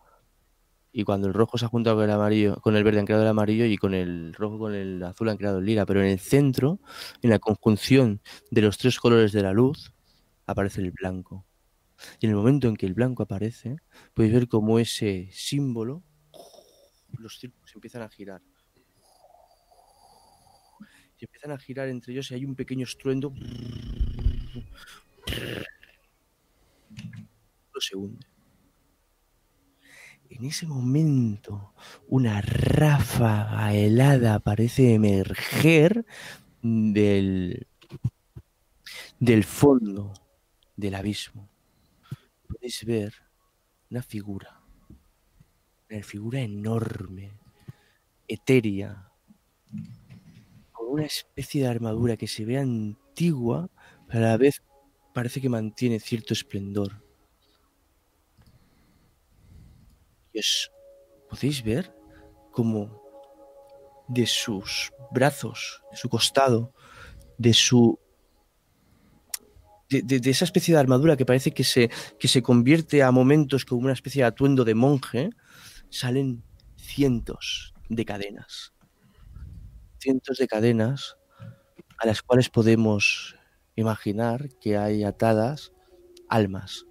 y cuando el rojo se ha juntado con el amarillo, con el verde han creado el amarillo y con el rojo con el azul han creado el lila, pero en el centro, en la conjunción de los tres colores de la luz, aparece el blanco. Y en el momento en que el blanco aparece, podéis ver cómo ese símbolo, los círculos empiezan a girar. Y empiezan a girar entre ellos y hay un pequeño estruendo. Se hunde en ese momento una ráfaga helada parece emerger del, del fondo del abismo. podéis ver una figura, una figura enorme, etérea, con una especie de armadura que se ve antigua, pero a la vez parece que mantiene cierto esplendor. Os podéis ver como de sus brazos, de su costado, de su de- de esa especie de armadura que parece que se, que se convierte a momentos como una especie de atuendo de monje, salen cientos de cadenas. Cientos de cadenas a las cuales podemos imaginar que hay atadas almas.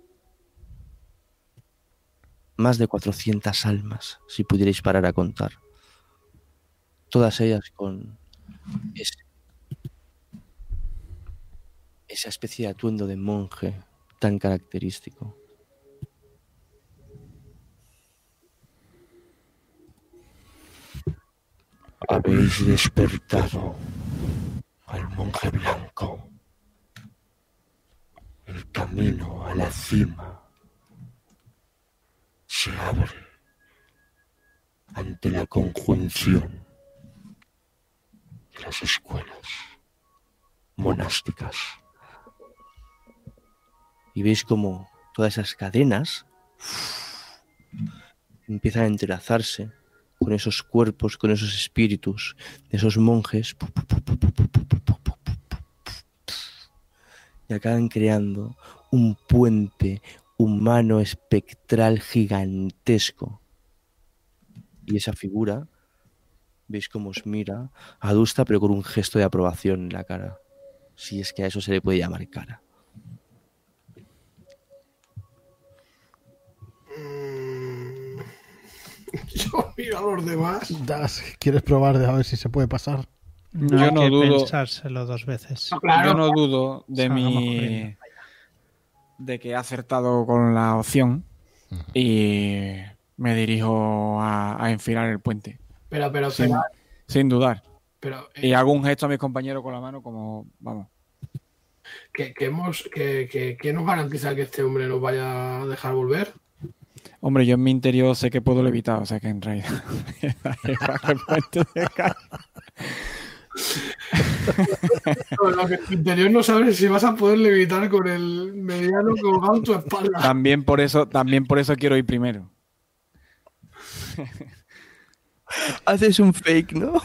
Más de 400 almas, si pudierais parar a contar. Todas ellas con ese- esa especie de atuendo de monje tan característico. Habéis despertado al monje blanco. El camino a la cima se abre ante la conjunción de las escuelas monásticas. Y veis como todas esas cadenas empiezan a entrelazarse con esos cuerpos, con esos espíritus esos monjes y acaban creando un puente humano espectral gigantesco. Y esa figura, veis cómo os mira, adusta, pero con un gesto de aprobación en la cara. Si es que a eso se le puede llamar cara. Mm. Yo miro a los demás. Das, ¿Quieres probar de a ver si se puede pasar? No Yo hay no que dudo- pensárselo dos veces. No, claro, Yo no dudo de mi. De que he acertado con la opción y me dirijo a, a enfilar el puente. pero, pero, Sin, pero, sin dudar. pero, eh, Y hago un gesto a mis compañeros con la mano como, vamos. que, que hemos, que, que, que nos garantiza que este hombre nos vaya a dejar volver. Hombre, yo en mi interior sé que puedo levitar, o sea que en realidad el puente se lo que en tu interior no sabes si vas a poder levitar con el mediano colgado en tu espalda. También por eso, también por eso quiero ir primero. Haces un fake, ¿no?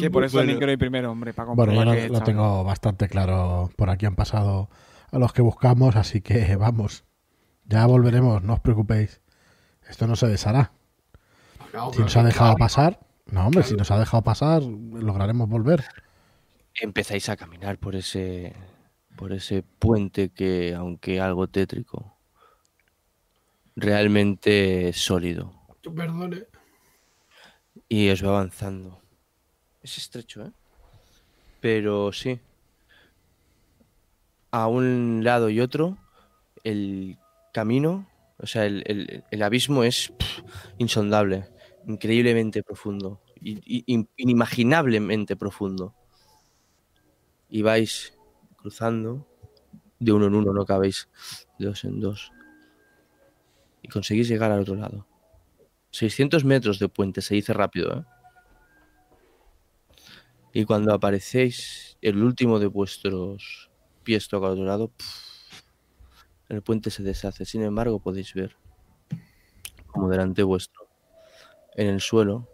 Que por eso Bueno. también quiero ir primero, hombre, para Bueno, lo, lo tengo bastante claro. Por aquí han pasado a los que buscamos, así que vamos. Ya volveremos, no os preocupéis. Esto no se deshará. No, Si nos ha dejado pasar, no, hombre, si nos ha dejado pasar, lograremos volver. Empezáis a caminar por ese por ese puente que, aunque algo tétrico, realmente es sólido. Perdone. Y os va avanzando. Es estrecho, ¿eh? Pero sí. A un lado y otro, el camino, o sea, el, el- el abismo es insondable, increíblemente profundo, inimaginablemente profundo. Y vais cruzando, de uno en uno, no cabéis, de dos en dos. Y conseguís llegar al otro lado. 600 metros de puente, se dice rápido, ¿eh? Y cuando aparecéis, el último de vuestros pies toca al otro lado, el puente se deshace. Sin embargo, podéis ver, como delante vuestro, en el suelo,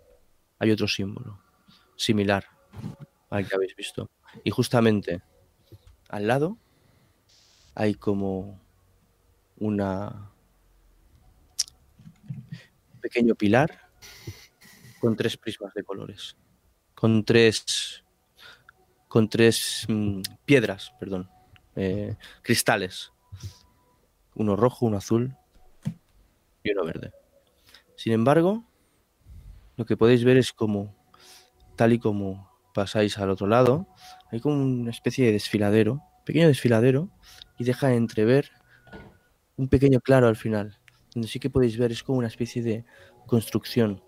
hay otro símbolo, similar al que habéis visto. Y justamente al lado hay como una un pequeño pilar con tres prismas de colores, con tres con tres mm, piedras, perdón, eh, cristales, uno rojo, uno azul y uno verde. Sin embargo, lo que podéis ver es como, tal y como pasáis al otro lado, hay como una especie de desfiladero, pequeño desfiladero, y deja entrever un pequeño claro al final, donde sí que podéis ver es como una especie de construcción.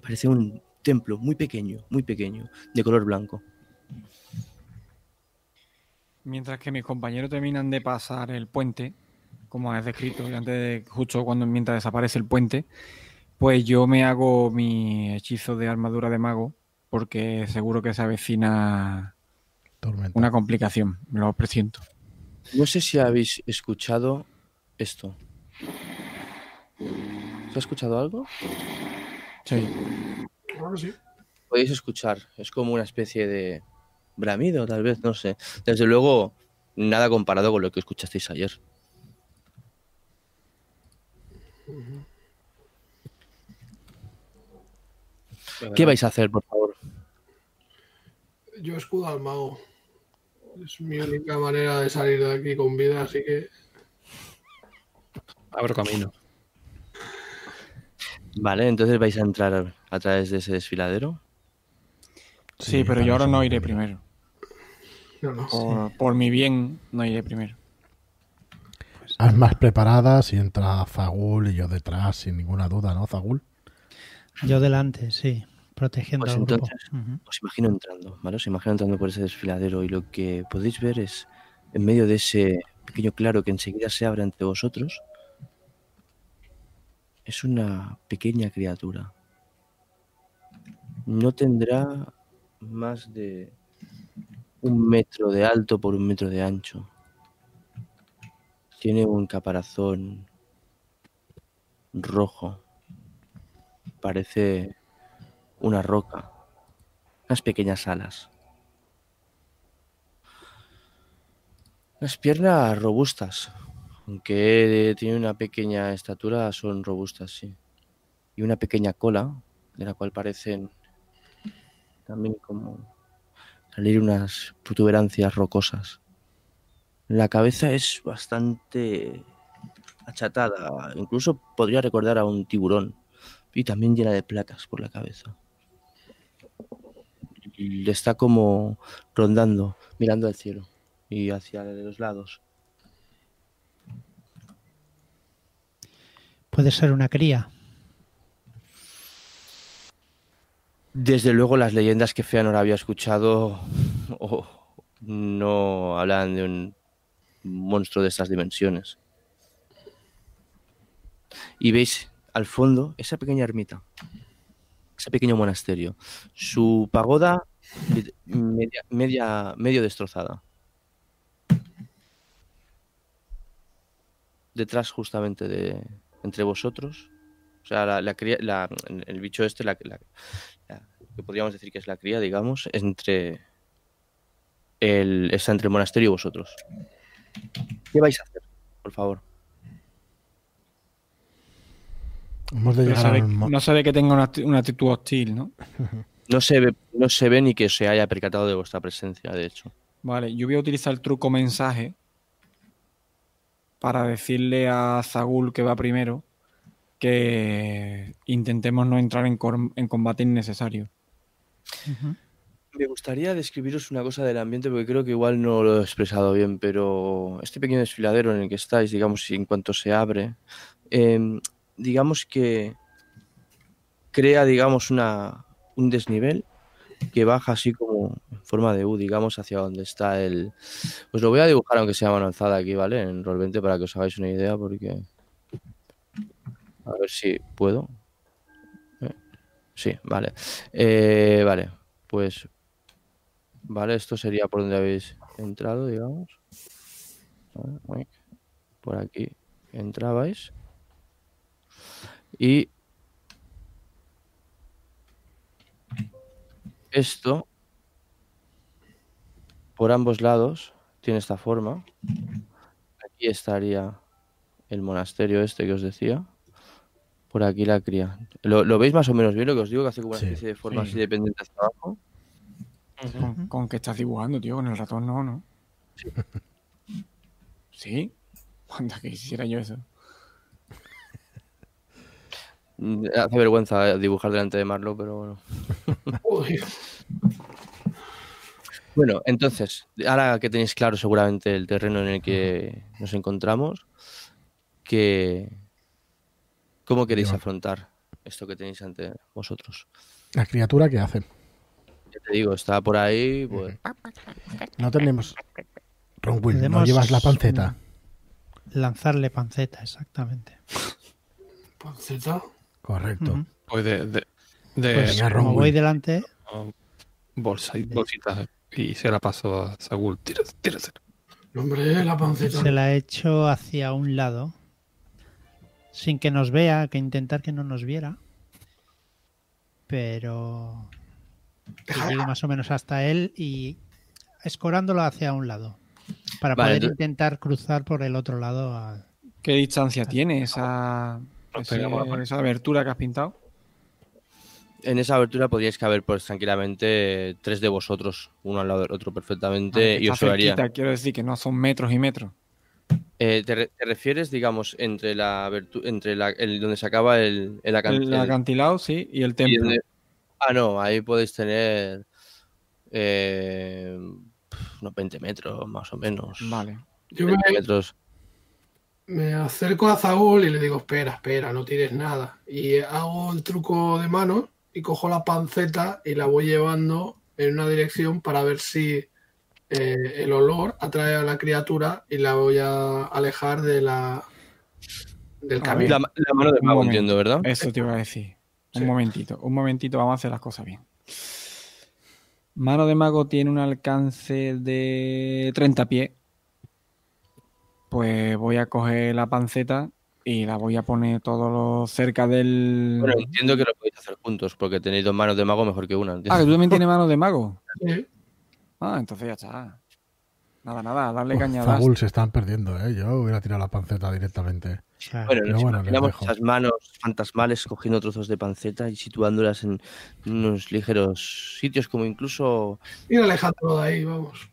Parece un templo muy pequeño, muy pequeño, de color blanco. Mientras que mis compañeros terminan de pasar el puente, como has descrito, antes de, justo cuando mientras desaparece el puente, pues yo me hago mi hechizo de armadura de mago, porque seguro que se avecina Tormenta. una complicación, me lo presiento. No sé si habéis escuchado esto. ¿Se ha escuchado algo? Sí. Podéis escuchar. Es como una especie de bramido, tal vez, no sé. Desde luego, nada comparado con lo que escuchasteis ayer. ¿Qué vais a hacer, por favor? Yo escudo al mago. Es mi única manera de salir de aquí con vida, así que Abro camino. Vale, entonces vais a entrar a través de ese desfiladero. Sí, Sí, pero yo ahora no iré primero. no, no. Por, por mi bien, no iré primero. Haz más preparadas y entra Zagul y yo detrás, sin ninguna duda, ¿no, Zagul? Yo delante, sí, protegiendo Pues al grupo. entonces-. Os imagino entrando, ¿vale? Os imagino entrando por ese desfiladero y lo que podéis ver es, en medio de ese pequeño claro que enseguida se abre ante vosotros, es una pequeña criatura. No tendrá más de un metro de alto por un metro de ancho. Tiene un caparazón rojo. Parece una roca unas pequeñas alas. Las piernas robustas, aunque tiene una pequeña estatura, son robustas, sí. Y una pequeña cola, de la cual parecen también como salir unas protuberancias rocosas. La cabeza es bastante achatada, incluso podría recordar a un tiburón, y también llena de placas por la cabeza le está como rondando, mirando al cielo y hacia los lados. Puede ser una cría. Desde luego las leyendas que Feanor había escuchado oh, no hablan de un monstruo de estas dimensiones. Y veis al fondo esa pequeña ermita, ese pequeño monasterio. Su pagoda media, media- medio destrozada. Detrás justamente de entre vosotros. O sea, la, la la- el bicho este, la- que podríamos decir que es la cría, digamos, entre el, está entre el monasterio y vosotros. ¿Qué vais a hacer, por favor? Hemos de Pero llegar sabe- no se ve que tenga una, acti- una actitud hostil, ¿no? No se ve, no se ve ni que se haya percatado de vuestra presencia, de hecho. Vale, yo voy a utilizar el truco mensaje para decirle a Zagul que va primero que intentemos no entrar en, combate innecesario. Me gustaría describiros una cosa del ambiente porque creo que igual no lo he expresado bien, pero este pequeño desfiladero en el que estáis, digamos, en cuanto se abre, eh, digamos que crea, digamos, una, un desnivel que baja así como en forma de U, digamos, hacia donde está el... Os lo voy a dibujar aunque sea mano aquí, ¿vale? En Roll20 para que os hagáis una idea porque... A ver si puedo. Eh, Sí, vale. Eh, vale, pues... Vale, esto sería por donde habéis entrado, digamos. Por aquí entrabais. Y esto, por ambos lados, tiene esta forma. Aquí estaría el monasterio este que os decía. Por aquí la cría. ¿Lo, lo veis más o menos bien lo que os digo? Que hace como una Sí. especie de forma Sí. así dependiente hacia abajo. ¿Con, con qué estás dibujando, tío? Con el ratón no, ¿no? ¿Sí? Anda, que hiciera yo eso. Mm, Hace vergüenza eh, dibujar delante de Marlo, pero bueno. Bueno, entonces, ahora que tenéis claro seguramente el terreno en el que nos encontramos, que ¿cómo queréis afrontar esto que tenéis ante vosotros? La criatura que hace. Ya te digo, está por ahí, pues No tenemos. Ron Will, ¿no llevas la panceta? Lanzarle panceta, exactamente. Panceta. Correcto. Ujú. Pues de, de, de- Pues venga, como Ron voy delante, bolsa y bolsitas y se la paso a Sagul. Tírase, tírase. Hombre, la panceta. se la he hecho hacia un lado, sin que nos vea, que intentar que no nos viera. Pero llegue más o menos hasta él y escorándolo hacia un lado. Para Vale, poder intentar cruzar por el otro lado. a- ¿Qué distancia tiene esa, ese- esa abertura que has pintado? En esa abertura podríais caber pues tranquilamente tres de vosotros, uno al lado del otro perfectamente, que y os sobraría. cerquita, quiero decir que no son metros y metros. Eh, ¿te, re- te refieres, digamos, entre la entre la, el, donde se acaba el, el, El el- acantilado, sí, y el y templo. Ah, no, ahí podéis tener eh, unos 20 metros más o menos. Vale. Yo me, 20 metros. Me acerco a Zaul y le digo, espera, espera, no tires nada. Y hago el truco de mano y cojo la panceta y la voy llevando en una dirección para ver si eh, el olor atrae a la criatura y la voy a alejar de la del camino. La, ma- la mano de mago, entiendo, ¿verdad? Eso te iba a decir. Un Sí. momentito, un momentito, vamos a hacer las cosas bien. Mano de mago tiene un alcance de 30 pies. Pues voy a coger la panceta y la voy a poner todo lo cerca del. Bueno, entiendo que lo podéis hacer juntos, porque tenéis dos manos de mago mejor que una. Ah, que tú también tienes mano de mago. Sí. Ah, entonces ya está. Nada, nada, darle Uf, caña. Zagul se están perdiendo, ¿eh? Yo hubiera tirado la panceta directamente. Bueno, Pero nos bueno, les imaginamos esas manos fantasmales cogiendo trozos de panceta y situándolas en unos ligeros sitios, como incluso. Ir alejándolo de ahí, vamos.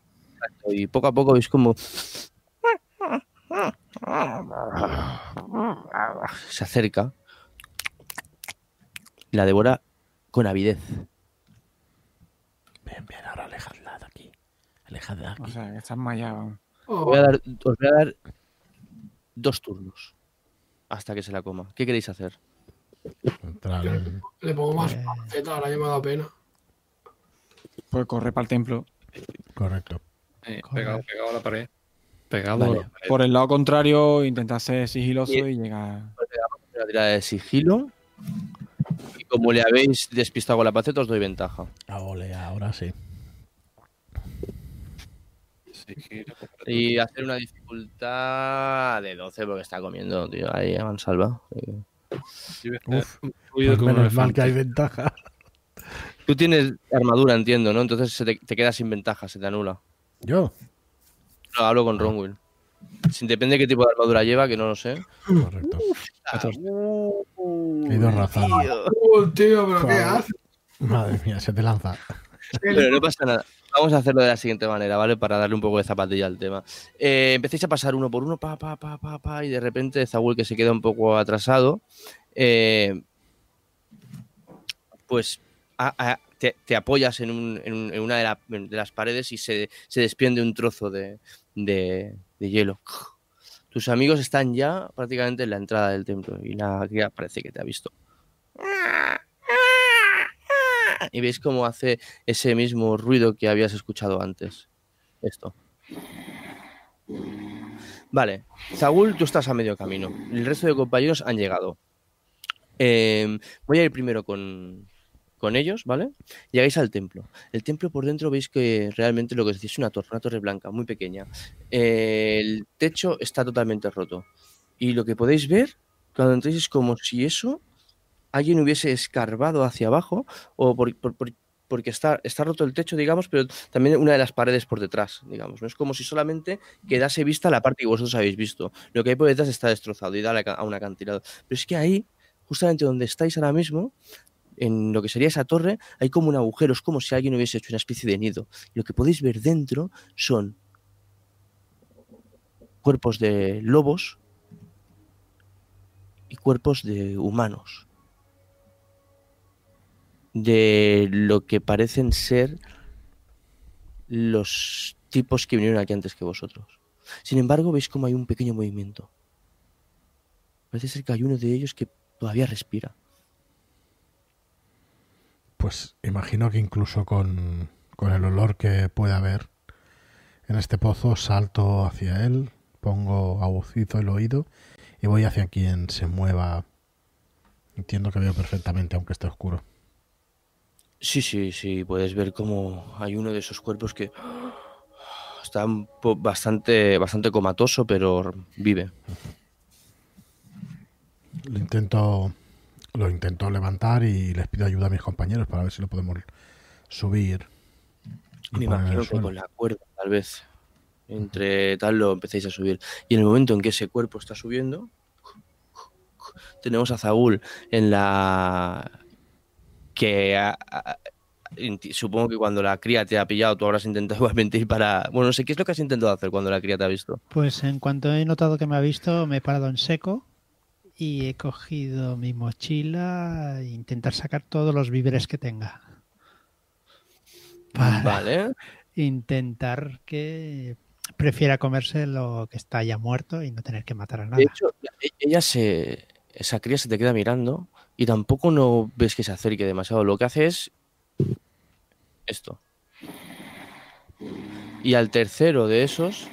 Y poco a poco veis como. Se acerca. La devora con avidez. Bien, bien, ahora alejadla de aquí. Alejadla de O aquí. sea, que estás mallado. Oh, Voy a dar- os voy a dar dos turnos hasta que se la coma. ¿Qué queréis hacer? Le pongo más Eh. panceta, ahora ya me da pena. Pues corre para el templo. Correcto. Eh, Corre. pegado, pegado a la pared. Pegado Vale. Por el lado contrario, intentar ser sigiloso Y- y llegar. Una tirada de sigilo. Y como le habéis despistado con la panceta, os doy ventaja. Ah, ole, ahora sí. Y hacer una dificultad de 12 porque está comiendo, tío. Ahí a mansalva. Sí. Uf, Pues como menos mal que hay ventaja. Tú tienes armadura, entiendo, ¿no? Entonces se te, te quedas sin ventaja, se te anula. Yo. No, hablo con Ronwill. Sin depende de qué tipo de armadura lleva, que no lo sé. Correcto. He ido tío. Tío, pero ¿qué haces? Madre mía, se te lanza. Pero no pasa nada. Vamos a hacerlo de la siguiente manera, ¿vale? Para darle un poco de zapatilla al tema. Eh, empecéis a pasar uno por uno, pa, pa, pa, pa, pa, y de repente Zaul, que se queda un poco atrasado, eh, pues a- a- te, te apoyas en, un- en un- en una de, la- de las paredes y se, se desprende un trozo de, de- de hielo. Tus amigos están ya prácticamente en la entrada del templo y la cría parece que te ha visto. Y veis cómo hace ese mismo ruido que habías escuchado antes. Esto. Vale, Zagul, tú estás a medio camino. El resto de compañeros han llegado. Eh, voy a ir primero con, con ellos, ¿vale? Llegáis al templo. El templo por dentro veis que realmente lo que os es una torre, una torre blanca, muy pequeña. El techo está totalmente roto. Y lo que podéis ver cuando entréis es como si eso alguien hubiese escarbado hacia abajo o por- por- por- porque está, está roto el techo, digamos, pero también una de las paredes por detrás, digamos. No es como si solamente quedase vista la parte que vosotros habéis visto. Lo que hay por detrás está destrozado y da a un acantilado. Pero es que ahí, justamente donde estáis ahora mismo, en lo que sería esa torre, hay como un agujero, es como si alguien hubiese hecho una especie de nido. Lo que podéis ver dentro son cuerpos de lobos y cuerpos de humanos. De lo que parecen ser los tipos que vinieron aquí antes que vosotros. Sin embargo, veis como hay un pequeño movimiento. Parece ser que hay uno de ellos que todavía respira. Pues imagino que incluso con, con el olor que puede haber, en este pozo, salto hacia él, pongo agucizo el oído y voy hacia quien se mueva. Entiendo que veo perfectamente, aunque esté oscuro. Sí, sí, sí, puedes ver cómo hay uno de esos cuerpos que está bastante, bastante comatoso, pero vive. Lo intento, lo intento levantar y les pido ayuda a mis compañeros para ver si lo podemos subir. Me imagino que con la cuerda, tal vez. Entre tal lo empecéis a subir. Y en el momento en que ese cuerpo está subiendo, tenemos a Zaul en la. que a- supongo que cuando la cría te ha pillado, tú habrás intentado igualmente ir para. Bueno, no sé qué es lo que has intentado hacer cuando la cría te ha visto. Pues en cuanto he notado que me ha visto, me he parado en seco y he cogido mi mochila e intentar sacar todos los víveres que tenga. Para Vale. intentar que prefiera comerse lo que está ya muerto y no tener que matar a nada. De hecho, e- ella se. Esa cría se te queda mirando y tampoco no ves que se acerque demasiado. Lo que hace es. Esto. Y al tercero de esos.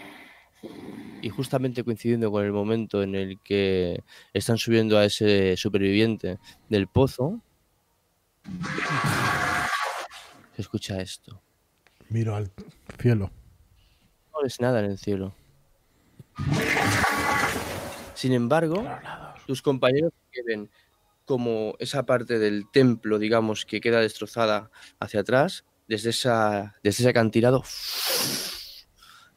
Y justamente coincidiendo con el momento en el que están subiendo a ese superviviente del pozo. Se escucha esto. Miro al cielo. No ves nada en el cielo. Sin embargo, tus compañeros que ven como esa parte del templo, digamos, que queda destrozada hacia atrás, desde, esa, desde ese acantilado,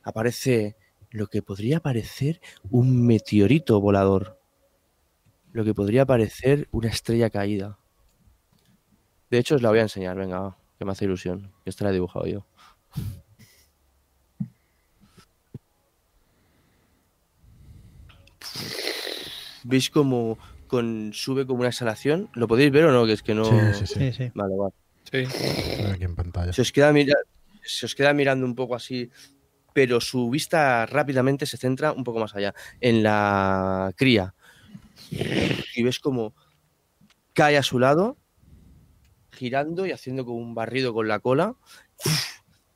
aparece lo que podría parecer un meteorito volador. Lo que podría parecer una estrella caída. De hecho, os la voy a enseñar, venga, va, que me hace ilusión. que Esta la he dibujado yo. ¿Veis como con, sube como una exhalación? ¿Lo podéis ver o no? Que es que no. Sí, sí, sí. Sí, sí. Vale, vale. Sí. Aquí en pantalla. Se os, queda mira- se os queda mirando un poco así, pero su vista rápidamente se centra un poco más allá, en la cría. Y ves como cae a su lado, girando y haciendo como un barrido con la cola,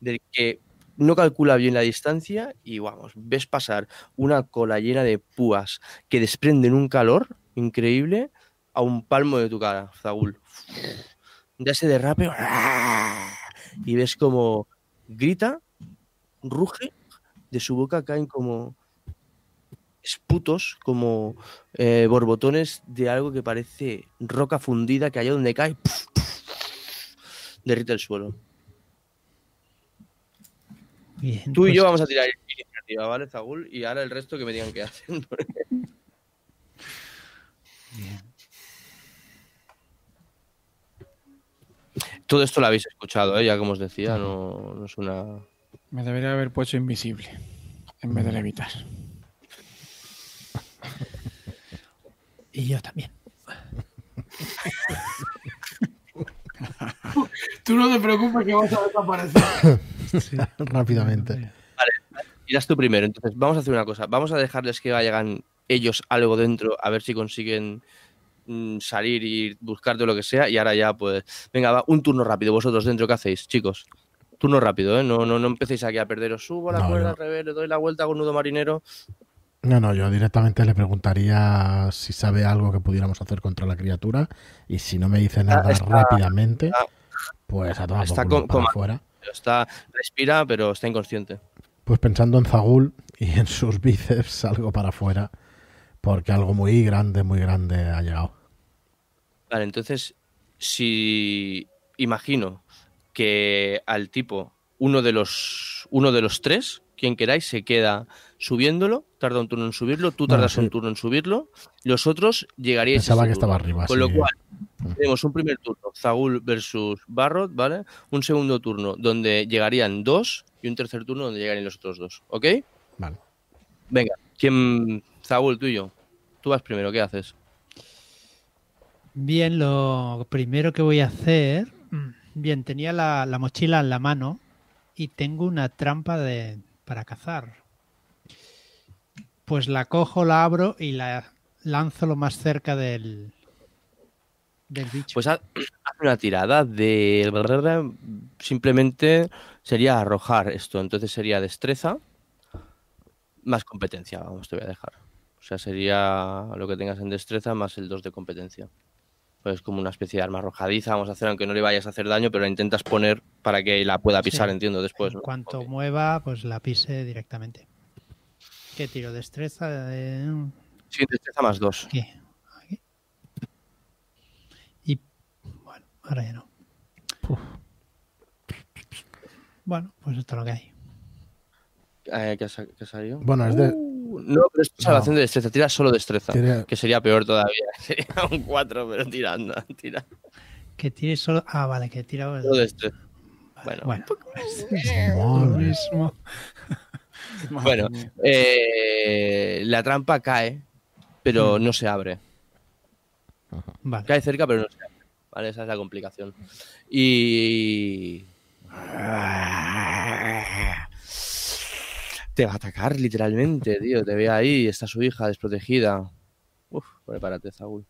del que no calcula bien la distancia y vamos, ves pasar una cola llena de púas que desprenden un calor increíble a un palmo de tu cara, Zagul. Da ese derrape y ves como grita, ruge, de su boca caen como esputos, como eh, borbotones de algo que parece roca fundida que allá donde cae derrite el suelo. Bien, Tú y pues- yo vamos a tirar iniciativa, ¿vale, Zagul? Y ahora el resto que me digan qué hacen. Todo esto lo habéis escuchado, ¿eh? ya como os decía, no, no es una... Me debería haber puesto invisible en vez de levitar. Y yo también. Tú no te preocupes que vas a desaparecer. Rápidamente. Irás tú primero, entonces vamos a hacer una cosa, vamos a dejarles que vayan ellos algo dentro, a ver si consiguen mm, salir y buscarte lo que sea, y ahora ya pues, venga, va, un turno rápido, vosotros dentro, ¿qué hacéis, chicos? Turno rápido, ¿eh? No, no, no empecéis aquí a perderos, subo la No, cuerda yo- al revés, le doy la vuelta con nudo marinero. No, no, yo directamente le preguntaría si sabe algo que pudiéramos hacer contra la criatura y si no me dice nada está- rápidamente, está- pues a tomar está por con- afuera. Está, respira, pero está inconsciente. Pues pensando en Zagul y en sus bíceps salgo para afuera porque algo muy grande, muy grande ha llegado. Vale, entonces, si imagino que al tipo, uno de los, uno de los tres, quien queráis, se queda subiéndolo, tarda un turno en subirlo, tú Bueno, tardas sí. un turno en subirlo, los otros llegaríais Pensaba ese que estaba arriba. Con lo cual, tenemos un primer turno, Zagul versus Barrot, ¿vale? Un segundo turno donde llegarían dos y un tercer turno donde llegarían los otros dos, ¿ok? Vale. Venga, ¿quién? Zagul, tú y yo. Tú vas primero, ¿qué haces? Bien, lo primero que voy a hacer. Bien, tenía la, la mochila en la mano y tengo una trampa de, para cazar. Pues la cojo, la abro y la lanzo lo más cerca del, del bicho. Pues haz, una tirada de... Simplemente sería arrojar esto. Entonces sería destreza más competencia, vamos, te voy a dejar. O sea, sería lo que tengas en destreza más el 2 de competencia. Pues como una especie de arma arrojadiza, vamos a hacer, aunque no le vayas a hacer daño, pero la intentas poner para que la pueda pisar, Sí. entiendo, después. en ¿no? cuanto mueva, pues la pise directamente. ¿Qué tiro? ¿Destreza? Sí, destreza más 2. Aquí. Aquí. Y bueno, ahora ya no. Bueno, pues esto es lo que hay. Eh, ¿qué, ha, qué ha salido? Bueno, es de. No, pero es salvación de destreza, tira solo destreza. Tiene- Que sería peor todavía. Sería un 4, pero tira, anda, tira. Que tire solo. Ah, vale, que tira. Solo destreza. Bueno, Bueno, mismo. Eh, la trampa cae, pero no se abre. Vale. Cae cerca, pero no se abre. ¿Vale? Esa es la complicación. Y. Te va a atacar, literalmente, tío. Te ve ahí, está su hija desprotegida. Uf, prepárate, Zaul.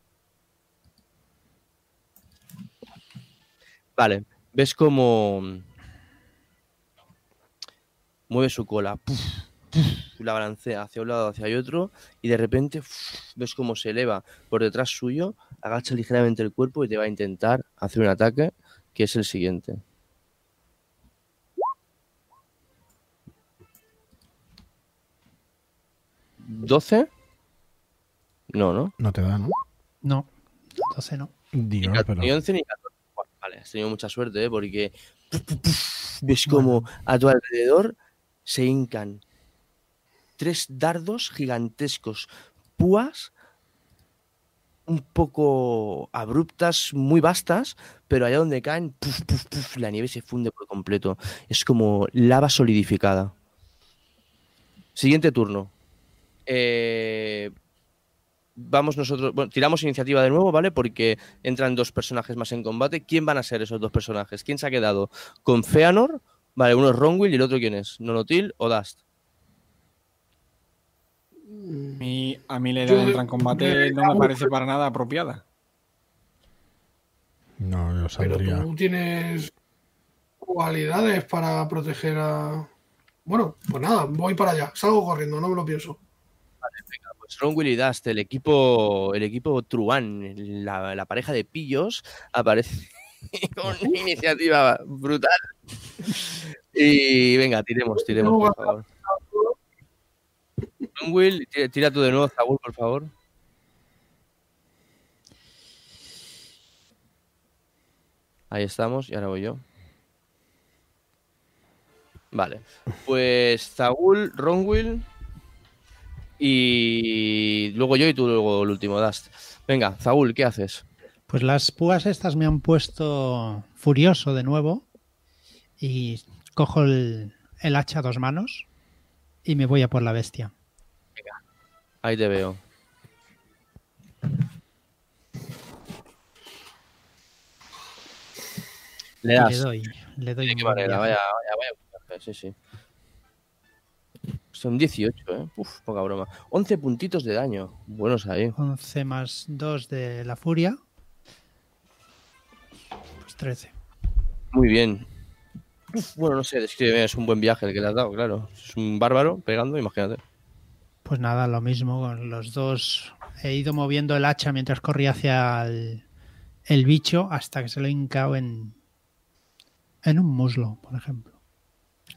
Vale, ves como. Mueve su cola. Puf, puf, la balancea hacia un lado, hacia el otro. Y de repente ves cómo se eleva por detrás suyo, agacha ligeramente el cuerpo y te va a intentar hacer un ataque, que es el siguiente. ¿12? No, ¿no? No te da, ¿no? No, entonces no. Dios, pero. Ni 11 ni 14. Buah, Vale, has tenido mucha suerte, ¿eh? Porque ves como a tu alrededor se hincan tres dardos gigantescos, púas un poco abruptas, muy vastas, pero allá donde caen, puf, puf, puf, la nieve se funde por completo. Es como lava solidificada. Siguiente turno. Eh, vamos nosotros, bueno, tiramos iniciativa de nuevo, ¿vale? Porque entran dos personajes más en combate. ¿Quién van a ser esos dos personajes? ¿Quién se ha quedado con Feanor? Vale, uno es Ronwill y el otro quién es, Nonotil o Dust. A mí, a mí la idea de entrar en combate no me parece para nada apropiada. No, yo Pero saldría. tú tienes cualidades para proteger a. Bueno, pues nada, voy para allá. Salgo corriendo, no me lo pienso. Pues Ronwill y Dust, el equipo, el equipo Truan, la, la pareja de pillos, aparece con una iniciativa brutal. Y venga, tiremos, tiremos, por favor. Ronwill, tira, tira tú de nuevo, Zagul, por favor. Ahí estamos, y ahora voy yo. Vale, pues Zagul, Ronwill y luego yo y tú luego el último, Dust. Venga, Zagul, ¿qué haces? Pues las púas estas me han puesto furioso de nuevo y cojo el, el hacha a dos manos y me voy a por la bestia. Ahí te veo. Le das. le doy, le doy ¿De qué manera? viaje. Vaya, vaya, vaya. puntaje, Sí, sí. Son 18, ¿eh? Uf, poca broma. 11 puntitos de daño. Buenos ahí. 11 más 2 de la furia. Pues 13. Muy bien. Uf, bueno, no sé, describe, es un buen viaje el que le has dado, claro. Es un bárbaro pegando, imagínate. Pues nada, lo mismo con los dos. He ido moviendo el hacha mientras corría hacia el, el bicho hasta que se lo he hincado en, en un muslo, por ejemplo.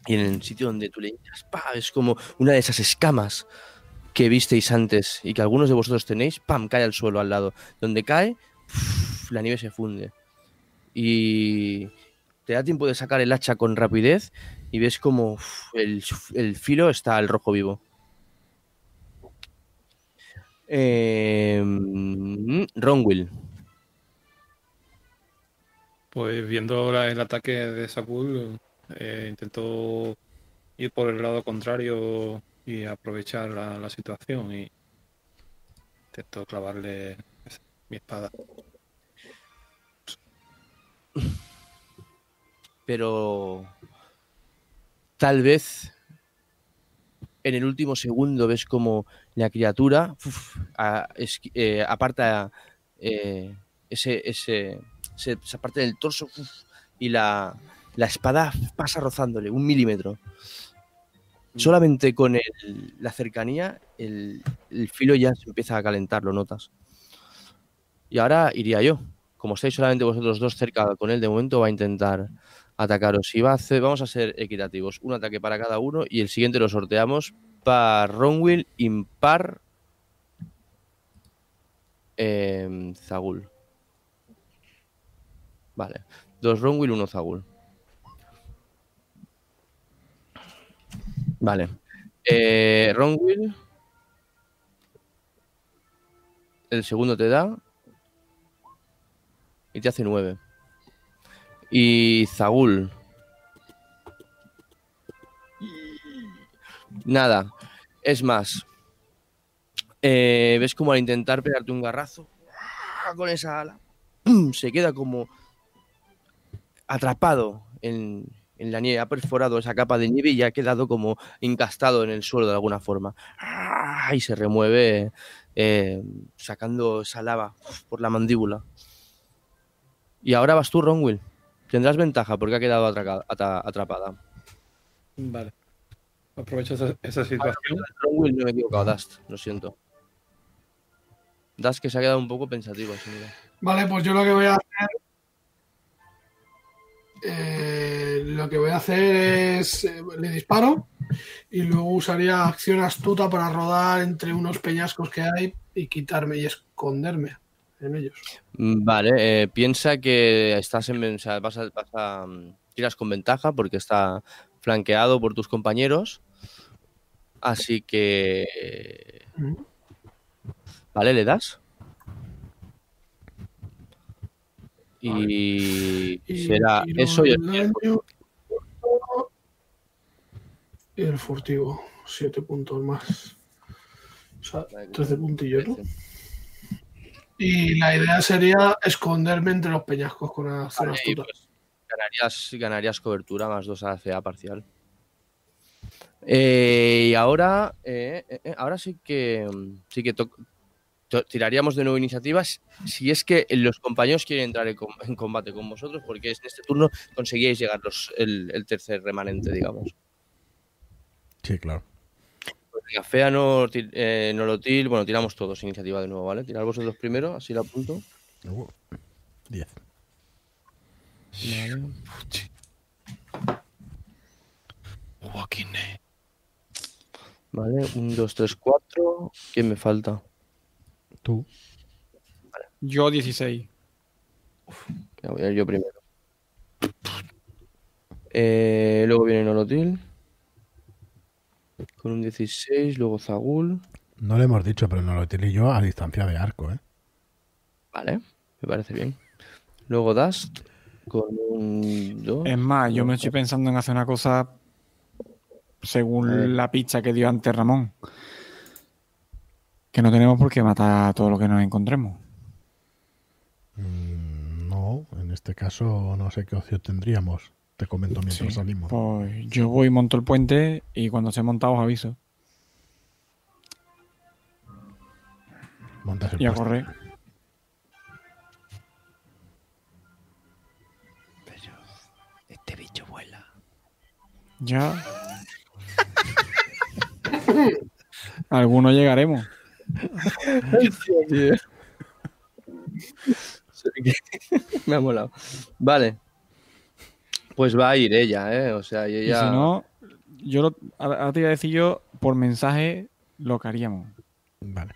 Y en el sitio donde tú le ¡pa! es como una de esas escamas que visteis antes y que algunos de vosotros tenéis, ¡pam! cae al suelo al lado. Donde cae, la nieve se funde. Y te da tiempo de sacar el hacha con rapidez y ves como el, el filo está al rojo vivo. Eh, Ronwill. Pues viendo la- el ataque de Sakul, eh, intento ir por el lado contrario y aprovechar la, situación y intento clavarle esa- mi espada. pero tal vez en el último segundo ves como la criatura eh, aparta eh, ese, ese, se, se parte del torso y la, la espada pasa rozándole un milímetro. Solamente con el- la cercanía, el, filo ya se empieza a calentar, lo notas. Y ahora iría yo. Como estáis solamente vosotros dos cerca con él, de momento va a intentar atacaros. Y va a hacer, vamos a ser equitativos. Un ataque para cada uno y el siguiente lo sorteamos par Ronwill, impar em, Zagul. Vale. Dos Ronwill, uno Zagul. Vale. Eh, Ronwill. El segundo te da. Y te hace nueve. Y Zagul. Nada. Es más. eh, ves como al intentar pegarte un garrazo con esa ala, se queda como atrapado en, en la nieve, ha perforado esa capa de nieve y ha quedado como encastado en el suelo de alguna forma. ¡Ah! Y se remueve eh, sacando esa lava por la mandíbula. Y ahora vas tú, Ronwill. Tendrás ventaja porque ha quedado atraca- ata- atrapada. Vale. Aprovecho esa, esa situación. Ronwill no me he equivocado, Dust, lo siento. Dust que se ha quedado un poco pensativo. así, mira. Vale, pues yo lo que voy a hacer. Eh, lo que voy a hacer es. eh, le disparo y luego usaría acción astuta para rodar entre unos peñascos que hay y quitarme y esconderme en ellos. Mm, Vale, eh, piensa que estás en, o sea, vas a- vas a, mm, tiras con ventaja porque está flanqueado por tus compañeros. Así que. Vale, le das. Y, será eso y el daño. Y el furtivo, 7 puntos más. O sea, 13 puntillos, ¿no? Y la idea sería esconderme entre los peñascos con una acción Vale, pues ganarías, ganarías cobertura más 2 a la CA parcial. Eh, y ahora, eh, eh, eh, ahora sí que sí que to- tiraríamos de nuevo iniciativas si es que los compañeros quieren entrar en, com- en combate con vosotros, porque en este turno conseguíais llegar los, el, el tercer remanente, digamos. Sí, claro. Pues venga, Fea, no, eh, Nolotil, bueno, tiramos todos iniciativa de nuevo, ¿vale? Tirad vosotros primero, así la apunto. Uh, 10. Vale, 1, 2, 3, 4. ¿Quién me falta? Tú. Yo 16. Ya voy a ir yo primero. Eh, luego viene Nolotil. Con un 16, luego Zagul. No le hemos dicho, pero no lo utilizo yo a distancia de arco, ¿eh? Vale, me parece bien. Luego Dust con un 2. Es más, yo me estoy pensando en hacer una cosa según la pista que dio antes Ramón. Que no tenemos por qué matar a todo lo que nos encontremos. Mm, no, en este caso no sé qué opción tendríamos. Te comento mientras Sí, salimos. Pues yo voy, monto el puente y cuando esté montado os aviso. Montas el Y a correr. Este bicho vuela. Ya. Algunos llegaremos. me ha molado. Vale. Pues va a ir ella, ¿eh? O sea, y Y ella. si no, yo lo, ahora te iba a decir yo por mensaje lo que haríamos. Vale.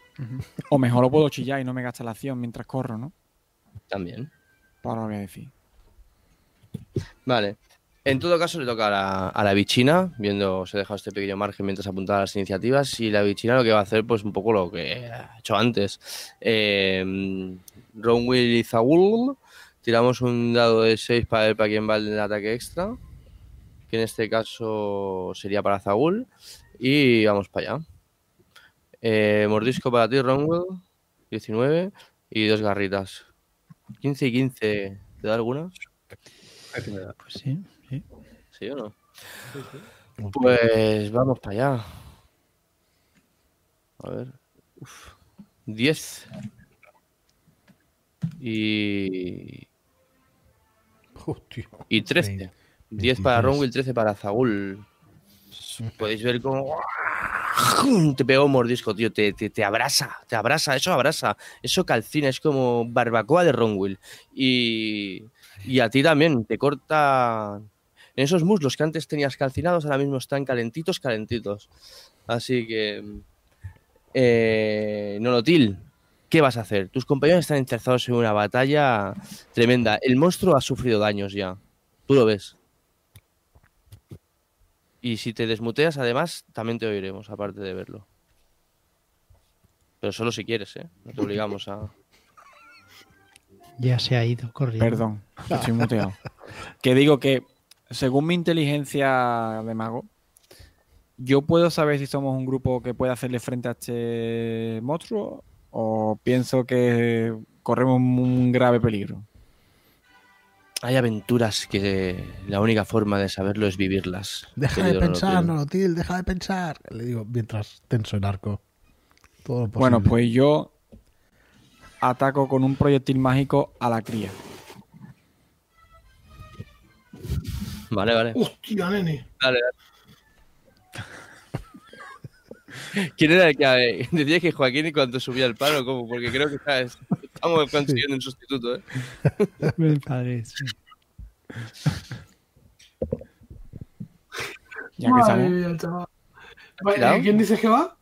O mejor lo puedo chillar y no me gasta la acción mientras corro, ¿no? También. Pues ahora lo voy a decir. Vale. En todo caso, le toca a la, a la bichina, viendo, se ha dejado este pequeño margen mientras apuntaba las iniciativas. Y la bichina lo que va a hacer, pues un poco lo que ha hecho antes. Eh, Ronwill y Zagul. Tiramos un dado de 6 para ver para quién va el ataque extra. Que en este caso sería para Zagul. Y vamos para allá. Eh, mordisco para ti, Ronwill. 19. Y dos garritas. 15 y 15. ¿Te da alguna? Pues sí, sí. ¿Sí o no? Pues vamos para allá. A ver. Uf. 10. Y. Hostia. Y 13. Veinte. 10 para 23. Ronwill, 13 para Zagul. Podéis ver cómo te pega un mordisco, tío. Te, te, te abrasa, te abrasa, eso abrasa. Eso calcina, es como barbacoa de Ronwill. Y, y a ti también, te corta. En esos muslos que antes tenías calcinados, ahora mismo están calentitos, calentitos. Así que. Eh, Nolotil, ¿qué vas a hacer? Tus compañeros están encerrados en una batalla tremenda. El monstruo ha sufrido daños ya. Tú lo ves. Y si te desmuteas, además, también te oiremos, aparte de verlo. Pero solo si quieres, ¿eh? No te obligamos a... Ya se ha ido corriendo. Perdón, estoy muteado. que digo que, según mi inteligencia de mago, yo puedo saber si somos un grupo que puede hacerle frente a este monstruo o pienso que corremos un grave peligro. Hay aventuras que la única forma de saberlo es vivirlas. Deja de pensar, Nolotil. Nolotil, deja de pensar. Le digo mientras tenso el arco. Todo lo posible. Bueno, pues yo ataco con un proyectil mágico a la cría. Vale, vale. Hostia, nene. Dale, dale. ¿Quién era el que eh, decía que Joaquín cuando subía el palo? ¿Cómo? Porque creo que ¿sabes? estamos consiguiendo un sustituto, ¿eh? Mi padre, sí. Ya que Madre estamos. mía. Vale, tirado? ¿Quién dices que va?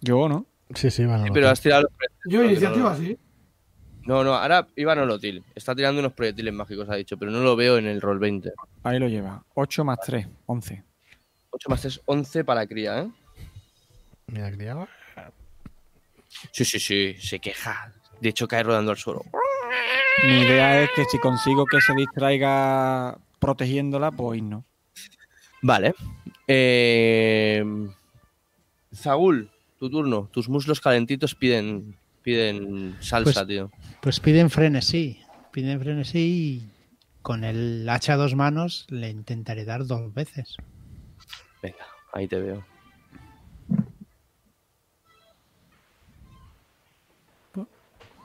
Yo, ¿no? Sí, sí, bueno. Sí, pero has tirado los Yo, iniciativa, sí. No, no, ahora iba Nolotil. Está tirando unos proyectiles mágicos, ha dicho, pero no lo veo en el roll 20. Ahí lo lleva. 8 más 3, 11. 8 más 3, 11 para cría, ¿eh? Mira, criado. Sí, sí, sí, se queja. De hecho, cae rodando al suelo. Mi idea es que si consigo que se distraiga protegiéndola, pues no. Vale. Eh... Zagul, tu turno. Tus muslos calentitos piden, piden salsa, Pues- tío. Pues piden frenesí. Piden frenesí y con el hacha a dos manos le intentaré dar dos veces. Venga, ahí te veo.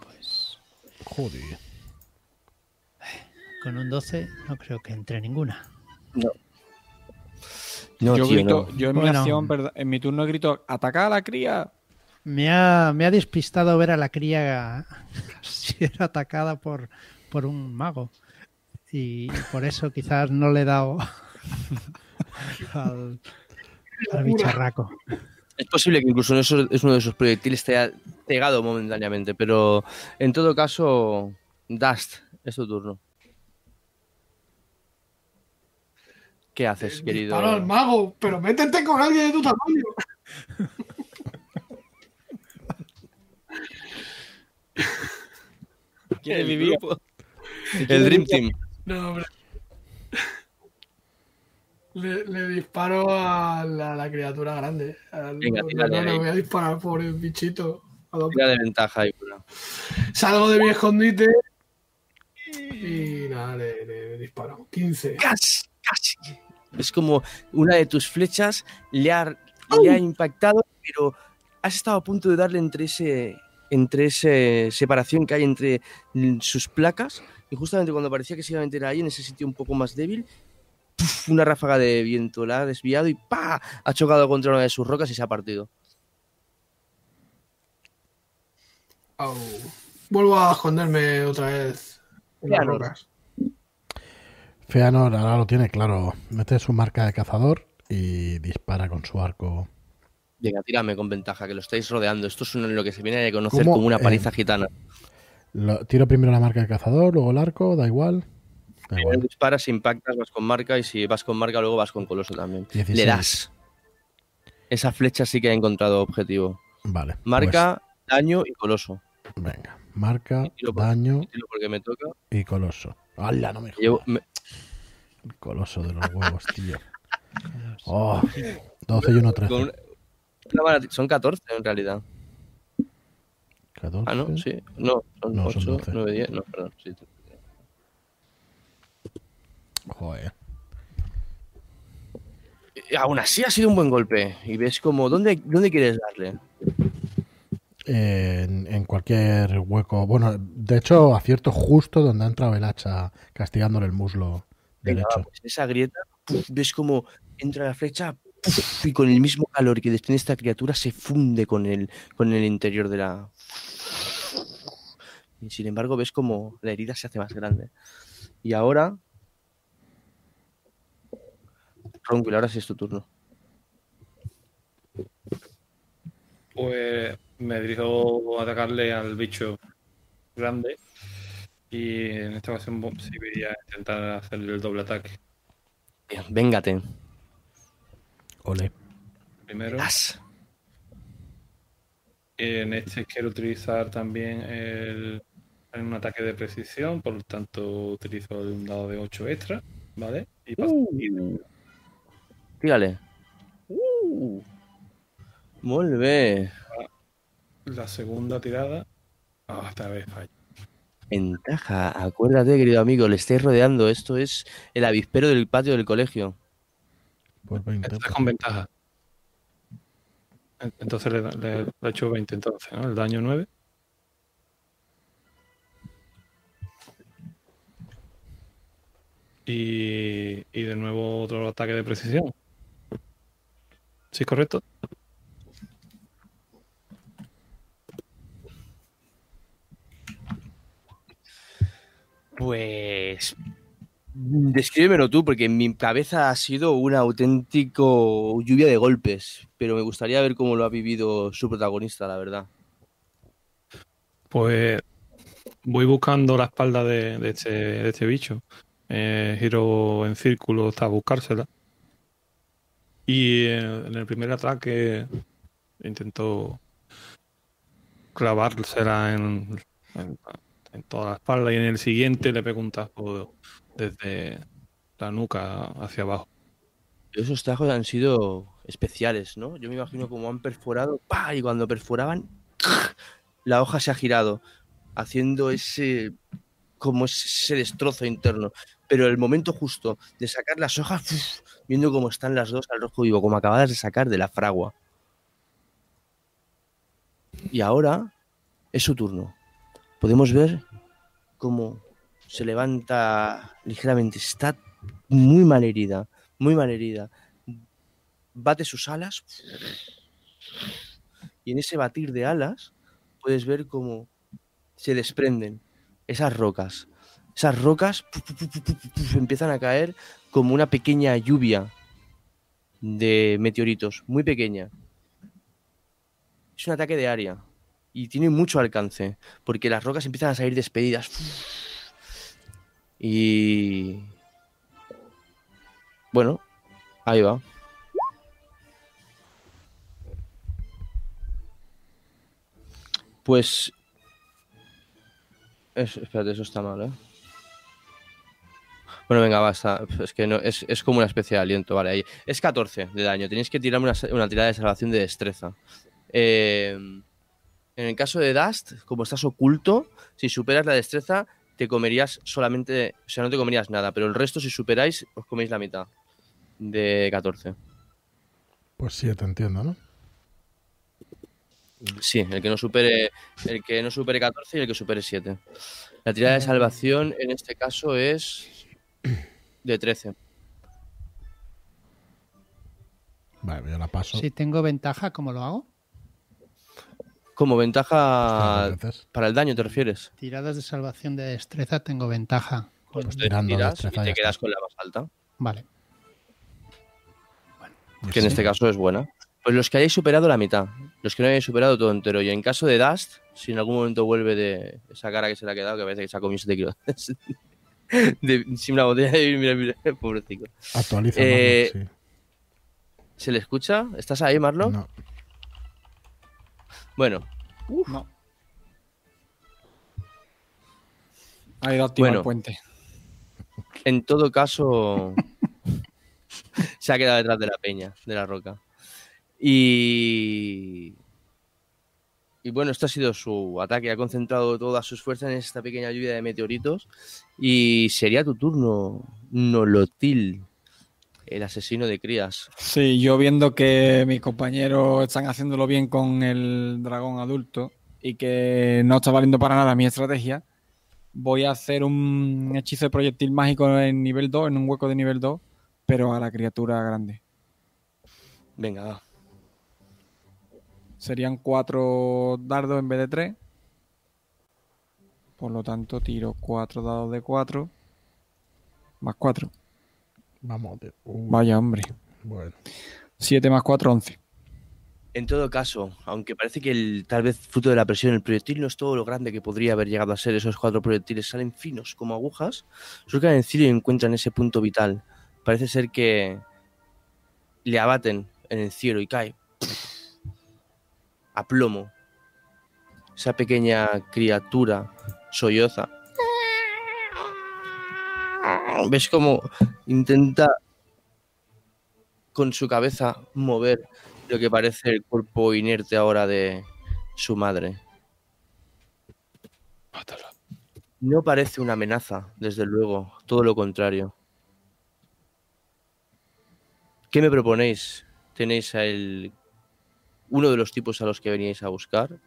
Pues Joder. con un 12 no creo que entre ninguna. No, yo tío, grito, no. yo en mi Bueno. acción, en mi turno grito, ataca a la cría. Me ha, me ha despistado ver a la cría ser atacada por, por un mago. Y por eso quizás no le he dado al, al bicharraco. Es posible que incluso en esos- es uno de esos proyectiles te haya pegado momentáneamente, pero en todo caso, Dust, es tu turno. ¿Qué haces, querido? Disparo al mago, pero métete con alguien de tu tamaño. Quiere El vivir. grupo. El Dream Team. No, hombre. Le, le disparo a la, a la criatura grande. Al- Venga, no, tírale no, voy a disparar por el bichito. Tira de ventaja ahí, bueno. Salgo de mi escondite y nada, le, le disparo. 15. Casi, casi. Es como una de tus flechas le ha, le ha impactado, pero has estado a punto de darle entre ese entre esa separación que hay entre sus placas y justamente cuando parecía que se iba a meter ahí en ese sitio un poco más débil ¡puf! una ráfaga de viento la ha desviado y ¡pa! ha chocado contra una de sus rocas y se ha partido. Vuelvo a esconderme otra vez en las rocas. Feanor ahora lo tiene claro. Mete su marca de cazador y dispara con su arco. Venga tírame con ventaja que lo estáis rodeando esto es lo que se viene a conocer ¿Cómo? como una Eh, paliza gitana Lo- tiro primero la marca de cazador, luego el arco, da igual. Da igual. disparas, impactas, vas con marca y si vas con marca luego vas con coloso también. 16. Le das. Esa flecha sí que ha encontrado objetivo. Vale. Marca, daño y coloso. pues, venga. Marca, Y tiro por- daño Y tiro porque me toca. y coloso. ¡Hala! No me Llevo- jodas. me- El coloso de los huevos, tío. Oh, 12 y 1, 13. con una- una mala- son 14 en realidad. 14. Ah, no, sí. No, son No, son 8, 12. 9, 10. No, perdón. Sí. Joder. Y Aún así ha sido un buen golpe. Y ves como, ¿dónde, dónde quieres darle? en, en cualquier hueco. Bueno, de hecho, acierto justo donde ha entrado el hacha castigándole el muslo Venga, derecho. va, pues esa grieta, ves como entra la flecha y con el mismo calor que desprende esta criatura se funde con el, con el interior de la. Y sin embargo, ves como la herida se hace más grande. Y ahora. Ronquil, ahora sí es tu turno. Pues me dirijo a atacarle al bicho grande. Y en esta ocasión sí voy a intentar hacerle el doble ataque. Bien, véngate. Ole. Primero. As. En este quiero utilizar también el, un ataque de precisión, por lo tanto utilizo un dado de 8 extra, ¿vale? Y paso Uh. Tírale. Uh. La segunda tirada. Ah, esta vez fallo. Ventaja. Acuérdate, querido amigo, le estáis rodeando. Esto es el avispero del patio del colegio. Pues 20. Esta es con ventaja. En- Entonces le, le- le he hecho 20 entonces, ¿no? El daño 9. Y, y de nuevo otro ataque de precisión. ¿Sí, correcto? Pues. Descríbemelo tú, porque en mi cabeza ha sido un auténtico lluvia de golpes. Pero me gustaría ver cómo lo ha vivido su protagonista, la verdad. Pues voy buscando la espalda de, este, de este bicho. Eh, giro en círculo hasta buscársela. Y eh, en el primer ataque intento clavársela en, toda la espalda y en el siguiente le pego un tajo desde la nuca hacia abajo. Esos tajos han sido especiales, ¿no? Yo me imagino cómo han perforado, ¡pa! y cuando perforaban, la hoja se ha girado, haciendo ese como ese destrozo interno. Pero el momento justo de sacar las hojas, viendo cómo están las dos al rojo vivo, como acabadas de sacar de la fragua. Y ahora es su turno. Podemos ver cómo se levanta ligeramente. Está muy mal herida, muy mal herida. Bate sus alas. Y en ese batir de alas puedes ver cómo se desprenden esas rocas. Esas rocas empiezan a caer como una pequeña lluvia de meteoritos, muy pequeña. Es un ataque de área y tiene mucho alcance, porque las rocas empiezan a salir despedidas. Y... Bueno, ahí va. Pues... Es- espérate, eso está mal, ¿eh? Bueno, venga, basta. Es que no, es, es como una especie de aliento, vale. Ahí. Es 14 de daño. Tenéis que tirarme una, una tirada de salvación de destreza. Eh, en el caso de Dust, como estás oculto, si superas la destreza, te comerías solamente. O sea, no te comerías nada, pero el resto, si superáis, os coméis la mitad de 14. Pues 7, entiendo, ¿no? Sí, el que no supere, el que no supere 14 y el que supere 7. La tirada de salvación en este caso es de 13. Vale, yo la paso. Si tengo ventaja, ¿cómo lo hago? Como ventaja para el daño, ¿te refieres? Tiradas de salvación de destreza tengo ventaja. Pues te tirando tiras destreza y ya te quedas con la más alta, Vale. que en este caso es buena. Pues los que hayáis superado la mitad, los que no hayáis superado todo entero. Y en caso de Dust, si en algún momento vuelve de esa cara que se le ha quedado, que parece que se ha comido 7 kilos de, sin una botella de mira, mira, pobrecito. Actualiza. Eh, ¿Se le escucha? ¿Estás ahí. Marlon? No, Bueno, No. Ha ido a activar Bueno. el puente. En todo caso, se ha quedado detrás de la peña, de la roca. Y. Y bueno, este ha sido su ataque. Ha concentrado todas sus fuerzas en esta pequeña lluvia de meteoritos. Y sería tu turno, Nolotil. El asesino de crías. Sí, yo viendo que mis compañeros están haciéndolo bien con el dragón adulto y que no está valiendo para nada mi estrategia, voy a hacer un hechizo de proyectil mágico en nivel 2, en un hueco de nivel 2, pero a la criatura grande. Venga, va. Serían cuatro dardos en vez de tres. Por lo tanto, tiro cuatro dados de cuatro. Más cuatro. Vamos. de- Vaya, hombre. Bueno. 7 más 4, 11. En todo caso, aunque parece que el, tal vez fruto de la presión el proyectil no es todo lo grande que podría haber llegado a ser, esos cuatro proyectiles salen finos como agujas, surcan en Ciro y encuentran ese punto vital. Parece ser que le abaten en el cielo y cae a plomo. Esa pequeña criatura solloza. ¿Ves cómo intenta con su cabeza mover lo que parece el cuerpo inerte ahora de su madre? Mátalo. No parece una amenaza, desde luego, todo lo contrario. ¿Qué me proponéis? ¿Tenéis a el... uno de los tipos a los que veníais a buscar?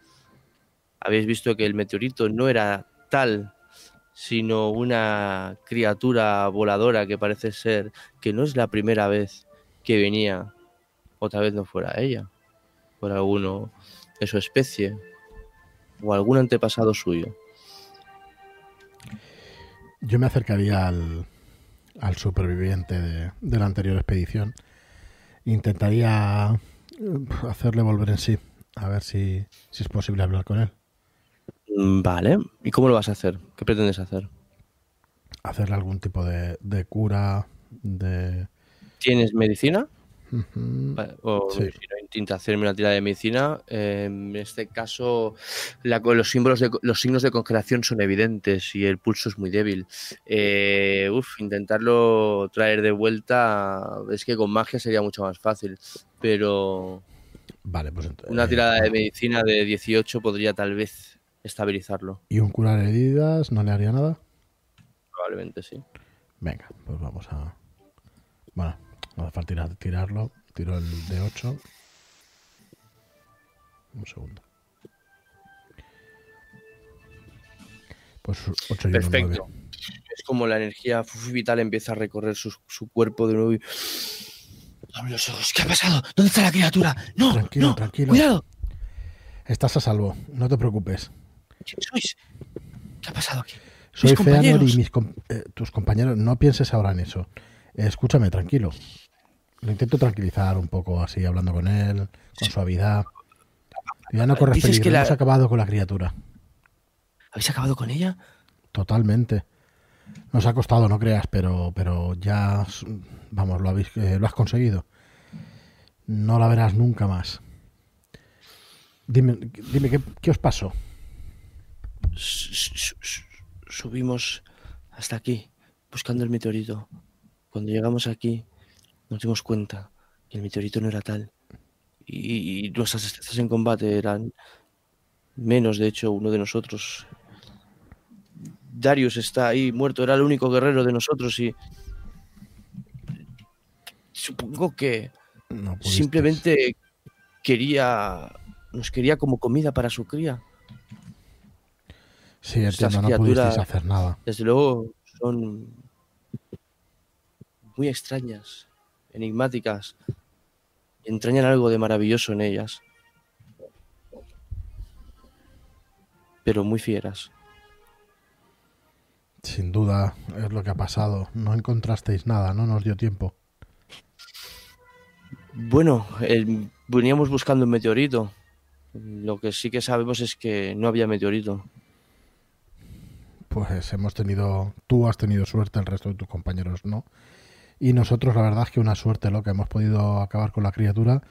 Habéis visto que el meteorito no era tal, sino una criatura voladora que parece ser que no es la primera vez que venía, otra vez no fuera ella, por alguno de su especie o algún antepasado suyo. Yo me acercaría al, al superviviente de, de la anterior expedición. Intentaría eh, hacerle volver en sí. A ver si, si es posible hablar con él. Mm, Vale. ¿Y cómo lo vas a hacer? ¿Qué pretendes hacer? Hacerle algún tipo de, de cura. De. ¿Tienes medicina? O Sí. si no, intenta hacerme una tirada de medicina. Eh, en este caso, la- los, símbolos de, los signos de congelación son evidentes y el pulso es muy débil. Eh, uf, intentarlo traer de vuelta es que con magia sería mucho más fácil. Pero Vale, pues ent- una eh, tirada de medicina de 18 podría tal vez estabilizarlo. ¿Y un curar heridas no le haría nada? Probablemente sí. Venga, pues vamos a. Bueno, no hace falta tirar- tirarlo. Tiro el de 8. Un segundo. Pues 8 y 1, Perfecto. Es como la energía vital empieza a recorrer su, su cuerpo de nuevo y... Abre los ojos. ¿Qué ha pasado? ¿Dónde está la criatura? No, Tranquilo, no. tranquilo. Cuidado. Estás a salvo, no te preocupes. ¿Quién sois? ¿Qué ha pasado aquí? Soy Feanor y mis com- eh, tus compañeros. No pienses ahora en eso. Escúchame, tranquilo. Lo intento tranquilizar un poco así, hablando con él, con suavidad. Ya no corres peligro, que la- hemos acabado con la criatura. ¿Habéis acabado con ella? Totalmente. Nos ha costado, no creas, pero, pero ya, vamos, lo, habéis, eh, lo has conseguido. No la verás nunca más. Dime, dime ¿qué, qué os pasó? Subimos hasta aquí, buscando el meteorito. Cuando llegamos aquí, nos dimos cuenta que el meteorito no era tal. Y, y nuestras destrezas en combate eran menos, de hecho, uno de nosotros. Darius está ahí muerto, era el único guerrero de nosotros y... Supongo que No simplemente quería... Nos quería como comida para su cría. Sí, entiendo, no pudisteis hacer nada. Desde luego son muy extrañas, enigmáticas, entrañan algo de maravilloso en ellas. Pero muy fieras. Sin duda es lo que ha pasado. No encontrasteis nada, no nos dio tiempo. Bueno, veníamos buscando un meteorito. Lo que sí que sabemos es que no había meteorito. Pues hemos tenido, tú has tenido suerte, el resto de tus compañeros no. Y nosotros la verdad es que una suerte loca, hemos podido acabar con la criatura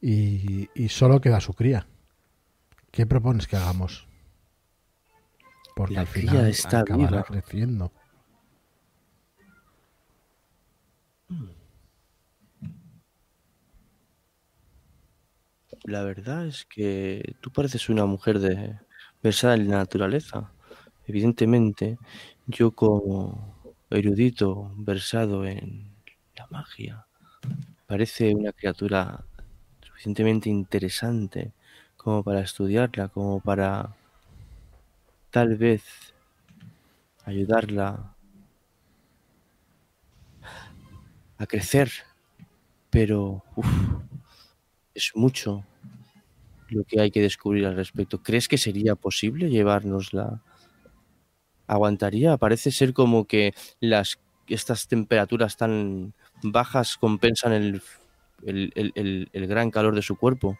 y, y solo queda su cría. ¿Qué propones que hagamos? Porque La al cría final está acabará viva. creciendo. La verdad es que tú pareces una mujer de versada en la naturaleza. Evidentemente, yo como erudito versado en la magia. Parece una criatura suficientemente interesante como para estudiarla, como para tal vez ayudarla a crecer. Pero uf, es mucho lo que hay que descubrir al respecto. ¿Crees que sería posible llevárnosla? ¿Aguantaría? Parece ser como que las estas temperaturas tan bajas compensan el, el, el- el gran calor de su cuerpo.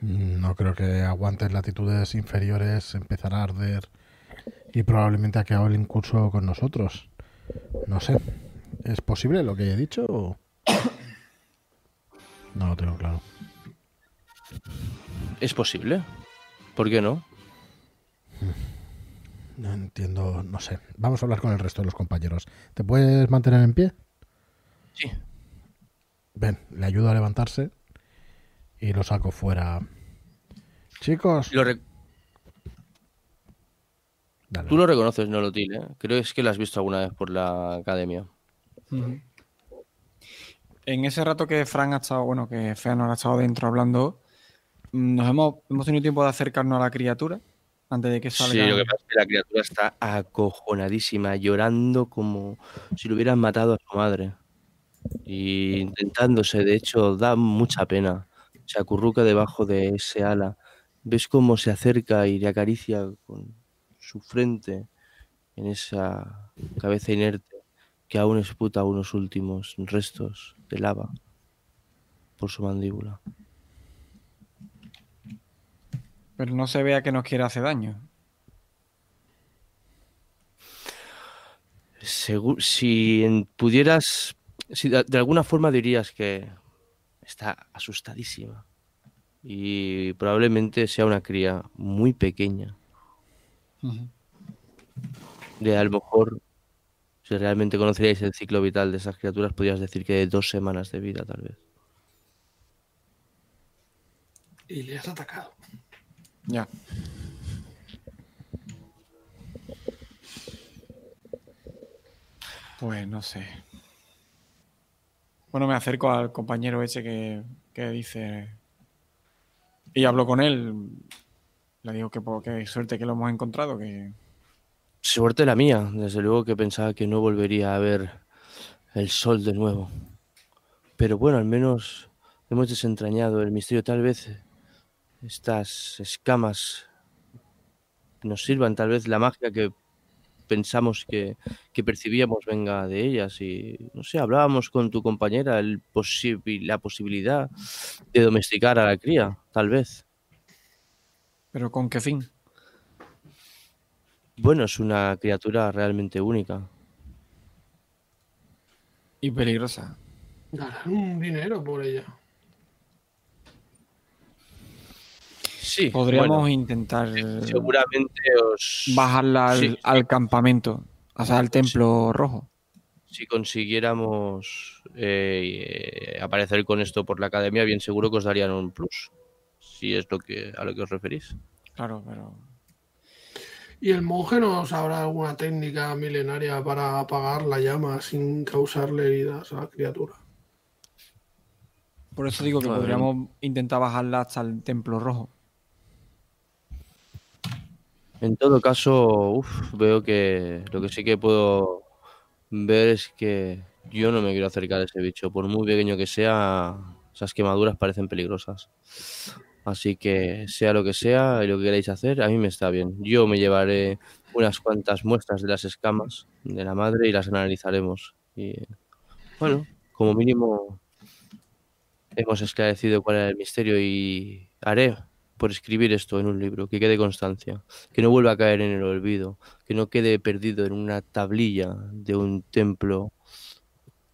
No creo que aguante en latitudes inferiores, empezará a arder y probablemente acabe el incurso con nosotros. No sé. ¿Es posible lo que he dicho? o- No lo tengo claro. ¿Es posible? ¿Por qué no? No entiendo, no sé. Vamos a hablar con el resto de los compañeros. ¿Te puedes mantener en pie? Sí. Ven, le ayudo a levantarse y lo saco fuera. Chicos, Lo re- dale. Tú lo reconoces, Nolotil, ¿eh? Creo es que lo has visto alguna vez por la academia. En ese rato que Frank ha estado, bueno, que Feanor ha estado dentro hablando, mm, nos hemos, hemos tenido tiempo de acercarnos a la criatura antes de que salga. Sí, lo que pasa es que la criatura está acojonadísima, llorando como si lo hubieran matado a su madre. Y intentándose, de hecho, da mucha pena. Se acurruca debajo de ese ala. Ves cómo se acerca y le acaricia con su frente en esa cabeza inerte que aún esputa unos últimos restos de lava por su mandíbula. Pero no se vea que nos quiere hacer daño. Segu- si pudieras, si de, de alguna forma dirías que está asustadísima y probablemente sea una cría muy pequeña, de a lo mejor, si realmente conoceríais el ciclo vital de esas criaturas, podrías decir que de dos semanas de vida tal vez. Y le has atacado. Ya. Pues no sé. Bueno, me acerco al compañero ese que, que dice. Y hablo con él. Le digo que qué suerte que lo hemos encontrado, que Suerte la mía, desde luego que pensaba que no volvería a ver el sol de nuevo. Pero bueno, al menos hemos desentrañado el misterio. Tal vez estas escamas nos sirvan, tal vez la magia que pensamos que, que percibíamos venga de ellas. Y no sé, hablábamos con tu compañera el posi- la posibilidad de domesticar a la cría, tal vez. Pero ¿con qué fin? Bueno, es una criatura realmente única. Y peligrosa. Ganar un dinero por ella. Sí, Podríamos bueno. intentar Seguramente os bajarla al, Sí. al campamento, o sea, al templo rojo. si consiguiéramos eh, eh, aparecer con esto por la academia, bien seguro que os darían un plus. Si es lo que a lo que os referís. Claro, pero ¿Y el monje no sabrá alguna técnica milenaria para apagar la llama sin causarle heridas a la criatura? por eso digo que podríamos intentar bajarla hasta el templo rojo. En todo caso, uf, veo que lo que sí que puedo ver es que yo no me quiero acercar a ese bicho. Por muy pequeño que sea, esas quemaduras parecen peligrosas. Así que sea lo que sea y lo que queráis hacer, a mí me está bien. Yo me llevaré unas cuantas muestras de las escamas de la madre y las analizaremos. Y bueno, como mínimo hemos esclarecido cuál era el misterio y haré por escribir esto en un libro, que quede constancia, que no vuelva a caer en el olvido, que no quede perdido en una tablilla de un templo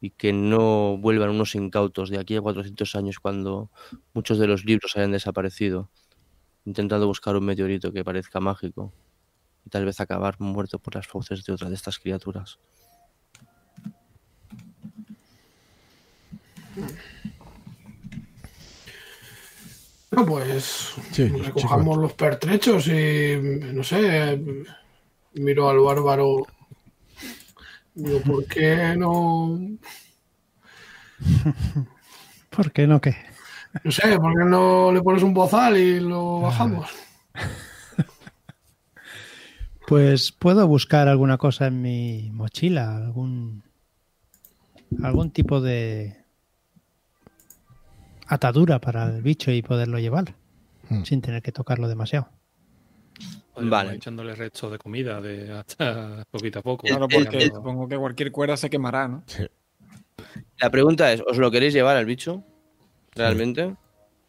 y que no vuelvan unos incautos de aquí a 400 años cuando muchos de los libros hayan desaparecido, intentando buscar un meteorito que parezca mágico y tal vez acabar muerto por las fauces de otra de estas criaturas. Bueno, pues Sí, recojamos los pertrechos y no sé, miro al bárbaro Digo, ¿por qué no? ¿Por qué no qué? No sé, ¿por qué no le pones un bozal y lo bajamos? Pues puedo buscar alguna cosa en mi mochila, algún algún tipo de atadura para el bicho y poderlo llevar Hmm. sin tener que tocarlo demasiado. Vale. echándole restos de comida de hasta poquito a poco. Claro, porque el- supongo que cualquier cuerda se quemará, ¿no? Sí. La pregunta es, ¿os lo queréis llevar al bicho? ¿Realmente?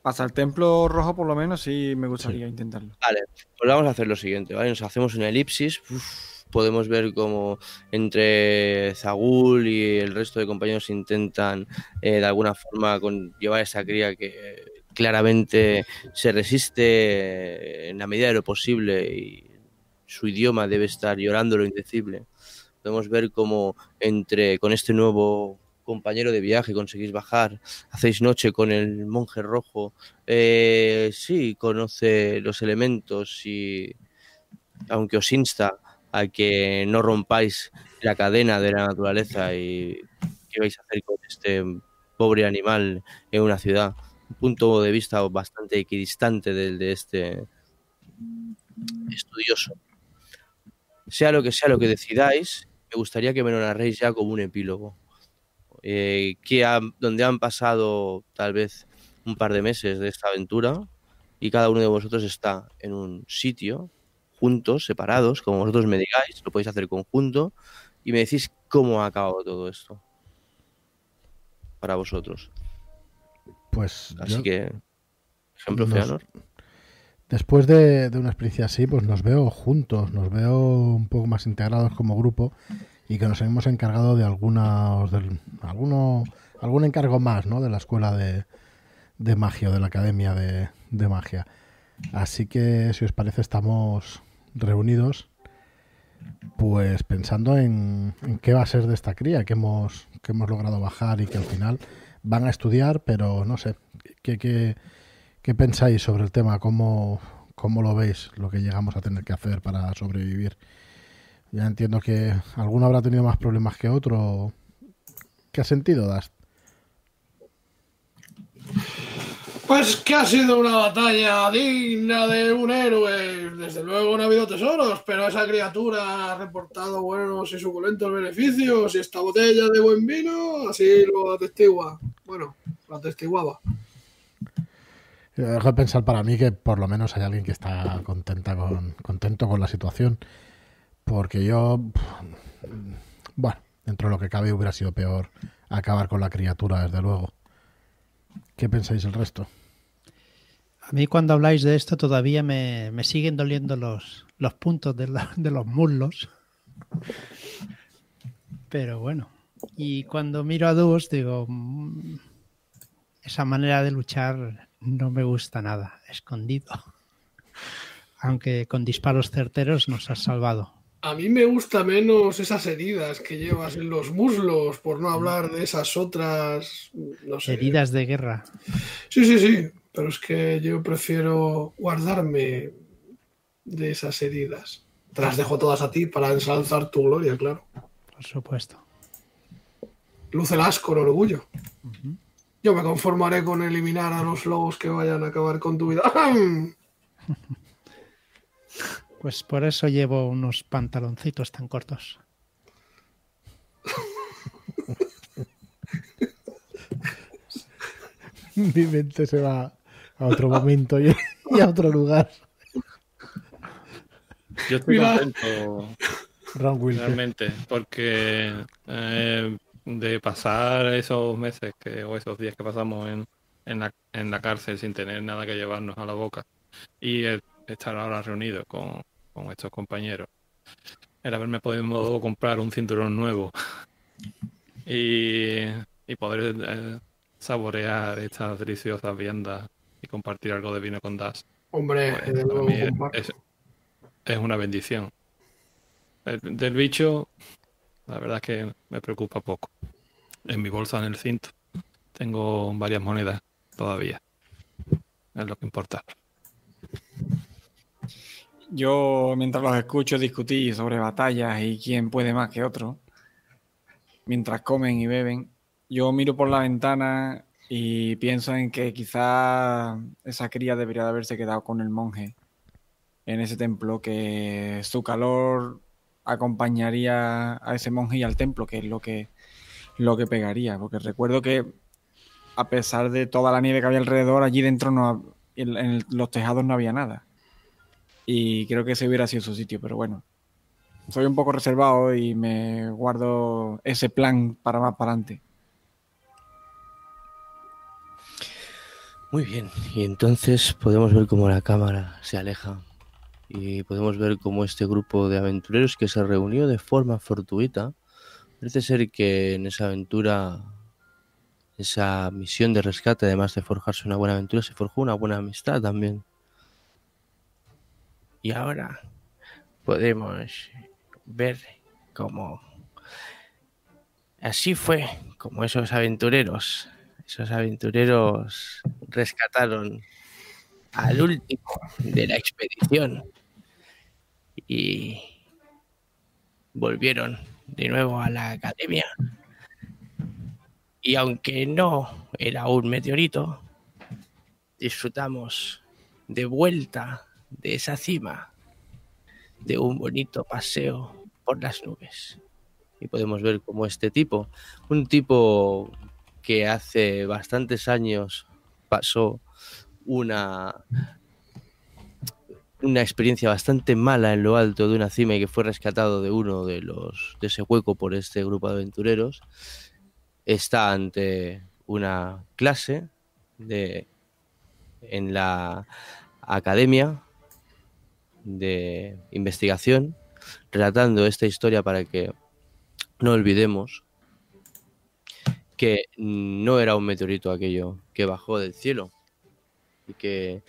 Hasta el templo rojo, por lo menos, sí me gustaría intentarlo. Vale, pues vamos a hacer lo siguiente, ¿vale? Nos hacemos una elipsis, uf, podemos ver cómo entre Zagul y el resto de compañeros intentan eh, de alguna forma con llevar esa cría que claramente se resiste eh, en la medida de lo posible y su idioma debe estar llorando lo indecible. Podemos ver cómo entre con este nuevo compañero de viaje conseguís bajar, hacéis noche con el monje rojo, eh, sí, conoce los elementos y aunque os insta a que no rompáis la cadena de la naturaleza y qué vais a hacer con este pobre animal en una ciudad. Un punto de vista bastante equidistante del de este estudioso. Sea lo que sea lo que decidáis, me gustaría que me lo narréis ya como un epílogo. Eh, que donde han pasado tal vez un par de meses de esta aventura y cada uno de vosotros está en un sitio, juntos, separados, como vosotros me digáis, lo podéis hacer conjunto y me decís cómo ha acabado todo esto para vosotros. Pues Así yo, que, ejemplo, Nos- Feanor. después de, de una experiencia así, pues nos veo juntos, nos veo un poco más integrados como grupo y que nos hemos encargado de algunos, del, alguno, algún encargo más, ¿no? De la escuela de, de magia, o de la academia de, de magia. Así que, si os parece, estamos reunidos, pues pensando en, qué va a ser de esta cría que hemos, que hemos logrado bajar y que al final van a estudiar, pero no sé, ¿qué, qué, qué pensáis sobre el tema? ¿Cómo, ¿Cómo lo veis, lo que llegamos a tener que hacer para sobrevivir? Ya entiendo que alguno habrá tenido más problemas que otro. ¿Qué has sentido, Dast? Pues que ha sido una batalla digna de un héroe. Desde luego no ha habido tesoros, pero esa criatura ha reportado buenos y suculentos beneficios y esta botella de buen vino así lo atestigua. Bueno, lo atestiguaba. Dejo de pensar para mí que por lo menos hay alguien que está con, contento con la situación. Porque yo, bueno, dentro de lo que cabe hubiera sido peor acabar con la criatura, desde luego. ¿Qué pensáis el resto? A mí cuando habláis de esto todavía me, me siguen doliendo los, los puntos de, de los muslos. Pero bueno. Y cuando miro a Dus digo, "Mm, esa manera de luchar no me gusta nada, escondido. Aunque con disparos certeros nos has salvado. A mí me gusta menos esas heridas que llevas en los muslos, por no hablar de esas otras, no sé. Heridas de guerra. Sí, sí, sí, pero es que yo prefiero guardarme de esas heridas. Te las dejo todas a ti para ensalzar tu gloria, claro. Por supuesto. Lúcelas con orgullo. Yo me conformaré con eliminar a los lobos que vayan a acabar con tu vida. Pues por eso llevo unos pantaloncitos tan cortos. Mi mente se va a otro momento y, y a otro lugar. Yo estoy Mira. contento Ron Wilson. realmente porque eh, de pasar esos meses que, o esos días que pasamos en, en, la, en la cárcel sin tener nada que llevarnos a la boca y el estar ahora reunidos con, con estos compañeros, el haberme podido comprar un cinturón nuevo y, y poder eh, saborear estas deliciosas viandas y compartir algo de vino con Das. Hombre, Pues, para mí es, es una bendición. El- del bicho, la verdad es que me preocupa poco. En mi bolsa, en el cinto, tengo varias monedas todavía. Es lo que importa. Yo, mientras los escucho discutir sobre batallas y quién puede más que otro, mientras comen y beben, yo miro por la ventana y pienso en que quizá esa cría debería de haberse quedado con el monje en ese templo, que su calor acompañaría a ese monje y al templo, que es lo que, lo que pegaría. Porque recuerdo que a pesar de toda la nieve que había alrededor, allí dentro no, en, en los tejados no había nada. Y creo que ese hubiera sido su sitio, pero bueno. Soy un poco reservado y me guardo ese plan para más para adelante. Muy bien, y entonces podemos ver cómo la cámara se aleja y podemos ver cómo este grupo de aventureros que se reunió de forma fortuita, parece ser que en esa aventura, esa misión de rescate, además de forjarse una buena aventura, se forjó una buena amistad también. Y ahora podemos ver cómo así fue como esos aventureros, esos aventureros rescataron al último de la expedición y volvieron de nuevo a la academia. Y aunque no era un meteorito, disfrutamos de vuelta de esa cima, de un bonito paseo por las nubes. Y podemos ver cómo este tipo, un tipo que hace bastantes años pasó una una experiencia bastante mala en lo alto de una cima y que fue rescatado de uno de los de ese hueco por este grupo de aventureros está ante una clase de en la academia de investigación relatando esta historia para que no olvidemos que no era un meteorito aquello que bajó del cielo y que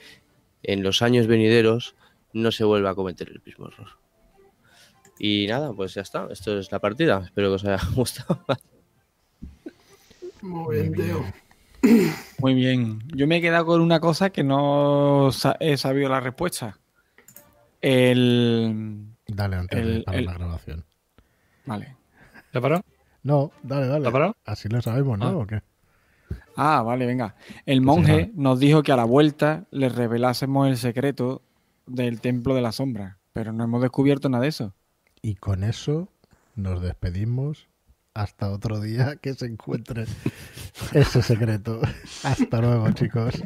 en los años venideros no se vuelva a cometer el mismo error. Y nada, pues ya está. Esto es la partida. Espero que os haya gustado. Muy bien, tío. Muy bien. Yo me he quedado con una cosa que no he sabido la respuesta. El. Dale antes de El- parar el- la grabación. Vale. ¿Ya paró? No, dale, dale. ¿Está parado? Así lo sabemos, ¿no? Ah. ¿O qué? Ah, vale, venga. El sí, monje nos dijo que a la vuelta le revelásemos el secreto del templo de la sombra, pero no hemos descubierto nada de eso. Y con eso nos despedimos hasta otro día que se encuentre ese secreto. Hasta luego, chicos.